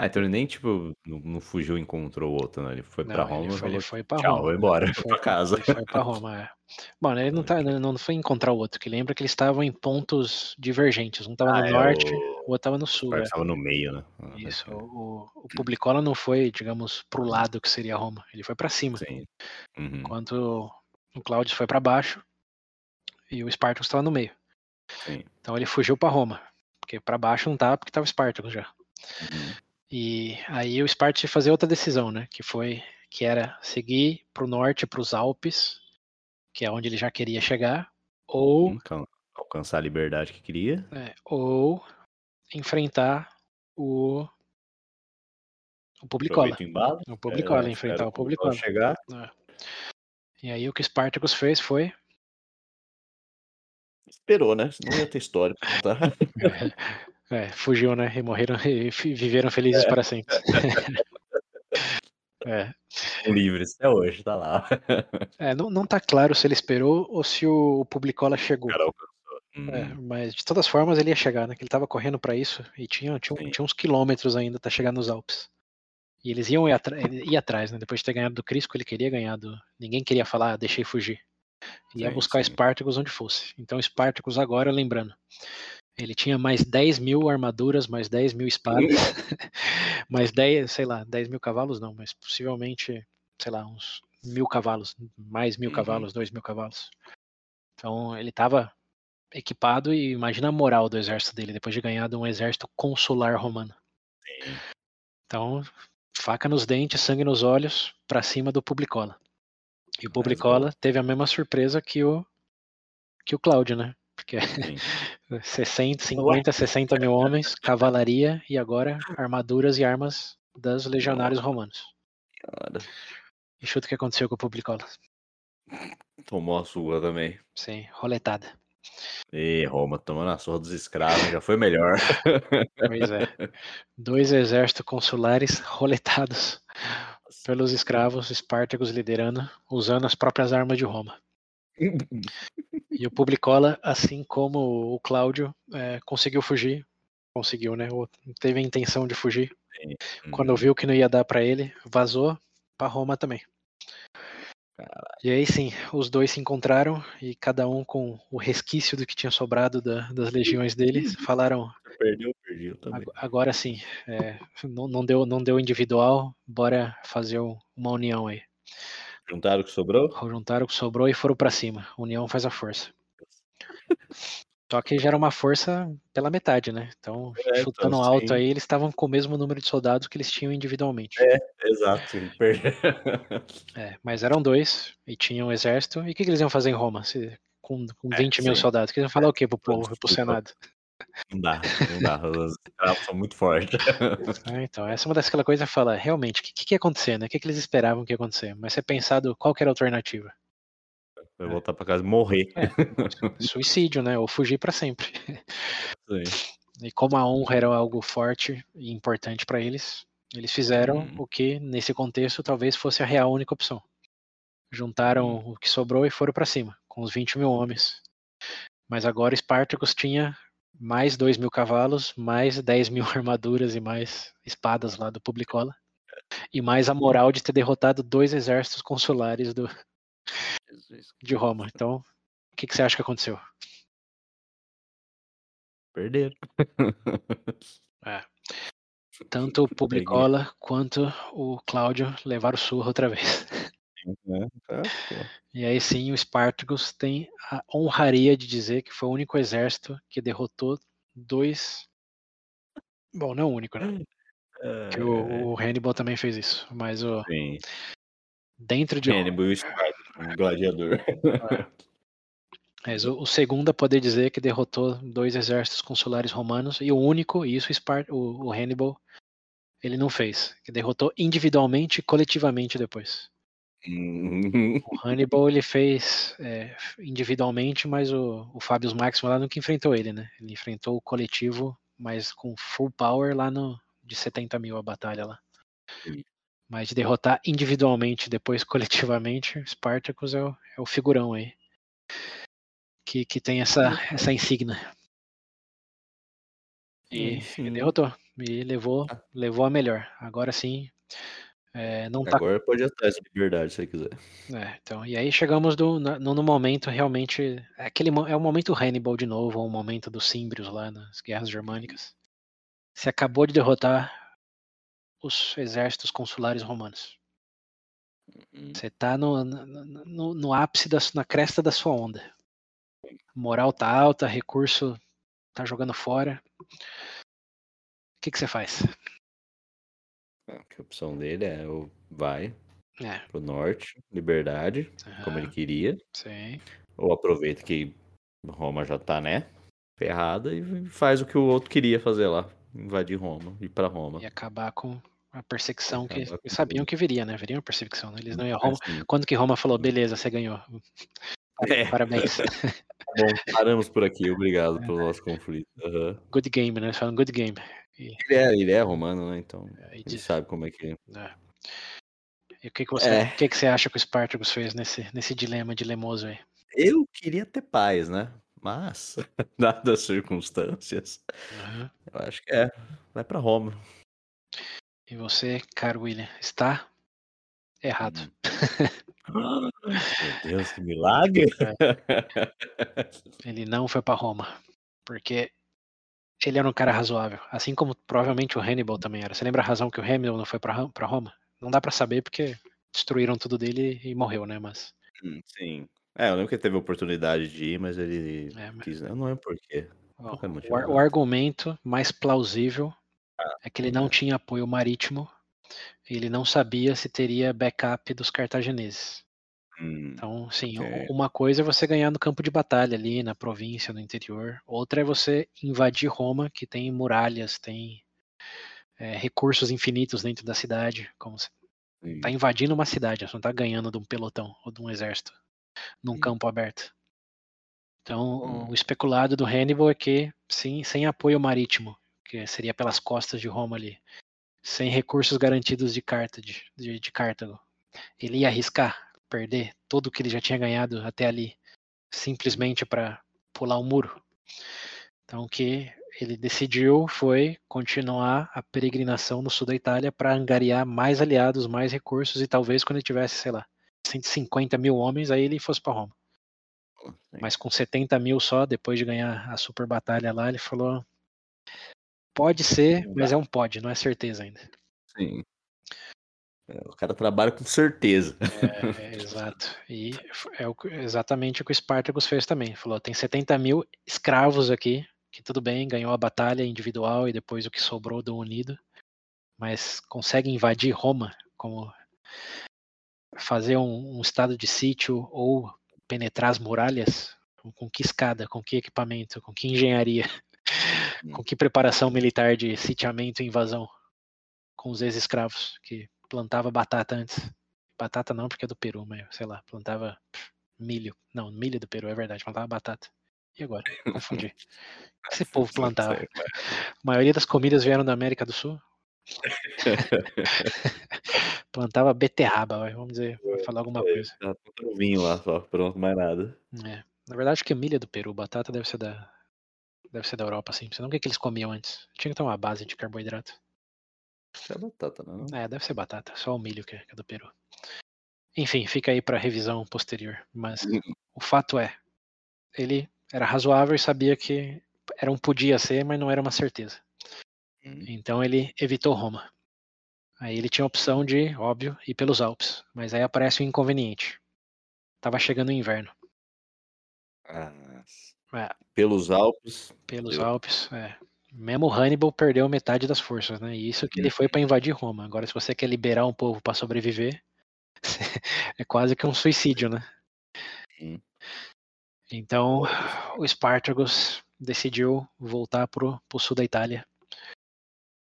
Speaker 1: Ah, então ele nem, tipo, não, não fugiu e encontrou outro, né? Ele foi não, pra Roma
Speaker 2: ele foi,
Speaker 1: falou,
Speaker 2: ele foi pra
Speaker 1: tchau,
Speaker 2: Roma.
Speaker 1: vou embora, ele foi pra casa.
Speaker 2: Ele foi pra Roma, é. Bom, ele não, tá, não foi encontrar o outro, que lembra que eles estavam em pontos divergentes. Um tava ah, no é, norte, o... o outro tava no sul.
Speaker 1: É. Tava no meio, né?
Speaker 2: Ah, Isso, o, o Publicola não foi, digamos, pro lado que seria Roma. Ele foi para cima.
Speaker 1: Sim. Uhum.
Speaker 2: Enquanto o Cláudio foi para baixo e o Spartacus estava no meio.
Speaker 1: Sim.
Speaker 2: Então ele fugiu para Roma. Porque para baixo não tava, porque tava o Spartacus já.
Speaker 1: Uhum.
Speaker 2: E aí o Sparta fazer outra decisão, né? Que foi que era seguir para o norte, para os Alpes, que é onde ele já queria chegar, ou
Speaker 1: então, alcançar a liberdade que queria,
Speaker 2: é, ou enfrentar o o Publicola. O Publicola, é, enfrentar o Publicola.
Speaker 1: Chegar.
Speaker 2: É. E aí o que Spartacus fez foi
Speaker 1: esperou, né? Não ia ter história pra contar.
Speaker 2: É, fugiu, né? E morreram e viveram felizes é. para sempre. é.
Speaker 1: Livres até hoje, tá lá.
Speaker 2: É, não, não tá claro se ele esperou ou se o Publicola chegou.
Speaker 1: Cara,
Speaker 2: é, hum. mas de todas formas ele ia chegar, né? Que ele tava correndo para isso e tinha, tinha, tinha, uns quilômetros ainda até chegar nos Alpes. E eles iam ir, ir, atrás, né? Depois de ter ganhado do Crisco, ele queria ganhar do. Ninguém queria falar, ah, deixei fugir. Ia sim, buscar sim. Spartacus onde fosse. Então Spartacus agora, lembrando, ele tinha mais 10 mil armaduras, mais 10 mil espadas, mais 10, sei lá, 10 mil cavalos não, mas possivelmente, sei lá, uns mil cavalos, mais mil uhum. cavalos, dois mil cavalos. Então ele estava equipado e imagina a moral do exército dele depois de ganhar de um exército consular romano.
Speaker 1: Sim.
Speaker 2: Então, faca nos dentes, sangue nos olhos, para cima do Publicola. E o Publicola teve a mesma surpresa que o que o Cláudio, né? Porque 60, 50, 60 mil homens, cavalaria e agora armaduras e armas dos legionários romanos.
Speaker 1: Cara.
Speaker 2: E chuta o que aconteceu com o Publicola.
Speaker 1: Tomou a sua também.
Speaker 2: Sim, roletada.
Speaker 1: E Roma tomando a surra dos escravos, já foi melhor.
Speaker 2: Pois é. Dois exércitos consulares roletados pelos escravos, Espartacos liderando, usando as próprias armas de Roma. E o Publicola, assim como o Cláudio, é, conseguiu fugir. Conseguiu, né? Teve a intenção de fugir. Sim. Quando viu que não ia dar para ele, vazou para Roma também. E aí sim, os dois se encontraram e cada um com o resquício do que tinha sobrado da, das legiões deles, falaram.
Speaker 1: Perdeu, perdeu também.
Speaker 2: Agora sim, é, não, não, deu, não deu individual, bora fazer uma união aí.
Speaker 1: Juntaram o que sobrou?
Speaker 2: Juntaram o que sobrou e foram para cima. União faz a força. Só que já era uma força pela metade, né? Então, é, então, chutando então, alto aí, eles estavam com o mesmo número de soldados que eles tinham individualmente.
Speaker 1: É, exato.
Speaker 2: é, mas eram dois e tinham um exército. E o que, que eles iam fazer em Roma? Se, com, com 20 é, mil soldados? Que eles iam falar é, o quê pro povo, pro Senado?
Speaker 1: Não dá, não dá. Os escravos são muito fortes.
Speaker 2: É, então, essa é uma daquela coisas que fala, realmente, o que, que ia acontecer, né? O que, que eles esperavam que ia acontecer? Mas você pensado qual que era a alternativa?
Speaker 1: Vai é. voltar para casa e morrer.
Speaker 2: É, suicídio, né? Ou fugir para sempre.
Speaker 1: Sim.
Speaker 2: E como a honra era algo forte e importante para eles, eles fizeram hum. o que, nesse contexto, talvez fosse a real única opção. Juntaram hum. o que sobrou e foram para cima, com os 20 mil homens. Mas agora Espartacus tinha mais 2 mil cavalos, mais 10 mil armaduras e mais espadas lá do Publicola. E mais a moral de ter derrotado dois exércitos consulares do, de Roma. Então, o que, que você acha que aconteceu?
Speaker 1: Perderam.
Speaker 2: É. Tanto o Publicola quanto o Cláudio levaram surra outra vez.
Speaker 1: Uhum. É,
Speaker 2: e aí sim, o Spartacus tem a honraria de dizer que foi o único exército que derrotou dois. Bom, não o único, né? Que o, o Hannibal também fez isso, mas o.
Speaker 1: Sim.
Speaker 2: Dentro de.
Speaker 1: Hannibal e o Spartacus, um gladiador.
Speaker 2: Mas o, o, segundo a poder dizer que derrotou dois exércitos consulares romanos e o único, e isso o, o Hannibal, ele não fez, que derrotou individualmente e coletivamente depois.
Speaker 1: Uhum.
Speaker 2: O Hannibal ele fez é, individualmente, mas o, o Fábio Máximo lá nunca enfrentou ele, né? Ele enfrentou o coletivo, mas com full power lá no de 70 mil a batalha lá.
Speaker 1: Sim.
Speaker 2: Mas de derrotar individualmente, depois coletivamente, Spartacus é o, é o figurão aí que, que tem essa, essa insígnia. E, e derrotou. E levou, ah. levou a melhor. Agora sim. É, não tá...
Speaker 1: Agora pode ir atrás de liberdade se quiser.
Speaker 2: É, então, e aí chegamos do, no, no momento realmente. É aquele, é o momento Hannibal de novo, ou o momento dos Símbrios lá nas guerras germânicas. Você acabou de derrotar os exércitos consulares romanos.
Speaker 1: Uhum.
Speaker 2: Você tá no, no, no, no ápice, da, na cresta da sua onda moral tá alta, recurso tá jogando fora. O que, que você faz?
Speaker 1: É, a opção dele é o vai
Speaker 2: é.
Speaker 1: pro norte, liberdade, uhum. como ele queria.
Speaker 2: Sim.
Speaker 1: Ou aproveita que Roma já tá, né? Ferrada e faz o que o outro queria fazer lá. Invadir Roma, ir para Roma.
Speaker 2: E acabar com a perseguição que eles sabiam que viria, né? Viria uma perseguição, né? Eles não iam Roma. Quando que Roma falou, beleza, você ganhou. É. Parabéns.
Speaker 1: Tá bom, paramos por aqui. Obrigado pelo nosso conflito. Uhum.
Speaker 2: Good game, né? Falam good game.
Speaker 1: E... Ele, é, ele é romano, né? Então é, ele diz... sabe como é que é.
Speaker 2: é. E o que, que, você, é. o que, que você acha que o Spartacus fez nesse, nesse dilema dilemoso aí?
Speaker 1: Eu queria ter paz, né? Mas, dadas as circunstâncias,
Speaker 2: uhum.
Speaker 1: eu acho que é. Vai para Roma.
Speaker 2: E você, caro William, está errado.
Speaker 1: Hum. Meu Deus, que milagre!
Speaker 2: É. Ele não foi para Roma, porque ele era um cara razoável, assim como provavelmente o Hannibal também era. Você lembra a razão que o Hannibal não foi para Roma? Não dá para saber porque destruíram tudo dele e morreu, né? Mas
Speaker 1: hum, sim. É, eu lembro que ele teve a oportunidade de ir, mas ele é, mas... quis. Eu não lembro porquê.
Speaker 2: O, o, o argumento mais plausível ah, é que ele não é. tinha apoio marítimo ele não sabia se teria backup dos cartagineses.
Speaker 1: Hum,
Speaker 2: então, sim, uma coisa é você ganhar no campo de batalha ali, na província, no interior. Outra é você invadir Roma, que tem muralhas, tem é, recursos infinitos dentro da cidade. Como você está invadindo uma cidade, você não está ganhando de um pelotão ou de um exército num hum. campo aberto. Então, hum. o especulado do Hannibal é que, sim, sem apoio marítimo, que seria pelas costas de Roma ali, sem recursos garantidos de, de, de Cartago. Ele ia arriscar perder tudo o que ele já tinha ganhado até ali, simplesmente para pular o um muro. Então, o que ele decidiu foi continuar a peregrinação no sul da Itália para angariar mais aliados, mais recursos e talvez quando ele tivesse, sei lá, 150 mil homens, aí ele fosse para Roma. Mas com 70 mil só, depois de ganhar a super batalha lá, ele falou: Pode ser, mas é um pode, não é certeza ainda.
Speaker 1: Sim. O cara trabalha com certeza.
Speaker 2: É, é, exato. E é o, exatamente o que o Spartacus fez também. Falou: tem 70 mil escravos aqui, que tudo bem, ganhou a batalha individual e depois o que sobrou do Unido, mas consegue invadir Roma, como fazer um, um estado de sítio ou penetrar as muralhas? Com que escada, com que equipamento, com que engenharia? Com que preparação militar de sitiamento e invasão? Com os ex-escravos, que plantava batata antes. Batata não, porque é do Peru, mas sei lá, plantava milho. Não, milho do Peru, é verdade, plantava batata. E agora? Confundi. Esse povo plantava. A maioria das comidas vieram da América do Sul. plantava beterraba, vamos dizer, falar alguma é, coisa.
Speaker 1: Tá vinho lá só, pronto, mais nada.
Speaker 2: É. Na verdade, acho que milho é do Peru, batata deve ser da, Deve ser da Europa, sim. Você não o que, que eles comiam antes. Tinha que ter uma base de carboidrato.
Speaker 1: É batata, não?
Speaker 2: É, deve ser batata. Só o milho que é, que é do Peru. Enfim, fica aí para revisão posterior. Mas uhum. o fato é, ele era razoável e sabia que era um podia ser, mas não era uma certeza. Uhum. Então ele evitou Roma. Aí ele tinha a opção de, óbvio, ir pelos Alpes. Mas aí aparece o um inconveniente. Tava chegando o inverno.
Speaker 1: Ah, é. Pelos Alpes.
Speaker 2: Pelos eu... Alpes, é. Mesmo Hannibal perdeu metade das forças, né? E isso que ele foi para invadir Roma. Agora, se você quer liberar um povo para sobreviver, é quase que um suicídio, né? Sim. Então, o Spartacus decidiu voltar pro, pro sul da Itália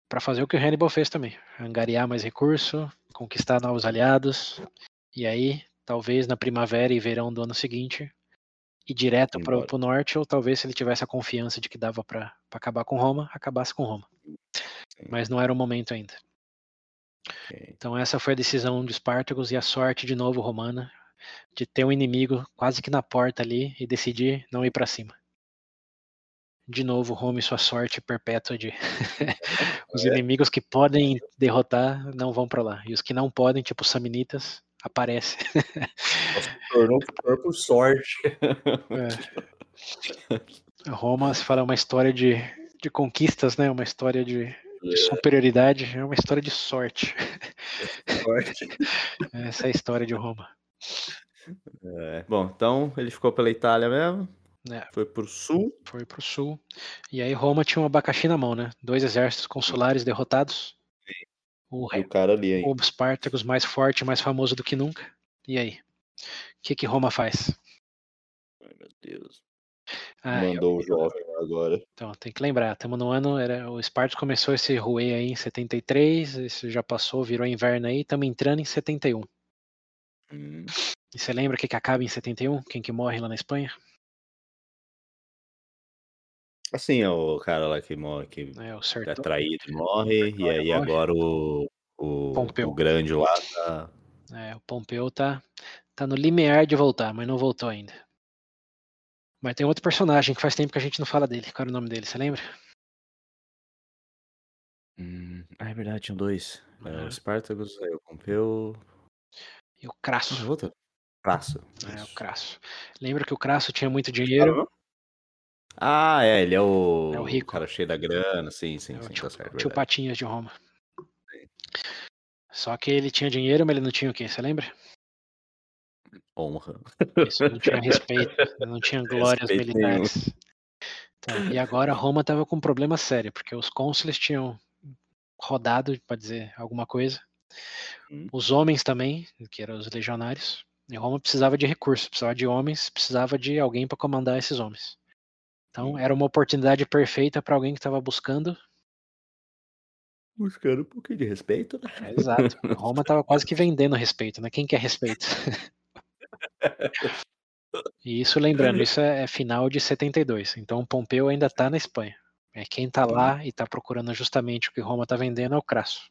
Speaker 2: para fazer o que o Hannibal fez também, angariar mais recurso, conquistar novos aliados, e aí, talvez na primavera e verão do ano seguinte, ir direto para o norte, ou talvez se ele tivesse a confiança de que dava para acabar com Roma, acabasse com Roma. Sim. Mas não era o momento ainda. Okay. Então essa foi a decisão de Espartacus e a sorte de novo romana de ter um inimigo quase que na porta ali e decidir não ir para cima. De novo, Roma e sua sorte perpétua de os é. inimigos que podem derrotar não vão para lá e os que não podem, tipo os samnitas, aparece.
Speaker 1: Tornou por sorte.
Speaker 2: É. Roma, se fala, é uma história de, de conquistas, né? Uma história de, de é. superioridade, é uma história de sorte. sorte. Essa é a história de Roma.
Speaker 1: É. Bom, então ele ficou pela Itália mesmo. É. Foi pro sul.
Speaker 2: Foi pro sul. E aí Roma tinha um abacaxi na mão, né? Dois exércitos consulares derrotados.
Speaker 1: O, o cara ali, hein?
Speaker 2: O Spartacus mais forte, mais famoso do que nunca. E aí? O que, que Roma faz?
Speaker 1: Ai, meu Deus. Ah, Mandou eu, o jovem agora.
Speaker 2: Então, tem que lembrar, estamos no ano, era, o Spartacus começou esse ruê aí em 73, isso já passou, virou inverno aí, estamos entrando em 71. Hum. E você lembra o que, que acaba em 71? Quem que morre lá na Espanha?
Speaker 1: Assim, é o cara lá que morre, que é, o é traído morre, e aí morre. agora o, o, o grande lá tá.
Speaker 2: É, o Pompeu tá, tá no limiar de voltar, mas não voltou ainda. Mas tem outro personagem que faz tempo que a gente não fala dele. Qual era o nome dele, você lembra?
Speaker 1: Hum, ah, é verdade, tinham dois. É, o Spartacus, aí o Pompeu.
Speaker 2: E o Crasso.
Speaker 1: Ah? Crasso.
Speaker 2: É, o Crasso. Lembra que o Crasso tinha muito dinheiro?
Speaker 1: Ah, é, ele é o,
Speaker 2: é o rico.
Speaker 1: cara cheio da grana, sim, sim,
Speaker 2: é
Speaker 1: sim,
Speaker 2: tio, tá certo. Tio Patinhas de Roma. Sim. Só que ele tinha dinheiro, mas ele não tinha o quê? Você lembra?
Speaker 1: Honra.
Speaker 2: Isso, não tinha respeito, não tinha glórias respeito militares. Então, e agora Roma estava com um problema sério, porque os cônsules tinham rodado, para dizer alguma coisa. Hum. Os homens também, que eram os legionários. E Roma precisava de recursos, precisava de homens, precisava de alguém para comandar esses homens. Então era uma oportunidade perfeita para alguém que estava buscando.
Speaker 1: Buscando um pouquinho de respeito, né?
Speaker 2: É, exato. Roma estava quase que vendendo respeito, né? Quem quer respeito? e isso, lembrando, isso é, é final de 72. Então Pompeu ainda está na Espanha. É quem está lá e está procurando justamente o que Roma está vendendo é o Crasso.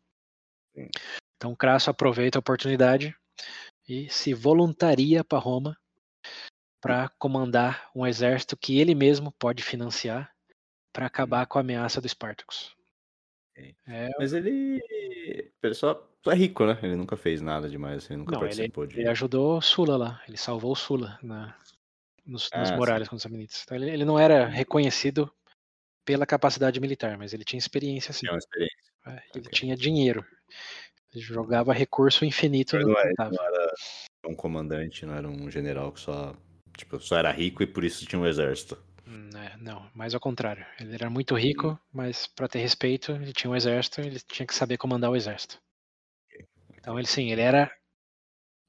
Speaker 2: Então Crasso aproveita a oportunidade e se voluntaria para Roma para comandar um exército que ele mesmo pode financiar para acabar com a ameaça do Spartacus.
Speaker 1: É, Mas ele, ele só, é rico, né? Ele nunca fez nada demais, ele nunca não, participou
Speaker 2: ele,
Speaker 1: de.
Speaker 2: Ele ajudou Sula lá, ele salvou Sula na, nos, ah, nos muralhas com os Samnitas. Então ele, ele, não era uhum. reconhecido pela capacidade militar, mas ele tinha experiência sim.
Speaker 1: Tinha experiência.
Speaker 2: É, ele okay. tinha dinheiro. Ele jogava recurso infinito.
Speaker 1: Não, é, não era um comandante, não era um general que só Tipo, só era rico e por isso tinha um exército.
Speaker 2: Hum, é, não, mais ao contrário. Ele era muito rico, mas para ter respeito, ele tinha um exército, ele tinha que saber comandar o exército. Então ele sim, ele era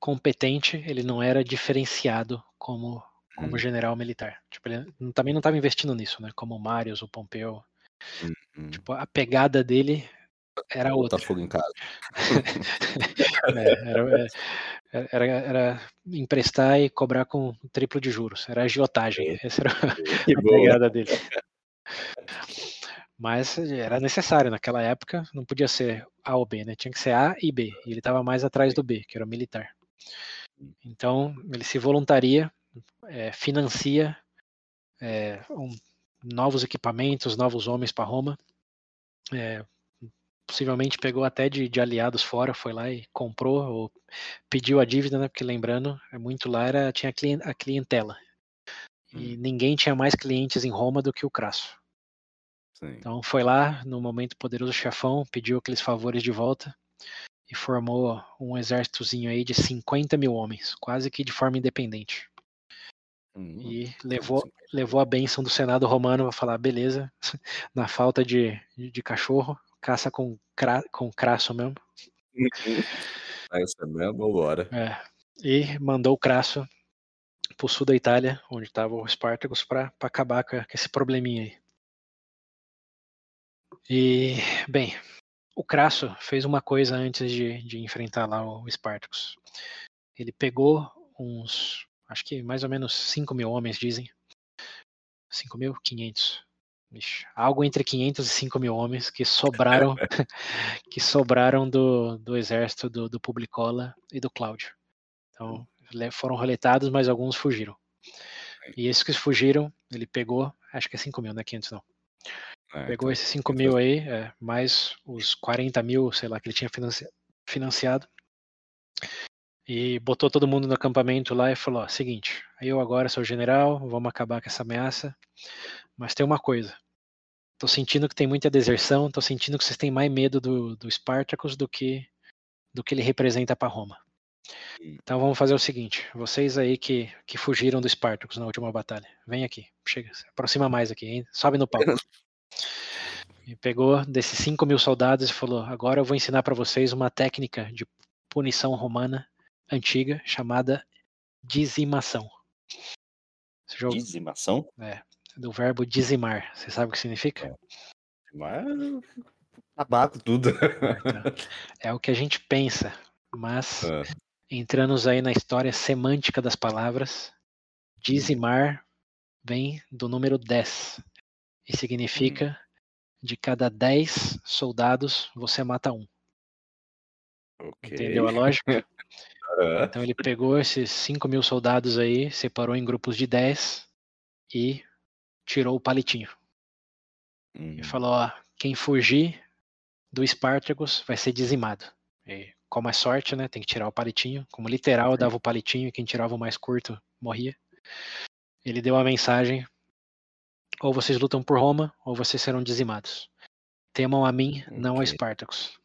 Speaker 2: competente, ele não era diferenciado como como hum. general militar. Tipo, ele também não estava investindo nisso, né? Como o Marius, o Pompeu. Hum, hum. Tipo, a pegada dele era outra.
Speaker 1: Tá fogo em casa.
Speaker 2: é, era, é, era, era, emprestar e cobrar com triplo de juros. Era agiotagem. Essa era a pegada dele. Mas era necessário naquela época, não podia ser A ou B, né? Tinha que ser A e B. E ele estava mais atrás do B, que era o militar. Então ele se voluntaria, é, financia é, um novos equipamentos, novos homens para Roma. É, possivelmente pegou até de, de, aliados fora, foi lá e comprou ou pediu a dívida, né? Porque lembrando, é muito lá era tinha a clientela. E hum. ninguém tinha mais clientes em Roma do que o Crasso. Sim. Então foi lá, no momento poderoso chefão, pediu aqueles favores de volta e formou um exércitozinho aí de 50 mil homens, quase que de forma independente. Hum, e levou, levou a benção do Senado romano para falar, beleza, na falta de, de cachorro, caça com, cra, com crasso mesmo.
Speaker 1: Essa mesmo agora.
Speaker 2: É, e mandou o crasso pro sul da Itália, onde estava o Spartacus, para acabar com esse probleminha aí. E, bem, o Crasso fez uma coisa antes de, de enfrentar lá o Spartacus. Ele pegou uns, acho que mais ou menos 5 mil homens, dizem. 5 mil? 500. Ixi, algo entre 500 e 5 mil homens que sobraram que sobraram do, do exército do, do Publicola e do Cláudio. Então, foram roletados, mas alguns fugiram. E esses que fugiram, ele pegou, acho que é 5 mil, não é 500 não. É, Pegou então, esses 5 mil aí, é, mais os 40 mil, sei lá, que ele tinha financiado. E botou todo mundo no acampamento lá e falou: ó, seguinte, eu agora sou general, vamos acabar com essa ameaça. Mas tem uma coisa. Tô sentindo que tem muita deserção, tô sentindo que vocês têm mais medo do, do Spartacus do que do que ele representa para Roma. Então vamos fazer o seguinte: vocês aí que, que fugiram do Spartacus na última batalha, vem aqui, chega, aproxima mais aqui, hein? sobe no palco. E pegou desses 5 mil soldados e falou: Agora eu vou ensinar para vocês uma técnica de punição romana antiga chamada dizimação.
Speaker 1: Jogo... Dizimação?
Speaker 2: É, do verbo dizimar. Você sabe o que significa? É.
Speaker 1: Dizimar abaco tudo.
Speaker 2: Então, é o que a gente pensa, mas é. entrando aí na história semântica das palavras, dizimar vem do número 10. E significa hum. de cada 10 soldados você mata um. Okay. Entendeu a lógica? Então ele pegou esses 5 mil soldados aí, separou em grupos de 10 e tirou o palitinho. E falou: ó, quem fugir do Spartacus vai ser dizimado. E, como é sorte, né? Tem que tirar o palitinho. Como literal, dava o palitinho e quem tirava o mais curto morria. Ele deu a mensagem ou vocês lutam por Roma, ou vocês serão dizimados. Temam a mim, okay. não a Espartacus.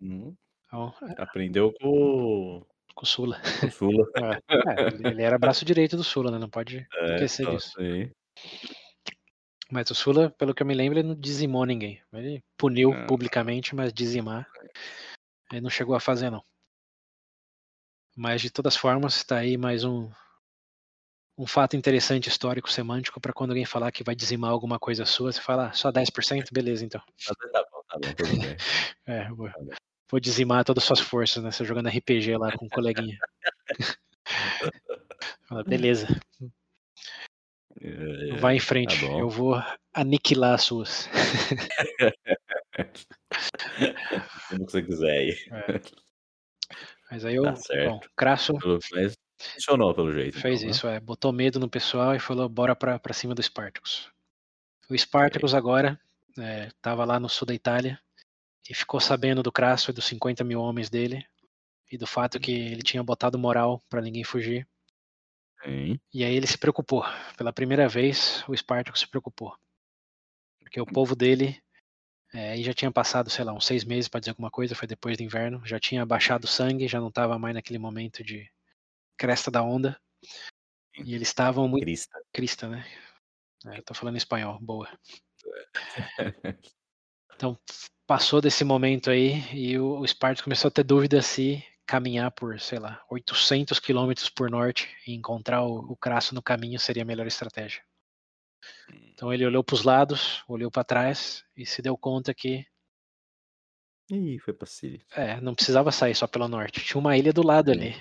Speaker 1: Hum. Então. Aprendeu com...
Speaker 2: com o Sula.
Speaker 1: Sula.
Speaker 2: é, ele era braço direito do Sula, né? Não pode é, esquecer então, disso. Sim. Mas o Sula, pelo que eu me lembro, ele não dizimou ninguém. Ele puniu ah. publicamente, mas dizimar ele não chegou a fazer, não. Mas de todas formas, está aí mais um, um fato interessante histórico semântico para quando alguém falar que vai dizimar alguma coisa sua, você fala ah, só 10%, beleza então.
Speaker 1: Tá bom, tá bom, tudo bem.
Speaker 2: é, vou, vou, dizimar todas as suas forças, né? Você jogando RPG lá com um coleguinha. beleza. É, vai em frente, tá eu vou aniquilar as suas.
Speaker 1: Como você quiser aí.
Speaker 2: É. Mas aí eu, tá bom, Crasso.
Speaker 1: Mas Funcionou pelo jeito.
Speaker 2: Fez então, isso, né? é. Botou medo no pessoal e falou: bora pra, pra cima do Spartacus. O Spartacus okay. agora estava é, lá no sul da Itália e ficou sabendo do Crasso e dos 50 mil homens dele e do fato que ele tinha botado moral para ninguém fugir.
Speaker 1: Sim.
Speaker 2: E aí ele se preocupou. Pela primeira vez, o Spartacus se preocupou. Porque o povo dele é, já tinha passado, sei lá, uns seis meses para dizer alguma coisa, foi depois do inverno, já tinha baixado sangue, já não estava mais naquele momento de cresta da onda. E eles estavam muito.
Speaker 1: Crista.
Speaker 2: Crista, né? É, eu tô falando espanhol, boa. Então, passou desse momento aí e o, o Spartacus começou a ter dúvida se caminhar por, sei lá, 800 quilômetros por norte e encontrar o, o Crasso no caminho seria a melhor estratégia. Então ele olhou para os lados, olhou para trás e se deu conta que.
Speaker 1: Ih, foi para Síria.
Speaker 2: É, não precisava sair só pelo norte. Tinha uma ilha do lado ali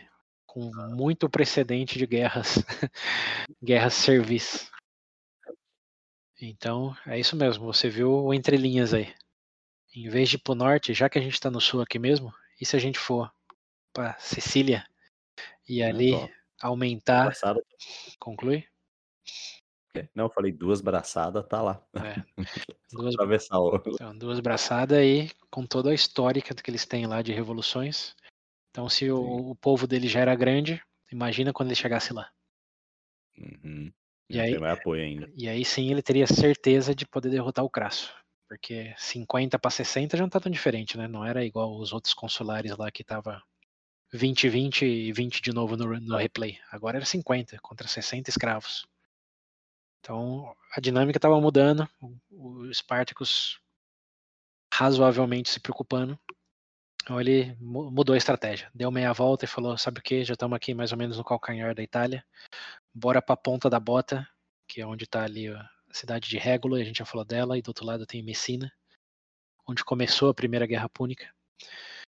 Speaker 2: com muito precedente de guerras, guerras serviço. Então, é isso mesmo, você viu o entre linhas aí. Em vez de ir pro norte, já que a gente está no sul aqui mesmo, e se a gente for para Sicília e ali aumentar. Passado. Conclui?
Speaker 1: É, não, eu falei duas braçadas, tá lá.
Speaker 2: É. duas,
Speaker 1: atravessar o...
Speaker 2: então, duas braçadas aí, com toda a histórica que eles têm lá de revoluções. Então, se o, o, povo dele já era grande, imagina quando ele chegasse lá.
Speaker 1: Uhum. E aí.
Speaker 2: E aí sim ele teria certeza de poder derrotar o Crasso. Porque 50 para 60 já não tá tão diferente, né? Não era igual os outros consulares lá que tava 20, 20 e 20 de novo no, no replay. Agora era 50 contra 60 escravos. Então a dinâmica estava mudando, o Spartacus razoavelmente se preocupando. Então ele mudou a estratégia, deu meia volta e falou: Sabe o que? Já estamos aqui mais ou menos no calcanhar da Itália, bora para a ponta da bota, que é onde está ali a cidade de Régula, a gente já falou dela, e do outro lado tem Messina, onde começou a Primeira Guerra Púnica.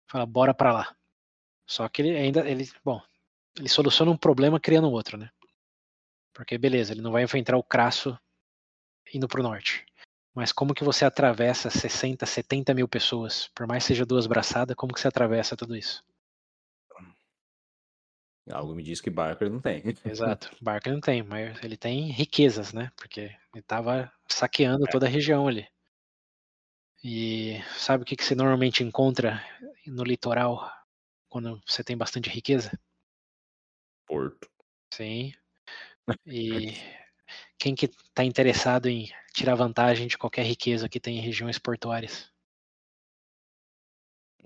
Speaker 2: Fala: Bora para lá. Só que ele ainda, ele, bom, ele soluciona um problema criando outro, né? Porque beleza, ele não vai enfrentar o Crasso indo para o norte. Mas como que você atravessa 60, 70 mil pessoas? Por mais que seja duas braçadas, como que você atravessa tudo isso?
Speaker 1: Algo me diz que Barker não tem.
Speaker 2: Exato, Barker não tem, mas ele tem riquezas, né? Porque ele estava saqueando é. toda a região ali. E sabe o que, que você normalmente encontra no litoral quando você tem bastante riqueza?
Speaker 1: Porto.
Speaker 2: Sim, e quem que está interessado em tirar vantagem de qualquer riqueza que tem em regiões portuárias?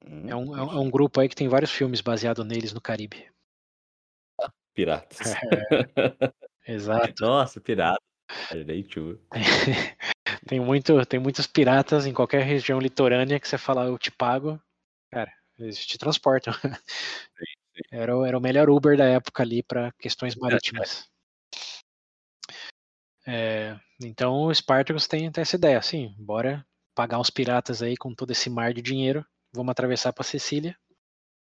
Speaker 2: É um, é um, é grupo aí que tem vários filmes baseados neles no Caribe.
Speaker 1: Piratas.
Speaker 2: É, exato.
Speaker 1: Nossa, pirata.
Speaker 2: tem, muito, tem muitos piratas em qualquer região litorânea que você fala, eu te pago. Cara, eles te transportam. Sim, sim. Era, era o melhor Uber da época ali para questões marítimas. É, então o Spartacus tem, tem essa ideia, assim, bora pagar os piratas aí com todo esse mar de dinheiro, vamos atravessar para Sicília,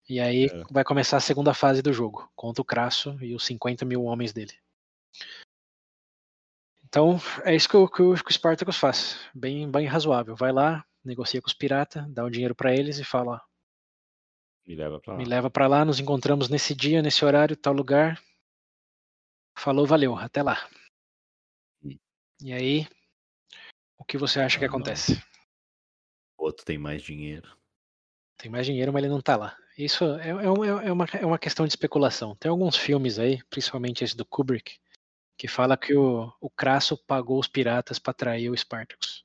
Speaker 2: e aí é. vai começar a segunda fase do jogo, contra o Crasso e os 50 mil homens dele. Então é isso que o, que o, que o Spartacus faz, bem, bem razoável. Vai lá, negocia com os piratas, dá o dinheiro para eles e fala:
Speaker 1: Me leva para lá.
Speaker 2: Me leva para lá, nos encontramos nesse dia, nesse horário, tal lugar. Falou, valeu, até lá. E aí, o que você acha que acontece?
Speaker 1: O outro tem mais dinheiro.
Speaker 2: Tem mais dinheiro, mas ele não tá lá. Isso é, é, é, uma, é uma questão de especulação. Tem alguns filmes aí, principalmente esse do Kubrick, que fala que o, o Crasso pagou os piratas para trair o Spartacus.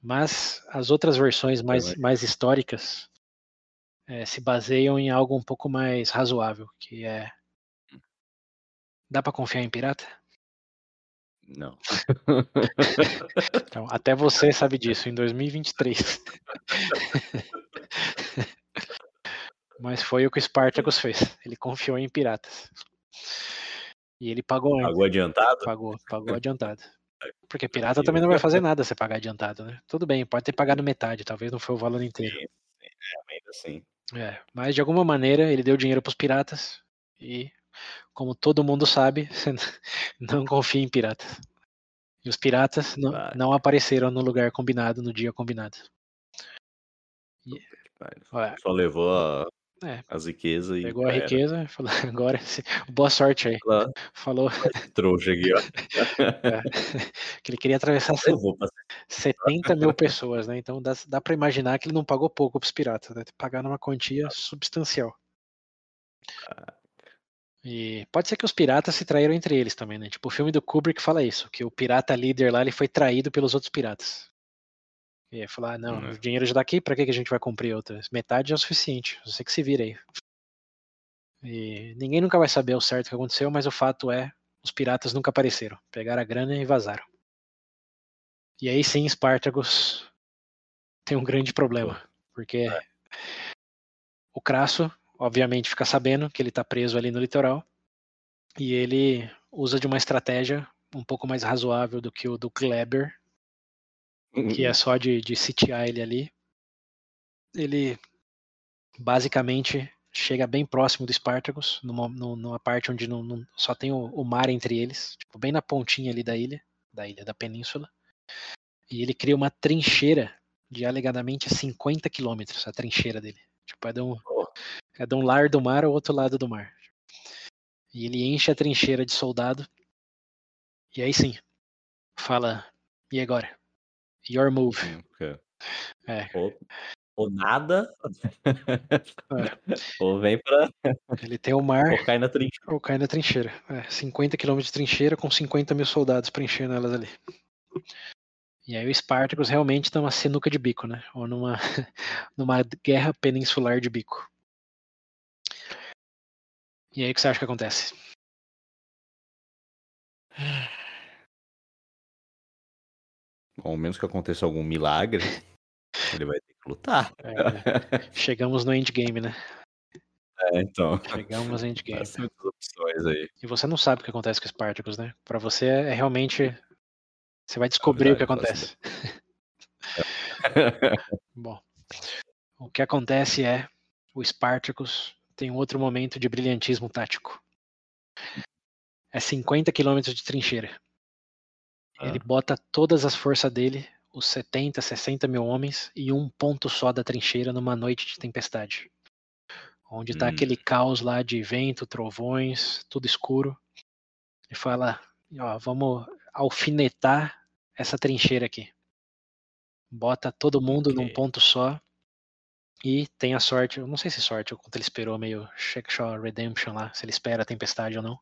Speaker 2: Mas as outras versões mais, mais históricas é, se baseiam em algo um pouco mais razoável, que é dá para confiar em pirata?
Speaker 1: Não.
Speaker 2: Então, até você sabe disso, em 2023. Mas foi o que o Spartacus fez. Ele confiou em piratas. E ele pagou
Speaker 1: antes. Pagou adiantado?
Speaker 2: Pagou, pagou adiantado. Porque pirata também não vai fazer nada se pagar adiantado, né? Tudo bem, pode ter pagado metade, talvez não foi o valor inteiro. Sim,
Speaker 1: é, ainda assim.
Speaker 2: É, mas de alguma maneira ele deu dinheiro para os piratas e como todo mundo sabe, não confia em piratas. E os piratas não, não apareceram no lugar combinado, no dia combinado.
Speaker 1: E, Só levou a, é, as riquezas e.
Speaker 2: Pegou a riqueza e falou, agora boa sorte aí. Claro. Falou.
Speaker 1: Trouxa aqui, ó.
Speaker 2: É, que ele queria atravessar 70 mil pessoas, né? Então dá, dá para imaginar que ele não pagou pouco para os piratas, né? Pagar uma quantia substancial. E pode ser que os piratas se traíram entre eles também, né? Tipo, o filme do Kubrick fala isso, que o pirata líder lá ele foi traído pelos outros piratas. E falar, ah, não, uhum. o dinheiro já daqui, pra que a gente vai cumprir outras? Metade é o suficiente, você que se vira aí. E ninguém nunca vai saber o certo que aconteceu, mas o fato é, os piratas nunca apareceram. Pegaram a grana e vazaram. E aí sim, Spartacus tem um grande problema, porque é. o Crasso obviamente fica sabendo que ele está preso ali no litoral e ele usa de uma estratégia um pouco mais razoável do que o do Kleber, que é uhum. só de, de sitiar ele ali. Ele basicamente chega bem próximo do Spartacus, numa, numa parte onde não, não, só tem o, o, mar entre eles, tipo, bem na pontinha ali da ilha, da ilha da península. E ele cria uma trincheira de alegadamente 50 quilômetros, a trincheira dele. Tipo, é de um, é de um lar do mar ao outro lado do mar. E ele enche a trincheira de soldado. E aí sim, fala: e agora? Your move.
Speaker 1: Okay.
Speaker 2: É.
Speaker 1: Ou, ou nada, é. ou vem pra.
Speaker 2: Ele tem o mar.
Speaker 1: Ou cai na trincheira.
Speaker 2: Ou cai na trincheira. É, 50 km de trincheira com 50 mil soldados preenchendo elas ali. E aí o Spartacus realmente tá uma sinuca de bico, né? Ou numa, numa guerra peninsular de bico. E aí o que você acha que acontece?
Speaker 1: Ao menos que aconteça algum milagre, ele vai ter que lutar.
Speaker 2: É, chegamos no endgame, né?
Speaker 1: É, então.
Speaker 2: Chegamos no endgame.
Speaker 1: muitas opções aí.
Speaker 2: E você não sabe o que acontece com o Spartacus, né? Pra você é realmente. Você vai descobrir é verdade, o que acontece. Bom, o que acontece é o Spartacus tem um outro momento de brilhantismo tático. É 50 quilômetros de trincheira. Ah. Ele bota todas as forças dele, os 70, 60 mil homens, em um ponto só da trincheira numa noite de tempestade. Onde tá hum. aquele caos lá de vento, trovões, tudo escuro. Ele fala: ó, vamos alfinetar essa trincheira aqui. Bota todo mundo okay. num ponto só. E tem a sorte, eu não sei se sorte, ou quanto ele esperou meio Shaw Redemption lá, se ele espera a tempestade ou não.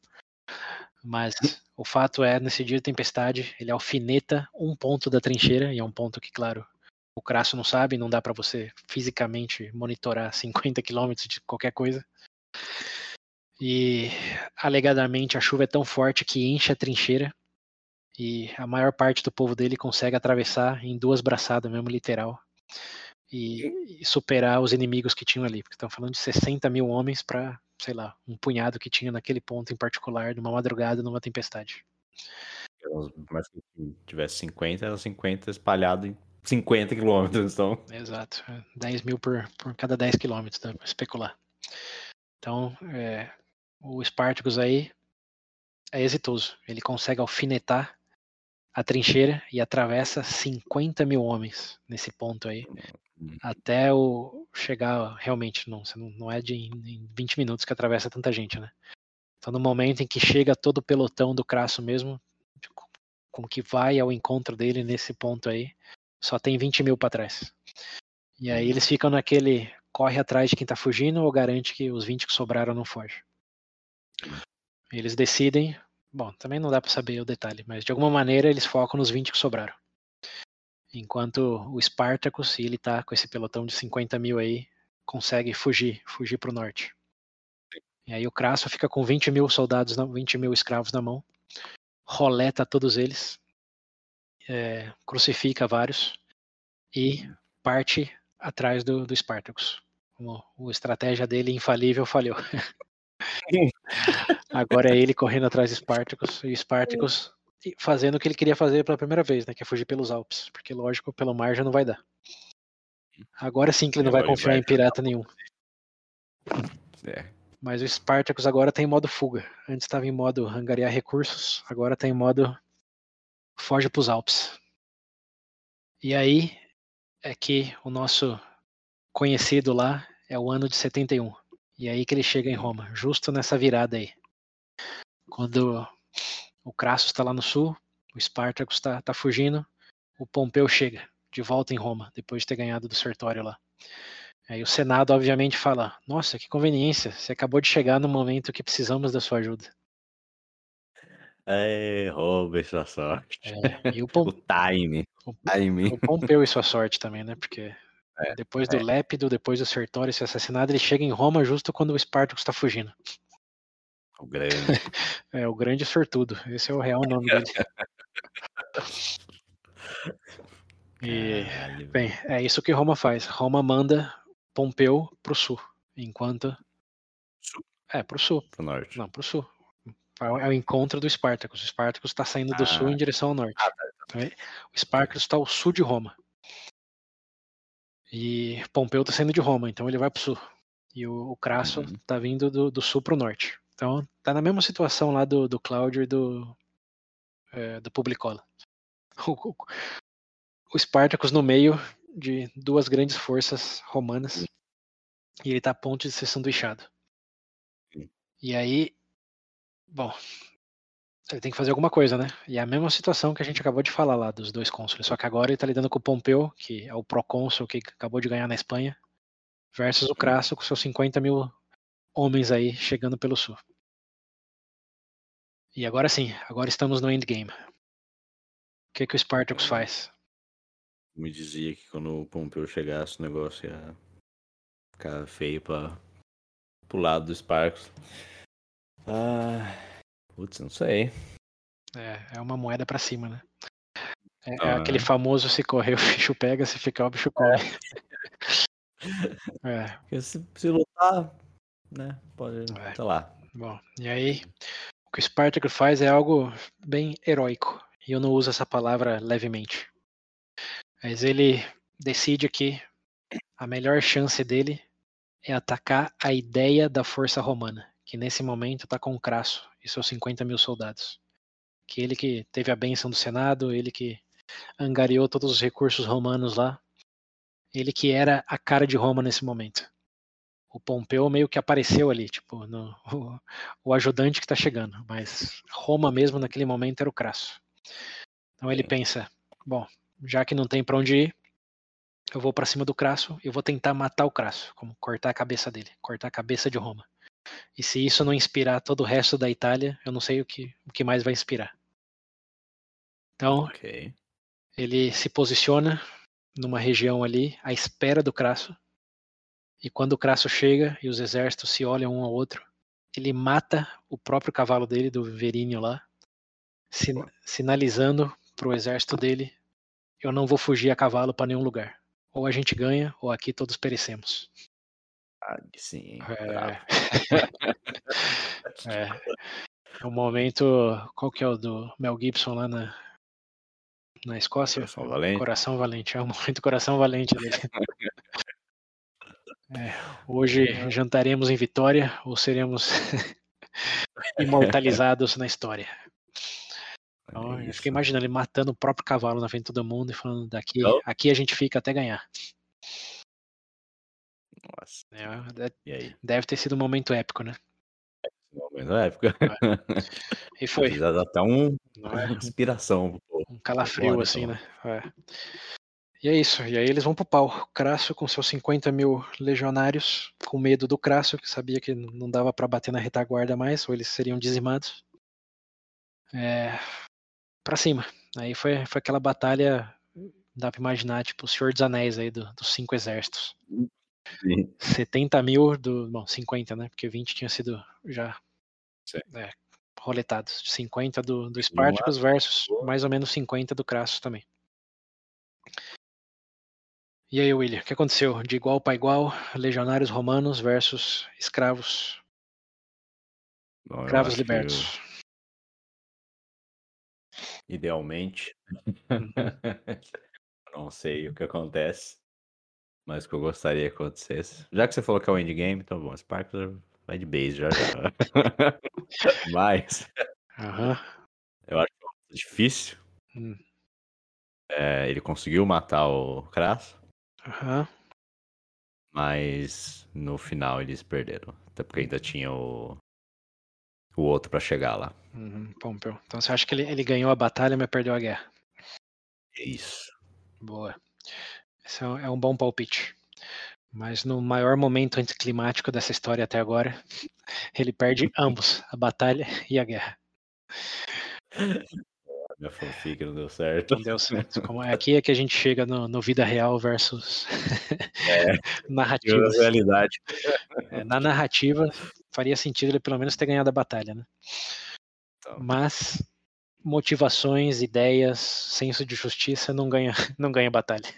Speaker 2: Mas o fato é, nesse dia de tempestade, ele alfineta um ponto da trincheira, e é um ponto que, claro, o Crasso não sabe, não dá para você fisicamente monitorar 50 quilômetros de qualquer coisa. E alegadamente a chuva é tão forte que enche a trincheira e a maior parte do povo dele consegue atravessar em duas braçadas, mesmo literal, e, e superar os inimigos que tinham ali, porque estão falando de 60 mil homens para sei lá, um punhado que tinha naquele ponto em particular, numa madrugada, numa tempestade.
Speaker 1: Mas se tivesse 50, era 50 espalhado em 50 quilômetros, então.
Speaker 2: Exato, 10 mil por, por cada 10 quilômetros, pra especular. Então, é, o Spartacus aí é exitoso. Ele consegue alfinetar a trincheira e atravessa 50 mil homens nesse ponto aí. Uhum. Até o chegar realmente, não, não é de em 20 minutos que atravessa tanta gente, né? Então no momento em que chega todo o pelotão do Crasso mesmo, como que vai ao encontro dele nesse ponto aí, só tem 20 mil para trás. E aí eles ficam naquele corre atrás de quem tá fugindo ou garante que os 20 que sobraram não fogem. Eles decidem, bom, também não dá para saber o detalhe, mas de alguma maneira eles focam nos 20 que sobraram. Enquanto o Spartacus, e ele tá com esse pelotão de 50 mil aí, consegue fugir, fugir para o norte. E aí o Crasso fica com 20 mil soldados, 20 mil escravos na mão, roleta todos eles, é, crucifica vários e parte atrás do, do Spartacus. O, a estratégia dele infalível falhou. Agora é ele correndo atrás do Spartacus e o Spartacus fazendo o que ele queria fazer pela primeira vez, né? Que é fugir pelos Alpes. Porque, lógico, pelo mar já não vai dar. Agora sim que ele não vai confiar em pirata nenhum.
Speaker 1: É.
Speaker 2: Mas o Spartacus agora tem modo fuga. Antes estava em modo angariar recursos, agora tem modo foge para os Alpes. E aí é que o nosso conhecido lá é o ano de 71. E é aí que ele chega em Roma, justo nessa virada aí. Quando o Crassus está lá no sul, o Spartacus está tá fugindo, o Pompeu chega de volta em Roma, depois de ter ganhado do Sertório lá. Aí o Senado, obviamente, fala: Nossa, que conveniência, você acabou de chegar no momento que precisamos da sua ajuda.
Speaker 1: É, roube sua sorte.
Speaker 2: É, e o, Pom...
Speaker 1: o time.
Speaker 2: O,
Speaker 1: time.
Speaker 2: o Pompeu e sua sorte também, né? Porque é, depois do é. Lépido, depois do Sertório ser assassinado, ele chega em Roma justo quando o Spartacus está fugindo.
Speaker 1: O grande.
Speaker 2: é, o grande sortudo. Esse é o real nome dele. E, Caralho, bem, é isso que Roma faz. Roma manda Pompeu pro sul, enquanto.
Speaker 1: Sul?
Speaker 2: É, pro sul.
Speaker 1: Pro norte.
Speaker 2: Não, pro sul. É o encontro do Espartacus. O Espartacus está saindo do ah. sul em direção ao norte. Ah, tá, tá. Então, o Espartacus está ao sul de Roma. E Pompeu está saindo de Roma, então ele vai pro sul. E o, o Crasso está uhum. vindo do, do sul pro norte. Então, tá na mesma situação lá do, do Cláudio e do, é, do Publicola. O, o Spartacus no meio de duas grandes forças romanas e ele tá a ponto de ser sanduichado. E aí, bom, Ele tem que fazer alguma coisa, né? E é a mesma situação que a gente acabou de falar lá dos dois cônsules. Só que agora ele tá lidando com o Pompeu, que é o procônsul que acabou de ganhar na Espanha, versus o Crasso com seus 50 mil homens aí chegando pelo sul. E agora sim, agora estamos no endgame. O que, que o Spartacus faz?
Speaker 1: Me dizia que quando o Pompeu chegasse o negócio ia ficar feio para pro lado do Spartacus. Ah, Putz, não sei.
Speaker 2: É, é uma moeda para cima, né? É, ah. é, aquele famoso se correr o bicho pega, se ficar o bicho corre.
Speaker 1: É. é. Se, se, lutar, né? Pode, é. sei lá.
Speaker 2: Bom, e aí, o que o Spartak faz é algo bem heróico. E eu não uso essa palavra levemente. Mas ele decide que a melhor chance dele é atacar a ideia da força romana que nesse momento está com Crasso e seus 50 mil soldados. Que ele que teve a benção do Senado, ele que angariou todos os recursos romanos lá, ele que era a cara de Roma nesse momento. O Pompeu meio que apareceu ali, tipo, no, o, o ajudante que está chegando, mas Roma mesmo naquele momento era o Crasso. Então ele pensa, bom, já que não tem para onde ir, eu vou para cima do Crasso e vou tentar matar o Crasso, como cortar a cabeça dele, cortar a cabeça de Roma. E se isso não inspirar todo o resto da Itália, eu não sei o que, o que mais vai inspirar. Então, okay. ele se posiciona numa região ali à espera do Crasso. E quando o Crasso chega e os exércitos se olham um ao outro, ele mata o próprio cavalo dele, do Verínio lá, sin sinalizando para o exército dele: eu não vou fugir a cavalo para nenhum lugar. Ou a gente ganha, ou aqui todos perecemos.
Speaker 1: Ah, sim.
Speaker 2: É. é. É um momento. Qual que é o do Mel Gibson lá na, na Escócia?
Speaker 1: Coração Valente.
Speaker 2: Coração Valente. É um momento Coração Valente dele. É, hoje jantaremos em Vitória ou seremos imortalizados na história. Então, eu fiquei imaginando ele matando o próprio cavalo na frente de todo mundo e falando daqui, aqui a gente fica até ganhar.
Speaker 1: Nossa.
Speaker 2: É, aí? Deve ter sido um momento épico, né?
Speaker 1: Um momento épico. É.
Speaker 2: E foi.
Speaker 1: Dá até um, é? inspiração.
Speaker 2: Um calafrio, assim, então. né? É. E é isso. E aí eles vão pro pau. Crasso com seus 50 mil legionários, com medo do Crasso, que sabia que não dava para bater na retaguarda mais, ou eles seriam dizimados. É, para cima. Aí foi, foi aquela batalha, dá pra imaginar, tipo, o Senhor dos Anéis aí, do, dos cinco exércitos. Sim. 70 mil do. Bom, 50, né? Porque 20 tinha sido já é, roletados. 50 do, do Spartacus versus mais ou menos 50 do Crassus também. E aí, William, o que aconteceu? De igual para igual, legionários romanos versus escravos. Bom, escravos libertos.
Speaker 1: Idealmente. Uhum. não sei o que acontece mas que eu gostaria que acontecesse. Já que você falou que é o endgame, então bom, Sparkler vai de base já já. mas
Speaker 2: uhum.
Speaker 1: eu acho é difícil. Hum. É, ele conseguiu matar o Crasso. Mas no final eles perderam. Até porque ainda tinha o, o outro para chegar lá.
Speaker 2: Uhum, Pompeu. Então você acha que ele, ele ganhou a batalha, mas perdeu a guerra?
Speaker 1: Isso.
Speaker 2: Boa. Esse é, é um bom palpite. Mas no maior momento anticlimático dessa história até agora, ele perde ambos, a batalha e a guerra.
Speaker 1: Minha fanfic não deu certo.
Speaker 2: Não deu certo. Como é aqui é que a gente chega no, no vida real versus é, narrativa.
Speaker 1: realidade.
Speaker 2: É, na narrativa, faria sentido ele pelo menos ter ganhado a batalha, né? Então. Mas motivações, ideias, senso de justiça não ganha, não ganha batalha.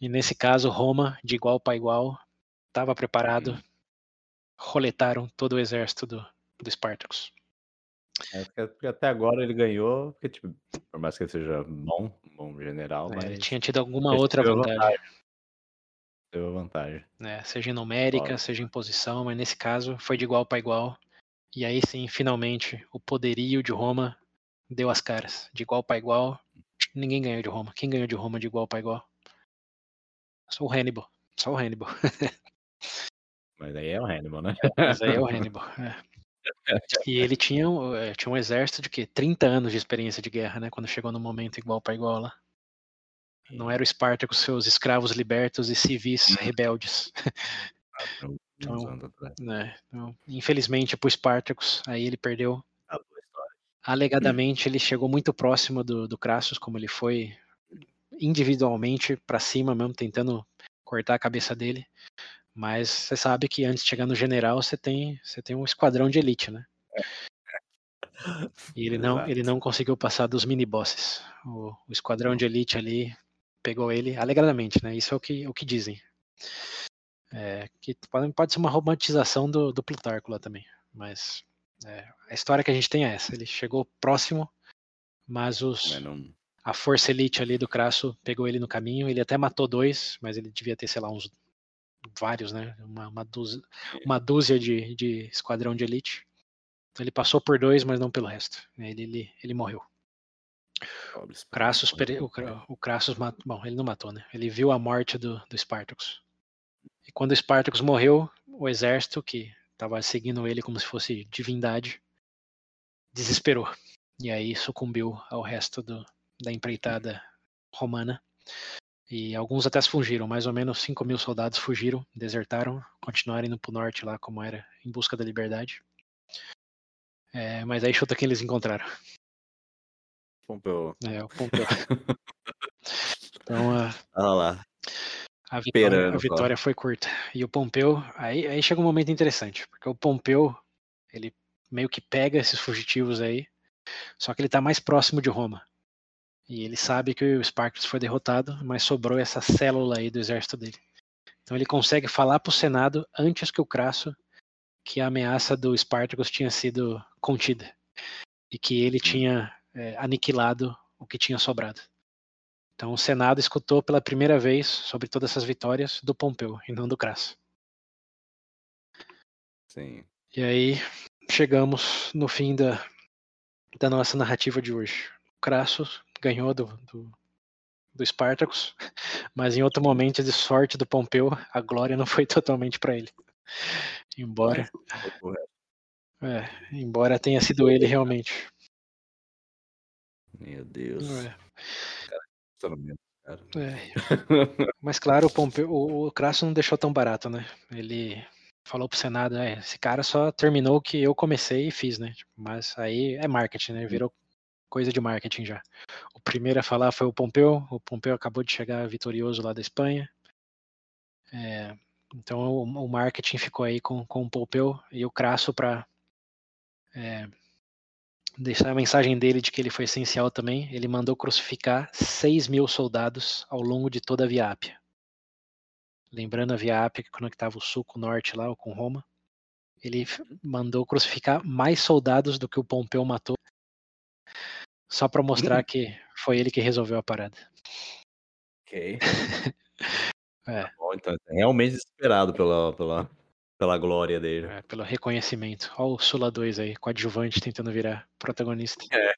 Speaker 2: E nesse caso, Roma, de igual para igual, estava preparado, uhum. roletaram todo o exército do, do Spartacus.
Speaker 1: É, porque até agora ele ganhou, porque, tipo, por mais que ele seja bom, bom general, é, mas.
Speaker 2: Ele tinha tido alguma outra vantagem. vantagem.
Speaker 1: Deu vantagem.
Speaker 2: É, seja em numérica, seja em posição, mas nesse caso foi de igual para igual. E aí sim, finalmente, o poderio de Roma deu as caras. De igual para igual, ninguém ganhou de Roma. Quem ganhou de Roma de igual para igual? Só o Hannibal. Só o Hannibal.
Speaker 1: Mas aí é o Hannibal, né?
Speaker 2: Mas aí é o Hannibal. É. E ele tinha, eh, tinha um exército de que 30 anos de experiência de guerra, né? Quando chegou no momento igual para igual lá. Não era o Esparta com seus escravos libertos e civis uhum. rebeldes. Então, né, então, infelizmente para o Spartacus, aí ele perdeu. Alegadamente ele chegou muito próximo do, do Crassus, como ele foi individualmente para cima mesmo, tentando cortar a cabeça dele. Mas você sabe que antes de chegar no general, você tem, você tem um esquadrão de elite, né? E ele não, ele não conseguiu passar dos mini bosses. O, o esquadrão de elite ali pegou ele alegadamente, né? Isso é o que, o que dizem. É, que pode, pode ser uma romantização do, do Plutarco lá também. Mas é, a história que a gente tem é essa. Ele chegou próximo, mas os, a força elite ali do Crasso pegou ele no caminho. Ele até matou dois, mas ele devia ter, sei lá, uns vários, né? Uma, uma dúzia, é. uma dúzia de, de esquadrão de elite. Então ele passou por dois, mas não pelo resto. Ele, ele, ele morreu. Crassus, o, o Crassus, bom, ele não matou, né? Ele viu a morte do, do Spartacus. E quando o Spartacus morreu, o exército, que estava seguindo ele como se fosse divindade, desesperou. E aí sucumbiu ao resto do, da empreitada romana. E alguns até fugiram, mais ou menos 5 mil soldados fugiram, desertaram, continuaram indo para o norte lá, como era, em busca da liberdade. É, mas aí chuta quem eles encontraram.
Speaker 1: Pompeu.
Speaker 2: É, o Pompeu. então, a,
Speaker 1: Olha lá.
Speaker 2: A vitória, a vitória foi curta. E o Pompeu, aí, aí chega um momento interessante, porque o Pompeu, ele meio que pega esses fugitivos aí, só que ele está mais próximo de Roma. E ele sabe que o Spartacus foi derrotado, mas sobrou essa célula aí do exército dele. Então ele consegue falar para o Senado antes que o Crasso que a ameaça do Spartacus tinha sido contida e que ele tinha é, aniquilado o que tinha sobrado. Então o Senado escutou pela primeira vez sobre todas essas vitórias do Pompeu e não do Crasso.
Speaker 1: Sim.
Speaker 2: E aí chegamos no fim da, da nossa narrativa de hoje. O Crasso ganhou do, do, do Spartacus, mas em outro momento de sorte do Pompeu, a glória não foi totalmente para ele. Embora. É, embora tenha sido ele realmente.
Speaker 1: Meu Deus. É.
Speaker 2: É. Mas claro, o, Pompeu, o, Crasso não deixou tão barato, né? Ele falou pro Senado, é, esse cara só terminou o que eu comecei e fiz, né? Mas aí é marketing, né? Virou coisa de marketing já. O primeiro a falar foi o Pompeu, o Pompeu acabou de chegar vitorioso lá da Espanha. É, então o, o, marketing ficou aí com, com o Pompeu e o Crasso para é, deixar a mensagem dele de que ele foi essencial também, ele mandou crucificar 6 mil soldados ao longo de toda a Via Ápia. Lembrando a Via Ápia que conectava o sul com o norte lá, ou com Roma. Ele mandou crucificar mais soldados do que o Pompeu matou, só para mostrar que foi ele que resolveu a parada.
Speaker 1: Ok.
Speaker 2: é.
Speaker 1: Tá bom, então, é realmente desesperado pela, pela, pela glória dele.
Speaker 2: É, pelo reconhecimento. Olha o Sula 2 aí, coadjuvante tentando virar protagonista.
Speaker 1: É.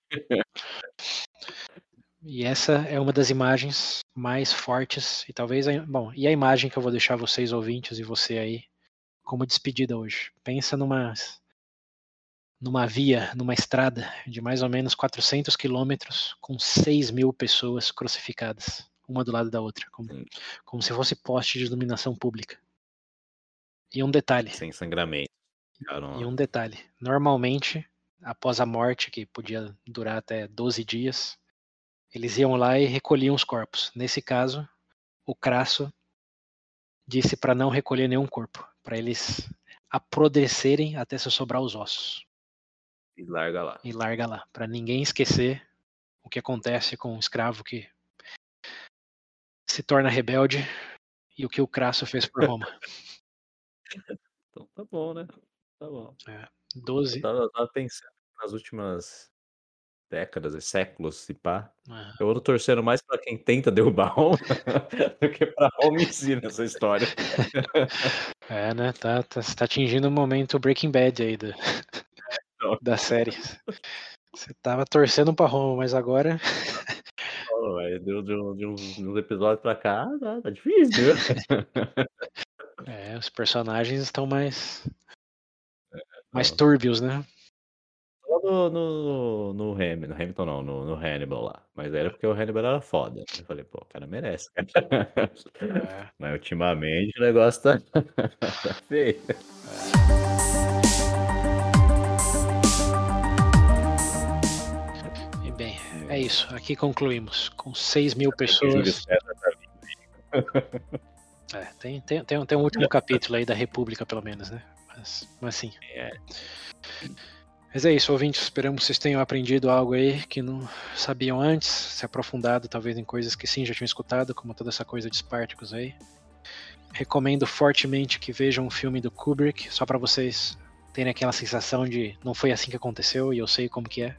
Speaker 2: E essa é uma das imagens mais fortes e talvez, a, bom, e a imagem que eu vou deixar vocês ouvintes e você aí como despedida hoje. Pensa numa numa via, numa estrada de mais ou menos 400 quilômetros com 6 mil pessoas crucificadas, uma do lado da outra, como, como se fosse poste de iluminação pública. E um detalhe.
Speaker 1: Sem sangramento.
Speaker 2: E um detalhe. Normalmente, após a morte, que podia durar até 12 dias, eles iam lá e recolhiam os corpos. Nesse caso, o Crasso disse para não recolher nenhum corpo, para eles apodrecerem até se sobrar os ossos.
Speaker 1: E larga lá.
Speaker 2: E larga lá, para ninguém esquecer o que acontece com um escravo que se torna rebelde e o que o Crasso fez por Roma.
Speaker 1: Então tá bom, né? Tá bom.
Speaker 2: É, 12.
Speaker 1: Eu tava, eu tava pensando nas últimas décadas e séculos, se pá. Uhum. Eu ando torcendo mais pra quem tenta derrubar Roma do que pra Roma em si nessa história.
Speaker 2: É, né? Tá, tá, tá atingindo o momento Breaking Bad aí então. Da série. Você tava torcendo pra Roma, mas agora.
Speaker 1: Oh, de, de, de, uns, de uns episódios pra cá, tá, tá difícil, viu?
Speaker 2: É, os personagens estão mais. É, mais túrbios, né?
Speaker 1: no, no, no, Hamilton, no Hamilton não, no, no Hannibal lá. Mas era porque o Hannibal era foda. Eu falei, pô, o cara merece, cara. É. Mas ultimamente o negócio tá, tá feio.
Speaker 2: É. é isso. Aqui concluímos. Com 6 mil pessoas. É, tem, tem, tem, tem um último capítulo aí da República, pelo menos, né? Mas, mas sim. É. Mas é isso, ouvintes. Esperamos que vocês tenham aprendido algo aí que não sabiam antes, se aprofundado talvez em coisas que sim já tinham escutado, como toda essa coisa de Spartacus aí. Recomendo fortemente que vejam um filme do Kubrick, só para vocês terem aquela sensação de não foi assim que aconteceu e eu sei como que é.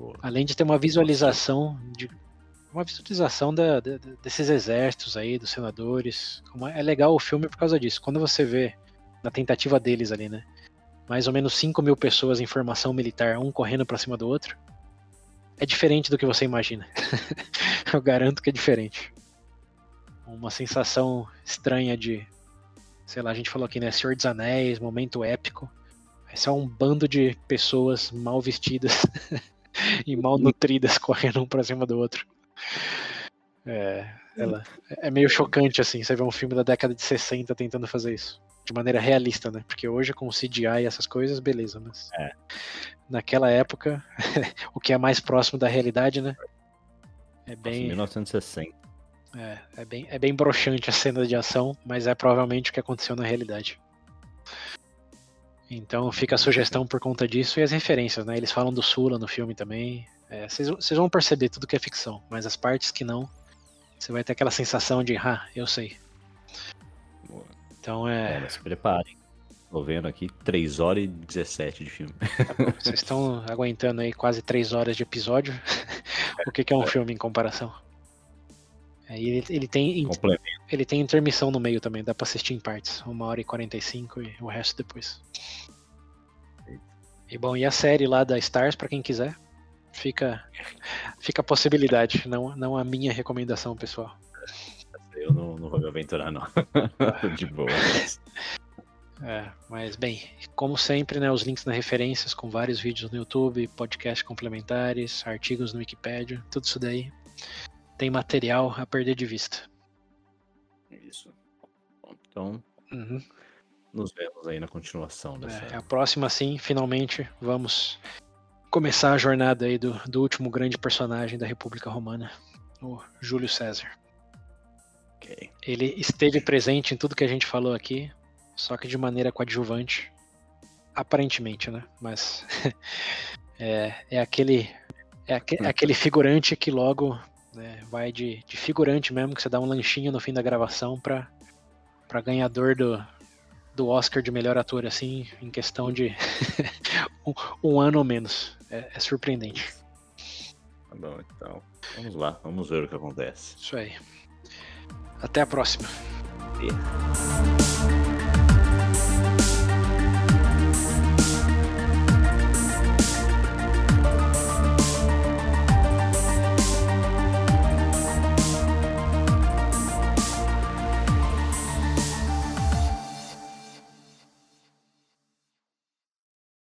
Speaker 2: Boa. Além de ter uma visualização de uma visualização da, desses exércitos aí, dos senadores. É legal o filme por causa disso. Quando você vê na tentativa deles ali, né? mais ou menos 5 mil pessoas em formação militar, um correndo para cima do outro, é diferente do que você imagina. Eu garanto que é diferente. Uma sensação estranha de, sei lá, a gente falou aqui, né? Senhor dos Anéis, momento épico. Esse é um bando de pessoas mal vestidas e mal nutridas correndo um pra cima do outro. É, ela, é meio chocante, assim, você vê um filme da década de 60 tentando fazer isso de maneira realista, né? Porque hoje com o CGI e essas coisas, beleza, mas é. naquela época, o que é mais próximo da realidade, né?
Speaker 1: É bem. 1960.
Speaker 2: É, é bem, é bem broxante a cena de ação, mas é provavelmente o que aconteceu na realidade. Então fica a sugestão por conta disso e as referências, né? Eles falam do Sula no filme também. É, vocês é, vão perceber tudo que é ficção, mas as partes que não, você vai ter aquela sensação de, ah, eu sei. Então é.
Speaker 1: é se preparem. Tô vendo aqui 3 horas e 17 de filme.
Speaker 2: Vocês estão aguentando aí quase 3 horas de episódio. o que, que é um filme em comparação? É, ele, ele, tem ele tem intermissão no meio também, dá pra assistir em partes. Uma hora e 45 e o resto depois. E bom, e a série lá da Stars, para quem quiser, fica, fica a possibilidade, não, não a minha recomendação pessoal
Speaker 1: eu não, não vou me aventurar, não. de boa.
Speaker 2: É, mas bem, como sempre, né, os links nas referências com vários vídeos no YouTube, podcasts complementares, artigos no Wikipedia, tudo isso daí tem material a perder de vista.
Speaker 1: Isso. Então, uhum. nos vemos aí na continuação dessa.
Speaker 2: É, a próxima, sim, finalmente vamos começar a jornada aí do, do último grande personagem da República Romana, o Júlio César. Okay. Ele esteve presente em tudo que a gente falou aqui, só que de maneira coadjuvante. Aparentemente, né? Mas é, é, aquele. É aquele, aquele figurante que logo né, vai de, de, figurante mesmo, que você dá um lanchinho no fim da gravação pra, pra ganhador do, do Oscar de melhor ator, assim, em questão de um, um, ano ou menos. É, é surpreendente.
Speaker 1: Tá bom, então. Vamos lá, vamos ver o que acontece.
Speaker 2: Isso aí. Até a próxima. Yeah.